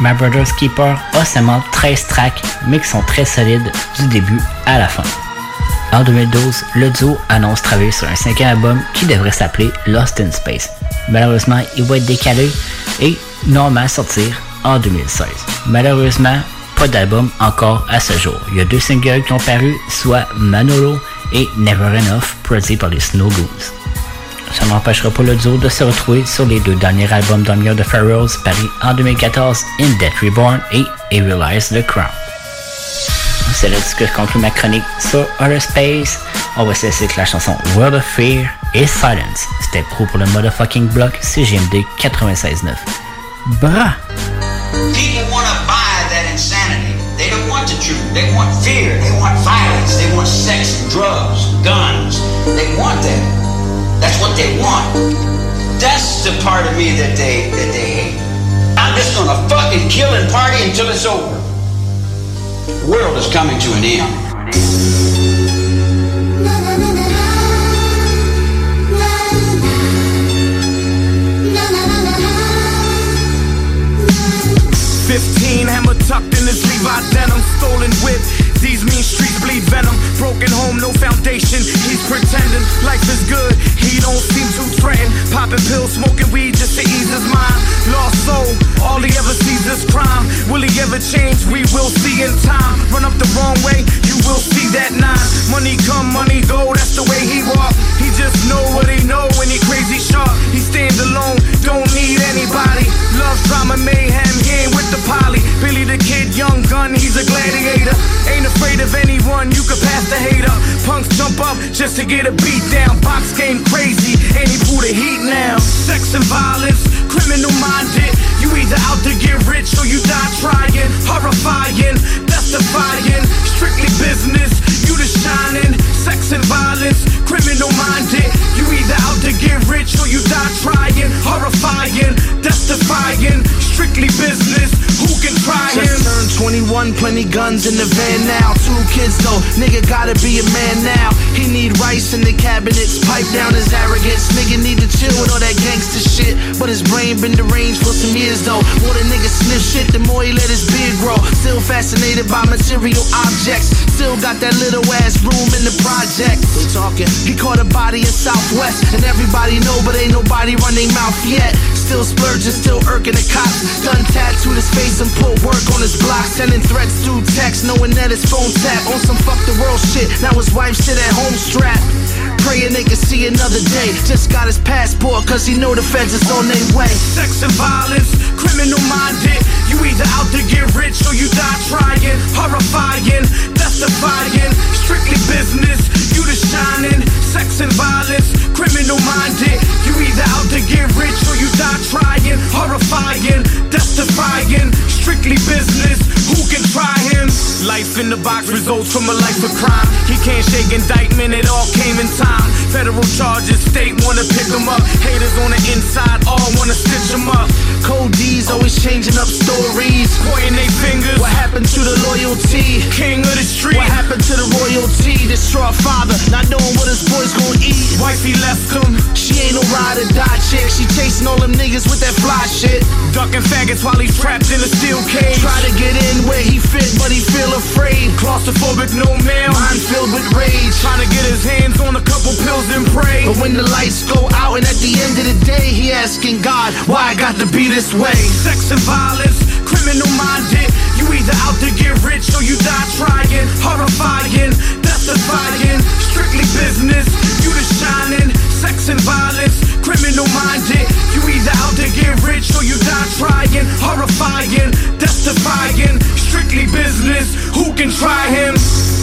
My Brother's Keeper a seulement 13 tracks, mais qui sont très solides du début à la fin. En 2012, le duo annonce travailler sur un cinquième album qui devrait s'appeler Lost in Space. Malheureusement, il va être décalé et normalement sortir en 2016. Malheureusement, pas d'album encore à ce jour. Il y a deux singles qui ont paru, soit Manolo et Never Enough, produits par les Snow Goons. Ça n'empêchera pas le duo de se retrouver sur les deux derniers albums of the Pharaohs paris en 2014, In Death Reborn et I Realize the Crown. C'est là-dessus que je conclue ma chronique sur Outer Space. On va se laisser avec la chanson World of Fear et Silence. C'était pro pour le motherfucking block CGMD 96.9. Bra! People want to buy that insanity. They don't want the truth. They want fear. They want violence. They want sex, and drugs, guns. They want that. That's what they want. That's the part of me that they that they hate. I'm just gonna fucking kill and party until it's over. The world is coming to an end. Fifteen hammer tucked in his Levi denim, stolen whip. These mean streets bleed venom. Broken home, no foundation. He's pretending life is good. He don't seem too threatened. Popping pills, smoking weed just to ease his mind. Lost soul, all he ever sees is crime. Will he ever change? We will see in time. Run up the wrong way, you will see that nine. Money come, money go. That's the way he walk. He just know what he know when he crazy sharp. He stands alone, don't need anybody. Love drama, mayhem. He ain't with the poly. Billy the kid, young gun. He's a gladiator. Ain't afraid of anyone, you can pass the hate up. Punks jump up just to get a beat down. Box game crazy, and he pull the heat now. Sex and violence, criminal minded. You either out to get rich or you die trying. Horrifying, that's defying. Strictly business, you the shining. Sex and violence, criminal minded. You either out to get rich or you die trying. Horrifying, that's defying. Strictly business, who can try him? Just turned 21, plenty guns in the van now. Two kids though, nigga gotta be a man now. He need rice in the cabinets, pipe down his arrogance. Nigga need his brain been deranged for some years though. More the nigga sniff shit, the more he let his beard grow. Still fascinated by material objects. Still got that little ass room in the project. They talking. He caught a body in Southwest, and everybody know, but ain't nobody run their mouth yet. Still splurging, still irking the cops. Done tattooed his face and put work on his block. Sending threats through text, knowing that his phone tap on some fuck the world shit. Now his wife sit at home strapped. Praying they can see another day. Just got his passport, cause he know the feds is on their way. Sex and violence, criminal minded. You either out to get rich or you die trying. Horrifying, that's defying. Strictly business, you the shining. Sex and violence, criminal minded. You either out to get rich or you die trying. Horrifying, that's defying. Strictly business, who can try him? Life in the box results from a life of crime. He can't shake indictment, it all came in time. Federal charges, state wanna pick him up. Haters on the inside, all wanna stitch him up. Cold D's always changing up stories. Pointing they fingers. What happened to the loyalty? King of the street. What happened to the royalty? Distraught father, not knowing what his boy's gonna eat. Wifey left him. She ain't no ride or die chick. She chasing all them niggas with that fly shit. Ducking faggots while he's trapped in a steel cage. Try to get in where he fit, but he feel afraid. Claustrophobic, no mail. Mind filled with rage. Trying to get his hands on a couple pills and pray. But when the lights go out and at the end of the day, he asking God, why I got to be this way? Sex and violence, criminal minded. You either out to get rich or you die trying. Horrifying, death defying. Strictly business, you the shining. Sex and violence, criminal minded. You either out to get rich or you die trying. Horrifying, death defying. Strictly business, who can try him?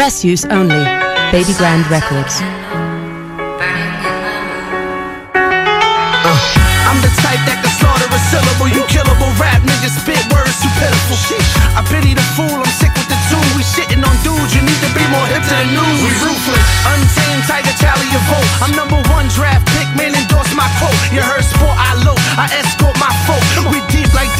Press use only. Baby Grand Records. Uh. I'm the type that can slaughter a syllable. You killable rap niggas spit words too pitiful. I pity the fool, I'm sick with the two. We shitting on dudes, you need to be more hip to the news. We ruthless, untamed tiger, tally your vote. I'm number one draft pick, man, endorse my quote. You heard sport, I low, I escort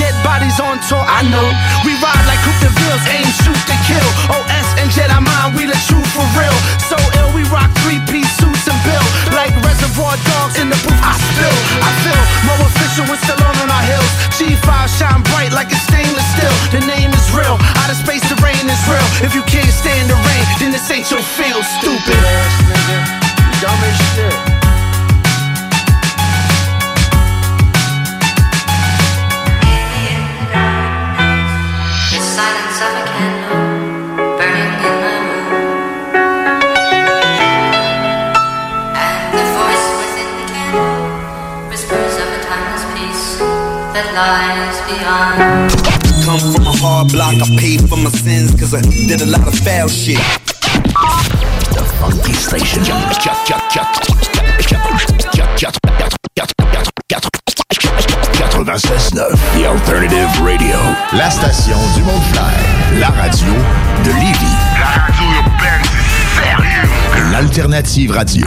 dead bodies on tour, I know. We ride like Coupe de Villes, aim, shoot to kill. OS and Jedi mind, we the truth for real. So ill, we rock three piece suits and bill. Like reservoir dogs in the booth, I spill. I feel more official with Stallone on our hills. G5 shine bright like it's stainless steel. The name is real. Out of space, the rain is real. If you can't stand the rain, then this ain't your field, stupid dumb as shit. Lies beyond. Come from a hard block, I paid for my sins cause I did a lot of foul shit. The Funky Station. 96.9 The Alternative Radio. La station du monde clair. La radio de Lévis. La radio urbaine, c'est sérieux. L'alternative radio.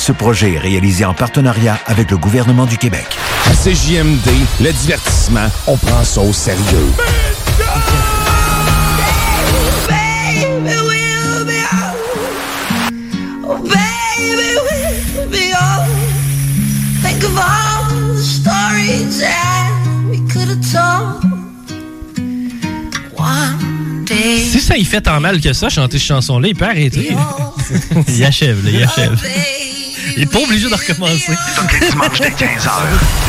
Ce projet est réalisé en partenariat avec le gouvernement du Québec. À CJMD, le divertissement, on prend ça au sérieux. Si ça y fait tant mal que ça, chanter cette chanson-là, il peut arrêter. [laughs] il achève, là, il achève. Il est pas obligé de recommencer. Tous les dimanches dès 15h,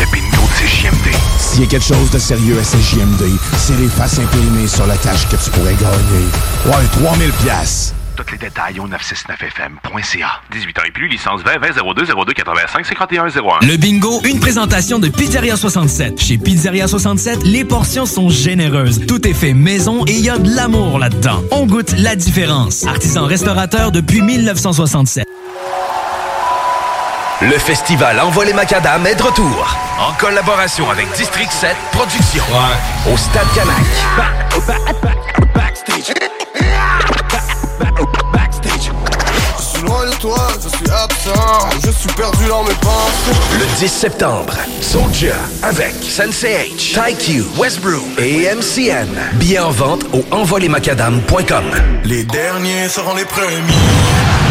le bingo de CJMD. S'il y a quelque chose de sérieux à CJMD, c'est les faces imprimées sur la tâche que tu pourrais gagner. Ouais, 3000 pièces. Tous les détails au 969fm.ca. 18 ans et plus, licence 20 20 02 02 85 51 01. Le bingo, une présentation de Pizzeria 67. Chez Pizzeria 67, les portions sont généreuses. Tout est fait maison et il y a de l'amour là-dedans. On goûte la différence. Artisan restaurateur depuis 1967. Le festival Envol les Macadam est de retour. En collaboration avec District 7 Productions. Au Stade Canac. Le 10 septembre, Soulja avec Sensei H, TyQ, Westbrook et MCN. Billets en vente au envolemacadam.com. Les derniers seront les premiers.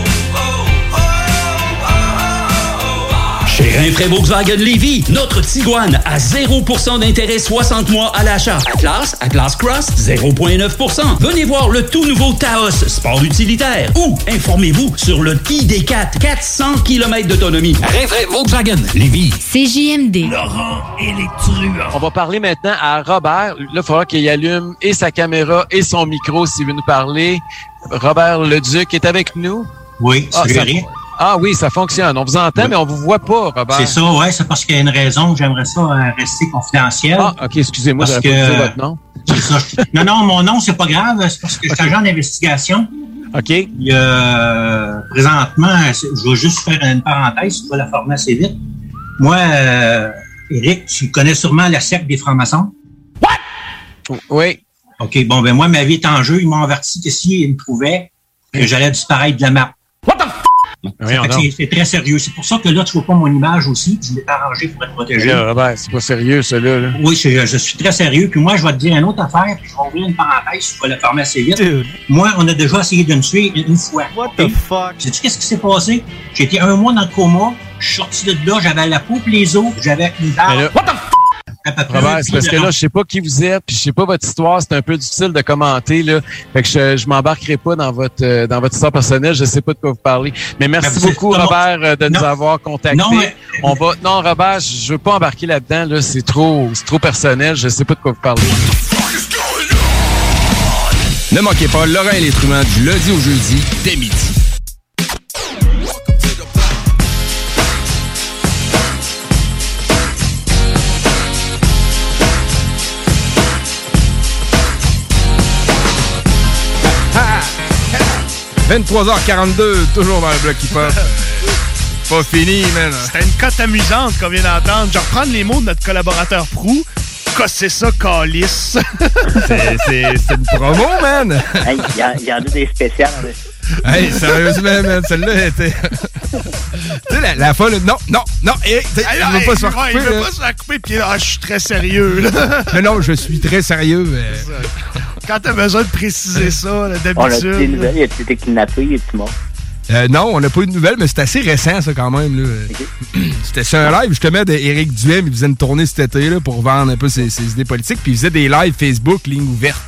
Rinfraie Volkswagen Lévy, notre Tiguan à 0% d'intérêt 60 mois à l'achat. Atlas, Atlas Cross, 0,9%. Venez voir le tout nouveau Taos, sport utilitaire. Ou informez-vous sur le ID4, 400 km d'autonomie. Rinfraie Volkswagen Lévy. CJMD. Laurent et les truands. On va parler maintenant à Robert. Là, il faudra qu'il allume et sa caméra et son micro s'il veut nous parler. Robert Leduc est avec nous. Oui, Ah, c'est ça- vrai. Ah oui, ça fonctionne. On vous entend, mais on vous voit pas, Robert. C'est ça, ouais, c'est parce qu'il y a une raison que j'aimerais ça euh, rester confidentiel. Ah, OK, excusez-moi, Parce pas que- dit votre nom. C'est ça. Non, non, mon nom, c'est pas grave, c'est parce que je suis agent d'investigation. OK. Il y a, euh, présentement, je vais juste faire une parenthèse, tu vas la former assez vite. Moi, euh, Eric, tu connais sûrement la secte des francs-maçons? Oui. OK, bon, ben moi, ma vie est en jeu. Ils m'ont averti que s'ils me trouvaient, que j'allais disparaître de la map. Donc. C'est c'est très sérieux. C'est pour ça que là, tu vois pas mon image aussi. Je l'ai arrangé pour être protégé. Là, Robert, c'est pas sérieux, celui-là. là. Oui, c'est- je suis très sérieux. Puis moi, je vais te dire une autre affaire, puis je vais ouvrir une parenthèse, je vais la fermer assez vite. Moi, on a déjà essayé de me tuer une, fois. What the fuck? Sais-tu qu'est-ce qui s'est passé? Été un mois dans le coma, je suis sorti de là, j'avais la peau et les os, j'avais une barbe. À peu près Robert, c'est parce que là, je sais pas qui vous êtes, puis je sais pas votre histoire, c'est un peu difficile de commenter, là. Fait que je, je m'embarquerai pas dans votre euh, dans votre histoire personnelle, je sais pas de quoi vous parlez. Mais merci êtes beaucoup, Robert, euh, de nous Non. avoir contactés. Non, mais- On va. Non, Robert, je je veux pas embarquer là-dedans, là. C'est trop, c'est trop personnel, je sais pas de quoi vous parlez. Ne manquez pas Laurent et les du lundi au jeudi dès midi. 23h42, toujours dans le bloc hip-hop. [laughs] Pas fini, man. C'était une cote amusante qu'on vient d'entendre. Je vais reprendre les mots de notre collaborateur Prou. Casser ça, calice. [laughs] C'est- une promo, man. Hey, Il y, en- il y en a des spéciales. Hey, sérieusement, man, celle-là était. [laughs] tu sais, la, la folle, non, non, non, hey, Ah, il là, veut pas se faire couper. il veut là. pas se faire couper, puis là, je suis très sérieux. là. Mais non, je suis très sérieux. euh. Quand t'as besoin de préciser ça, là, On a des d'habitude. nouvelles. Il a été kidnappé, il est mort? Euh, non, on n'a pas eu de nouvelles, mais c'est assez récent, ça, quand même. là. [clears throat] C'était sur un live, justement, d'Éric Duhem. Il faisait une tournée cet été là, pour vendre un peu ses, ses idées politiques. Puis il faisait des lives Facebook, ligne ouverte.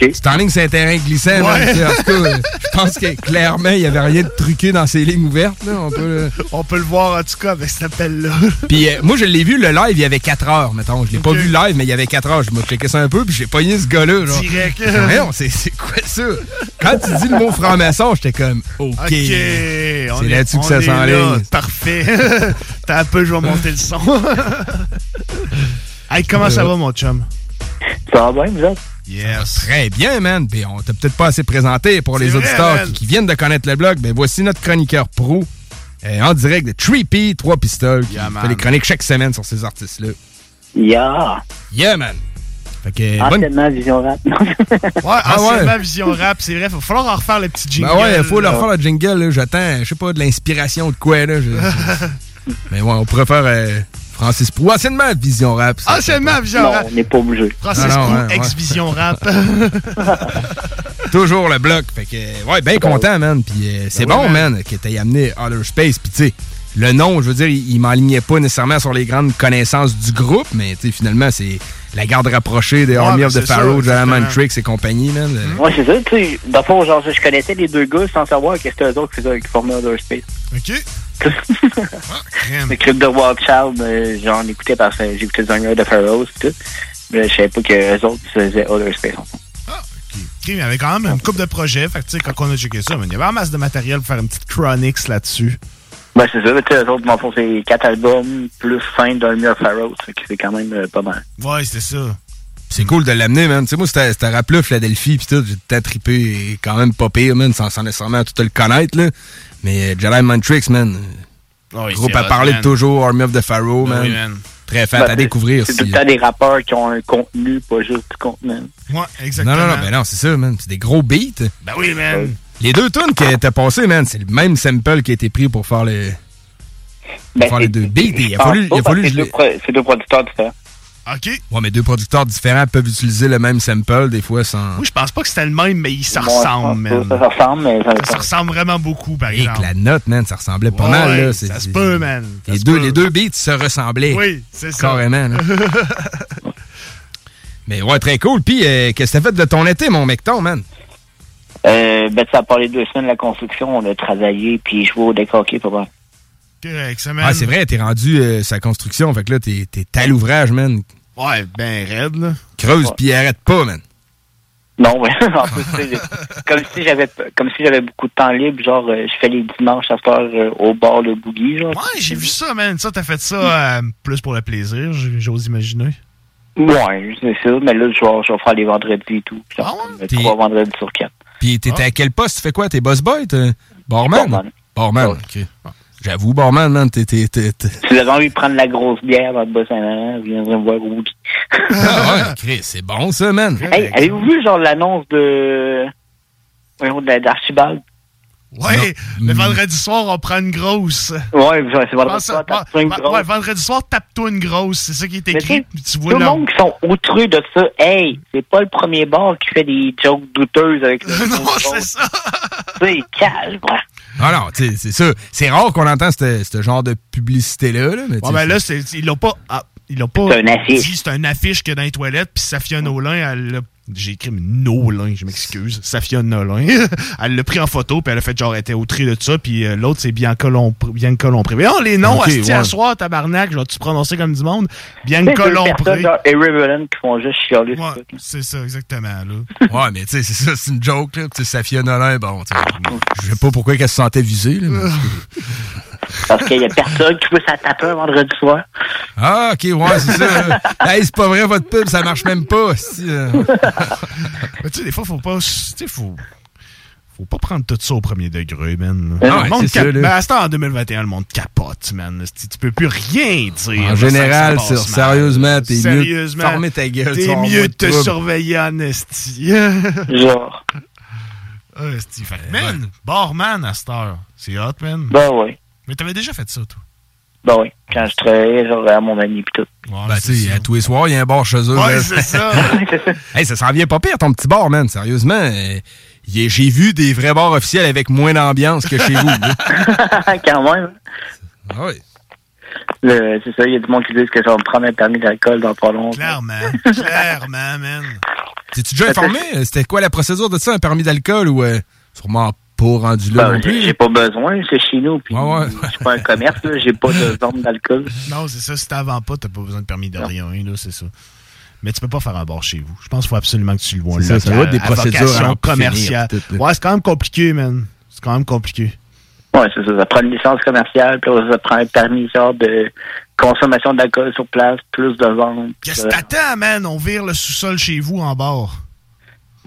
C'était en ligne, c'est un terrain glissant. Ouais. en tout cas, euh, je pense que clairement, il n'y avait rien de truqué dans ces lignes ouvertes. là. On peut, euh, On peut le voir, en tout cas, avec cet appel-là. Puis euh, moi, je l'ai vu, le live, il y avait 4 heures, mettons. Je l'ai pas vu live, mais il y avait 4 heures. Je me checké ça un peu, puis j'ai pogné ce gars-là. Direct. Voyons, c'est c'est quoi ça? Quand tu dis le mot franc-maçon, j'étais comme, OK. OK. C'est on est- là-dessus que ça s'enligne. Parfait. [laughs] T'as un peu, je vais monter le son. [laughs] hey, comment ça va, mon chum? Ça va bien, vous autres? Yes. Très bien, man. Puis on t'a peut-être pas assez présenté pour les vrai, auditeurs qui, qui viennent de connaître le blog. Ben voici notre chroniqueur pro euh, en direct de 3P, 3 pistoles, qui Yeah, man. fait des chroniques chaque semaine sur ces artistes-là. Yeah! Yeah, man. Fait que, bonne... Anciennement, Vision Rap. Ouais, [laughs] Ah ouais. anciennement, Vision Rap, c'est vrai. Il va falloir en refaire le petit jingle. Ben ouais, il faut leur faire le jingle. là. J'attends, je sais pas, de l'inspiration de quoi. là. Je- [laughs] Mais ouais, on pourrait faire euh, Francis Prou. Anciennement, Vision Rap. Anciennement, Vision Non, Rap. on n'est pas obligé. Francis Ah non, ouais. ex-Vision Rap. [laughs] Toujours le bloc. Fait que, ouais, bien content, man. Puis euh, c'est Ben oui, bon, man. man, que t'aies amené Outer Space. Puis tu sais, le nom, je veux dire, il, il m'enlignait pas nécessairement sur les grandes connaissances du groupe, mais tu sais, finalement, c'est la garde rapprochée des Ouais, Army ben, of the Pharaoh, exactement. Tricks et compagnie, man. Euh, Ouais, c'est ça. Tu sais, dans le fond, genre, je connaissais les deux gars sans savoir que c'était eux autres qui, formaient Other Space. OK. [laughs] Le club de Wild Child, euh, j'en écoutais parce que j'écoutais les Army of the Pharaohs et tout. Mais je savais pas que eux autres faisaient Other Space. OK, mais il y avait quand même une couple de projets. Fait que, tu sais, quand on a checké ça, il y avait un masse de matériel pour faire une petite chronics là-dessus. Ben, c'est ça. Tu sais, eux autres, dans le fond, c'est quatre albums plus fin d'Army of the Pharaohs. Fait que c'est quand même euh, pas mal. Ouais, c'était ça. C'est cool de l'amener, man. Tu sais, moi, c'était c'était rap-là, Philadelphie, pis tout, temps trippé, et quand même pas pire, man, sans, sans nécessairement tout le connaître, là. Mais euh, Jedi Mind Tricks, man. Oh, oui, groupe c'est à parler de toujours, Army of the Pharaoh, man. oui, man. Très fat Ben, à découvrir. C'est tout le temps des rappeurs qui ont un contenu, pas juste du contenu. Ouais, Non, exactement. non, non, ben non, c'est ça, man. C'est des gros beats. Ben oui, man. Les deux tunes qui étaient passées, man, c'est le même sample qui a été pris pour faire les, pour Ben, faire les c'est- deux beats. Il a fallu, pas, il a parce fallu que que je c'est deux, pro- producteurs différents. OK. Ouais, mais deux producteurs différents peuvent utiliser le même sample, des fois, sans. Moi, je pense pas que c'était le même, mais ils se ressemblent, man. Ça se ressemble, mais ça, Ça se ressemble vraiment beaucoup, par Et que exemple. la note, man, ça ressemblait pas Ouais, mal, là. ça C'est- se peut, man. Ça Les deux, peut. les deux beats se ressemblaient. Oui, c'est ça. Carrément, là. [laughs] Mais ouais, très cool. Puis, euh, qu'est-ce que t'as fait de ton été, mon mecton, man? Euh, ben, ça a parlé deux semaines de la construction. On a travaillé, puis joué au deck hockey, pas mal. Correct, ça, man. Ah, c'est vrai, t'es rendu euh, sa construction. Fait que là, t'es t'es à l'ouvrage, man. Ouais, ben raide, là. Creuse, puis arrête pas, man. Non, mais [laughs] en plus, tu sais, j'ai- comme si j'avais comme si j'avais beaucoup de temps libre, genre euh, je fais les dimanches à heure euh, au bar le boogie, genre. Ouais, j'ai vu ça, man. Ça, t'as fait ça euh, plus pour le plaisir, j'ose imaginer. Ouais, c'est ça, mais là je vais, je vais faire les vendredis et tout. Genre, T'es- trois vendredis sur quatre. Puis t'étais à quel poste? Tu fais quoi? T'es boss boy? t'es Barman? Barman. Barman, ok. J'avoue, barman, man, t'es... t'es- t'es- Si avez envie de prendre la grosse bière dans le bas saint vous viendrez me voir au boogie. Ah ouais, Chris, c'est bon, ça, man. Hey, avez-vous vu genre l'annonce de voyons, de- d'Archibald? Ouais, le vendredi soir, on prend une grosse. Ouais, c'est vendredi soir, ouais, tape-toi une ouais, grosse. ouais, vendredi soir, tape-toi une grosse. C'est ça qui est Mais écrit. tu Tout le monde qui sont outreux de ça, hey, c'est pas le premier bar qui fait des jokes douteuses avec le [laughs] Non, c'est ça. C'est calme. Ah non, tu sais, c'est ça. C'est rare qu'on entend ce ce genre de publicité-là, là, mais Ouais, ben là, c'est- ils l'ont pas. ah, il a pas. C'est un affiche. dit, C'est un affiche que dans les toilettes, puis Safia Nolin, elle l'a. J'ai écrit Nolin, je m'excuse. Safia Nolin. [laughs] elle l'a pris en photo, puis elle a fait genre, elle était au tri de ça, puis euh, l'autre, c'est Bianca Lompré. Bianca Lompré. Mais oh, les noms, Ok, asti, ouais. à soir, tabarnak, je vais-tu prononcer comme du monde? Tu Bianca Lompré. personnes, genre, irreverent, qui font juste chialer. sur tout. C'est ça, exactement, là. [laughs] Ouais, mais tu sais, c'est ça, c'est une joke, là. Tu sais, Safia Nolin, bon, tu sais, je sais pas pourquoi qu'elle se sentait visée, là. mais- [laughs] Parce qu'il y a personne qui peut s'attaper un vendredi soir. Ah, ok, ouais, c'est ça. hey, c'est pas vrai, votre pub, ça marche même pas. si, euh. Mais tu sais, des fois, faut pas. Tu sais, faut. Faut pas prendre tout ça au premier degré, man. Ah ouais, le monde ça, cap- là. ben, à ce temps, en 2021, le monde capote, man. Tu tu peux plus rien dire. En général, ça, ça sur- passe sérieusement, t'es mieux de Sérieusement, fermer ta gueule, T'es mieux de te surveiller en esti. Genre. Ah, esti. Fait que, man, barman à cette heure. C'est hot, man. Ben oui. Mais t'avais déjà fait ça, toi? Ben oui. Quand je travaillais, genre, à mon ami pis tout. Ben, tu sais, à tous les soirs, il y a un bar chez eux. Ouais, c'est ça. [laughs] hey, ça s'en vient pas pire, ton petit bar, man. Sérieusement, euh, j'ai vu des vrais bars officiels avec moins d'ambiance que chez vous. [laughs] Quand même. Ah oui. Le- C'est ça, il y a du monde qui disent que je vais me prendre un permis d'alcool dans pas longtemps. Clairement. [laughs] Clairement, man. T'es-tu déjà informé? Euh, C'était quoi la procédure de ça, un permis d'alcool ou euh, sûrement pas rendu là Ben, non plus? j'ai pas besoin, c'est chez nous. Puis je suis pas un commerce, là, j'ai pas de [laughs] vente d'alcool. Non, c'est ça. Si t'en pas, t'as pas besoin de permis de rien, là, c'est ça. Mais tu peux pas faire un bar chez vous. Je pense qu'il faut absolument que tu le vois. C'est ça, local, ça doit être des procédures vocation à en finir, commerciale. tout, là. ouais, c'est quand même compliqué, man. C'est quand même compliqué. Ouais, c'est ça. Ça prend une licence commerciale, puis ça prend un permis genre de consommation d'alcool sur place, plus de vente. Qu'est-ce euh, que t'attends, man? On vire le sous-sol chez vous en bar.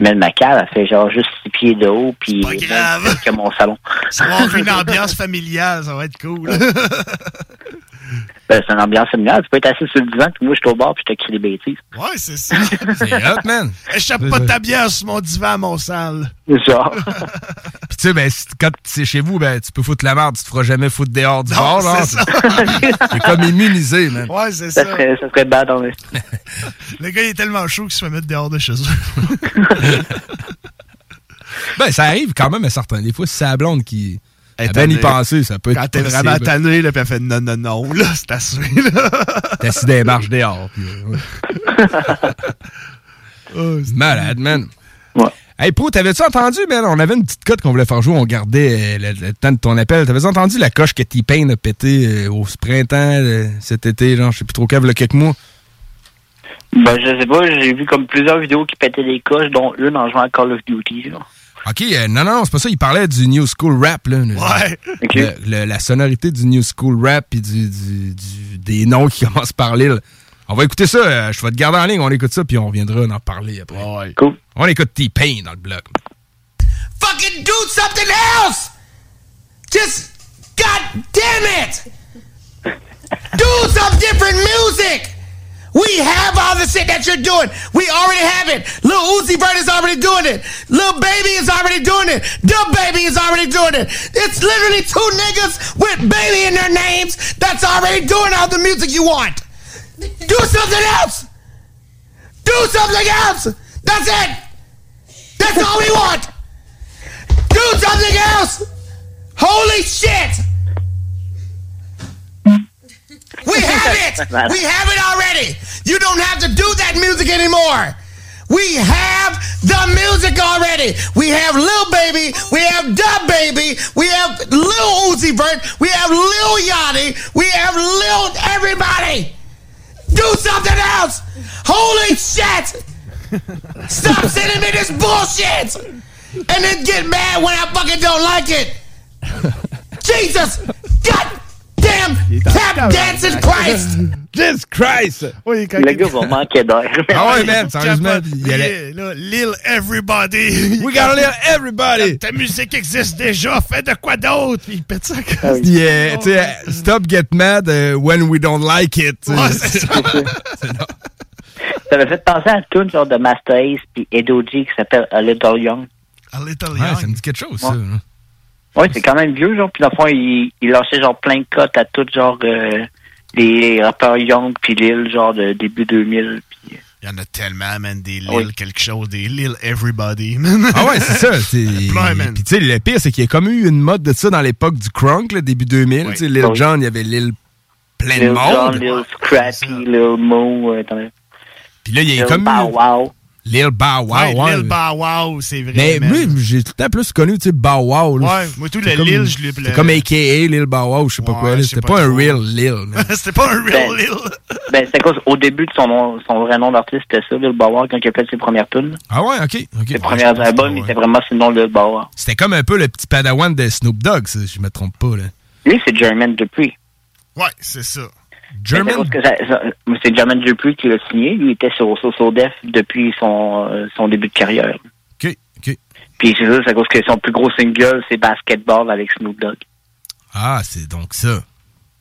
Mais ma cave, elle fait genre juste six pieds de haut, puis pas grave. que mon salon. Ça va avoir une [laughs] ambiance familiale, ça va être cool. [laughs] Ben, c'est une ambiance familiale. Tu peux être assis sur le divan, puis moi, je suis au bar, puis je t'écris des bêtises. ouais, c'est ça. C'est hot, man. Échappe pas ta bière sur mon divan, mon sale. Genre. [laughs] Puis tu sais, ben, si- quand c'est chez vous, ben, tu peux foutre la merde, tu te feras jamais foutre dehors du Non, bar, là. [laughs] c'est comme immunisé, man. Ouais, c'est Ça ça. serait, ça serait bad, en esti. [laughs] Le gars, il est tellement chaud qu'il se fait mettre dehors de chez eux. Ben, ça arrive quand même à certains. Des fois, si c'est la blonde qui a bien tannée. y penser, ça peut être Quand t'es vraiment tanné, là, puis elle fait non, non, non, là, c'est assez, là. T'es assis des marches dehors. puis, euh, ouais. [laughs] Malade, man. Hey, Pro, t'avais-tu entendu, man? On avait une petite cote qu'on voulait faire jouer, on gardait euh, le, le temps de ton appel. T'avais-tu entendu la coche que T-Pain a pété euh, au printemps euh, cet été, genre, je sais plus trop quand, il y a quelques mois? Ben, je sais pas, j'ai vu comme plusieurs vidéos qui pétaient des coches, dont une en jouant à Call of Duty. Genre. OK, euh, non, non, non, c'est pas ça. Il parlait du New School Rap, là. Le- Ouais. le- le- la sonorité du New School Rap puis du, du- du- des noms qui [laughs] commencent par l'île. On va écouter ça. euh, je vais te garder en ligne. On écoute ça, puis on reviendra en parler après. Cool. On écoute T-Pain dans le bloc. Fucking do something else! Just, god damn it! Do some different music! We have all the shit that you're doing. We already have it. Lil Uzi Vert is already doing it. Lil Baby is already doing it. Dub Baby is already doing it. It's literally two niggas with baby in their names that's already doing all the music you want. Do something else. Do something else. That's it. That's all we want. Do something else. Holy shit. We [laughs] have it. We have it already. You don't have to do that music anymore. We have the music already. We have Lil Baby. We have Dub Baby. We have Lil Uzi Vert. We have Lil Yachty. We have Lil everybody. Do something else. Holy shit. Stop sending me this bullshit. And then get mad when I fucking don't like it. [laughs] Jesus. God damn tap dancing Christ. [laughs] Jesus Christ! Oui, quand Le gars va manquer d'air. [laughs] Ah ouais, man, [laughs] sérieusement. Il allait- Yeah, Lil Everybody. We gotta Lil Everybody. Ta musique existe déjà, fais de quoi d'autre? Puis il pète ça. Puis, euh, tu sais, stop get mad euh, when we don't like it. Ouais, c'est ça. Ça m'a fait penser à une tune genre de Master Ace puis Edo G qui s'appelle A Little Young. A Little Ouais, Young. ça me dit quelque chose, ça. Ouais. Ouais, c'est quand même vieux, genre. Puis dans le fond, il, il lâchait genre plein de cotes à tout genre euh, les rappeurs Young puis Lil, genre de début 2000. Puis, Il y en a tellement, man, des Lil Oui. quelque chose, des Lil Everybody, man. Ah ouais, c'est ça. [laughs] c'est- Plein, man. Puis tu sais, le pire, c'est qu'il y a comme eu une mode de ça dans l'époque du crunk, là, début 2000. Tu sais, Lil Oui. Jon, il y avait Lil plein de Lil monde. Jon, Lil Scrappy, Lil Mo. euh, attendez. Puis là, il y a Lil comme... Bow Wow. Lil Bow Wow, Ouais, ouais. Lil Bow Wow, c'est vrai. Mais man. moi, j'ai tout le temps plus connu, tu sais, Bow Wow. là. Ouais, moi, tout le comme- Lil, je l'ai- C'est comme AKA Lil Bow Wow, je sais pas quoi. C'était pas pas, un real Lil. [laughs] C'était pas un real Ben, Lil. Ben, c'est quoi, au début de son, nom, son vrai nom d'artiste, c'était ça, Lil Bow Wow, quand il a fait ses premières tunes. Ah ouais, ok. ok. Ses premiers albums, il était vraiment le nom de Lil Bow Wow. C'était comme un peu le petit padawan de Snoop Dogg, si je me trompe pas. Là. Lui, c'est Jermaine Dupree. Ouais, c'est ça. Ça- C'est Jermaine Dupree qui l'a signé. Lui, il était sur So Def depuis son, euh, son début de carrière. OK, OK. Puis c'est ça, c'est à cause que son plus gros single, c'est Basketball avec Snoop Dogg. Ah, c'est donc ça.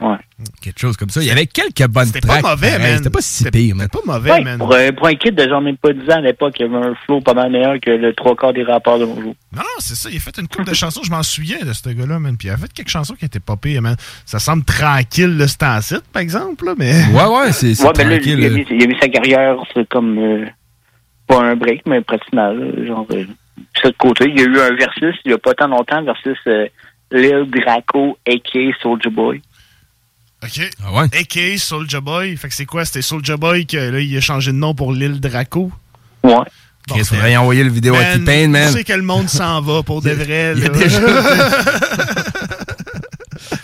Ouais. Quelque chose comme ça. Il y avait quelques bonnes C'était pas tracks. mauvais, man. C'était pas si pire, man. pas mauvais, Ouais, man. pour, un- pour un kid de genre même pas 10 ans à l'époque, il y avait un flow pas mal meilleur que le trois quarts des rappeurs de nos jours. Non, non, c'est ça. Il a fait une couple de chansons. Je m'en souviens de ce gars-là, man. Puis il a fait quelques chansons qui étaient pas pires, man. Ça semble tranquille, le site, par exemple, là, mais. Ouais, ouais, c'est Ouais, ben là, il, a mis, il a mis sa carrière c'est comme euh, pas un break, mais pratiquement là, genre euh, ça de côté. Il y a eu un versus il y a pas tant longtemps versus euh, Lil Draco aka Soulja Boy. OK. Ah ouais? A.K.A. Soulja Boy. Fait que c'est quoi? C'était Soulja Boy que là, il a changé de nom pour Lil Draco? Ouais. Chris, faudrait y envoyer le vidéo à T-Pain, man. Tu sais que le monde s'en va pour de vrai. il y a là? déjà- [laughs]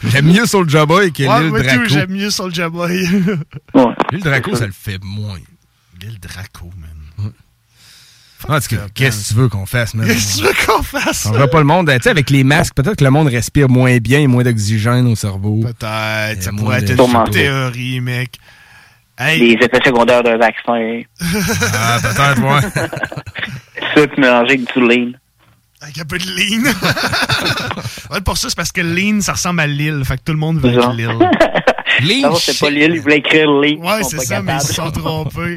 J'aime mieux Soulja Boy que Ouais, tout, Draco. j'aime mieux Soulja Boy. [laughs] Lil Draco, ça le fait moins. Lil Draco, man. En tout cas, qu'est-ce que tu veux qu'on fasse, man? Qu'est-ce que tu veux qu'on fasse? On verra pas le monde. Tu sais, avec les masques, peut-être que le monde respire moins bien et moins d'oxygène au cerveau. Peut-être. Ça moins pourrait être une théorie, mec. Hey. Les effets secondaires d'un vaccin. [laughs] Ah, peut-être, ouais. [laughs] Tu mélanger avec du lean. Avec un peu de lean. [laughs] ouais, pour ça, c'est parce que lean, ça ressemble à Lille. Fait que tout le monde veut être Lille. Non, c'est pas Lil, il voulait écrire lean. Ouais, Ils c'est ça, mais ils se sont trompés.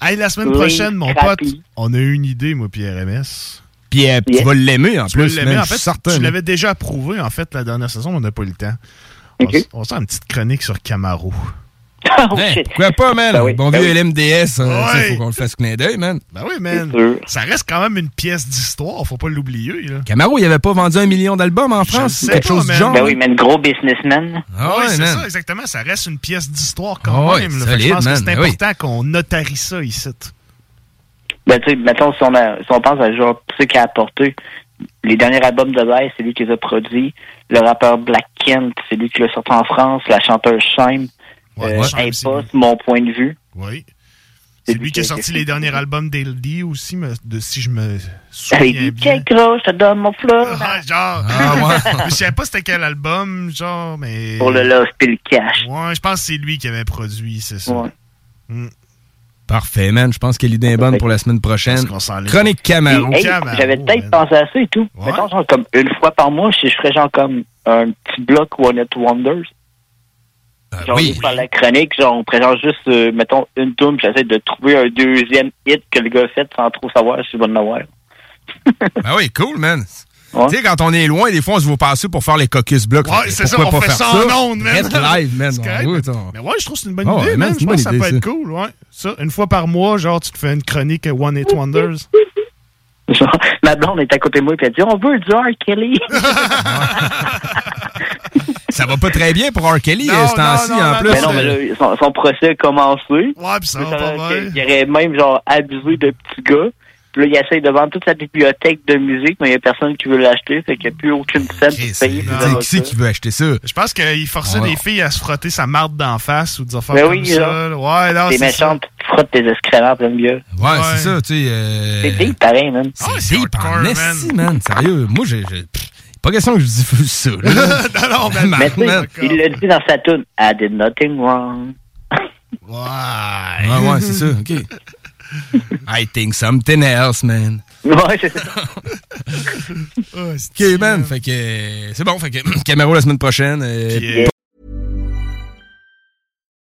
Hey, la semaine prochaine, mon crappy. pote, on a eu une idée, moi, puis RMS. Puis euh, tu vas l'aimer en Tu vas plus, l'aimer. En je suis fait, certain. tu l'avais déjà approuvé, en fait, la dernière saison, on n'a pas eu le temps. On On, sent une petite chronique sur Camaro. Hey, pourquoi pas, man? Ben oui, bon ben vieux oui. LMDS, il Ouais. faut qu'on le fasse clin d'œil, man. Ben oui, man. Ça reste quand même une pièce d'histoire, faut pas l'oublier. Camaro, il avait pas vendu un million d'albums en France, quelque pas, chose du genre. Ben oui, mais gros businessman. Ah ouais, ouais, c'est ça, exactement. Ça reste une pièce d'histoire Ah quand ouais, même. là. Solide, je pense man, que c'est ben oui. important qu'on notarie ça ici. Ben, tu sais, mettons, si on, a, si on pense à genre tout ce qu'il a apporté, les derniers albums de Live, c'est lui qui les a produits. Le rappeur Black Kent, c'est lui qui l'a sorti en France. La chanteuse Shime, Ouais, euh, Shime, c'est Impost, mon point de vue. Oui. C'est lui qui a sorti les derniers albums d'Eldy aussi, me- de, si je me Avec souviens du bien. cake gros, je te donne mon flot. Ah, genre, Ah, ouais. [laughs] je savais pas c'était quel album, genre, mais. Pour le love puis le cash. Ouais, je pense que c'est lui qui avait produit, c'est ça. Ouais. Mm. Parfait, man. Je pense que l'idée est bonne pour la semaine prochaine. Chronique Camaro. Hey, J'avais peut-être pensé à ça et tout. Mettons, genre, comme une fois par mois, si je ferais genre comme un petit bloc One It Wonders. Genre, oui. par la chronique, genre, on présente juste, euh, mettons, une tune, puis j'essaie de trouver un deuxième hit que le gars a fait sans trop savoir si je vais en avoir. [laughs] Ben oui, cool, man. Tu sais, quand on est loin, des fois, on se voit passer pour faire les caucus blocs. Ouais, c'est ça, on pas fait faire ça en ondes, man. Reste live, man. [laughs] Correct, Mais ouais, je trouve que c'est une bonne idée, man, Je pense que ça peut être ça. cool, ouais. Ça, une fois par mois, genre, tu te fais une chronique One Hit Wonders. Genre, ma blonde est à côté de moi, puis elle dit, on veut du R. Kelly. [laughs] Ça va pas très bien pour R. Kelly, Non, euh, ce temps-ci, en plus. Mais non, mais là, son, son procès a commencé. Ouais, puis ça va pas mal. Il aurait même, genre, abusé de petits gars. Puis là, il essaye de vendre toute sa bibliothèque de musique, mais il n'y a personne qui veut l'acheter, fait qu'il n'y a plus aucune scène pour payer. Qui c'est qui veut acheter ça? Je pense qu'il forçait Ouais. les filles à se frotter sa marde d'en face ou des affaires Ben comme oui, ça. là. là. Ouais, non, T'es c'est ça. méchante, tu frottes tes excréments plein de gueule. Ouais, c'est ça, tu sais. euh, C'est deep, pareil, man. C'est deep en esti, man. Sérieux, moi, j'ai. Pas question que je diffuse ça. là. [laughs] non, non, Man, Mais man. il l'a dit dans sa tune, I did nothing wrong. [laughs] Ouais. Ouais, ouais, c'est ça, ok. [laughs] I think something else, man. Ouais, c'est ça. Ok, man, fait que. C'est bon, fait que. [clears throat] Camaro la semaine prochaine. euh, euh,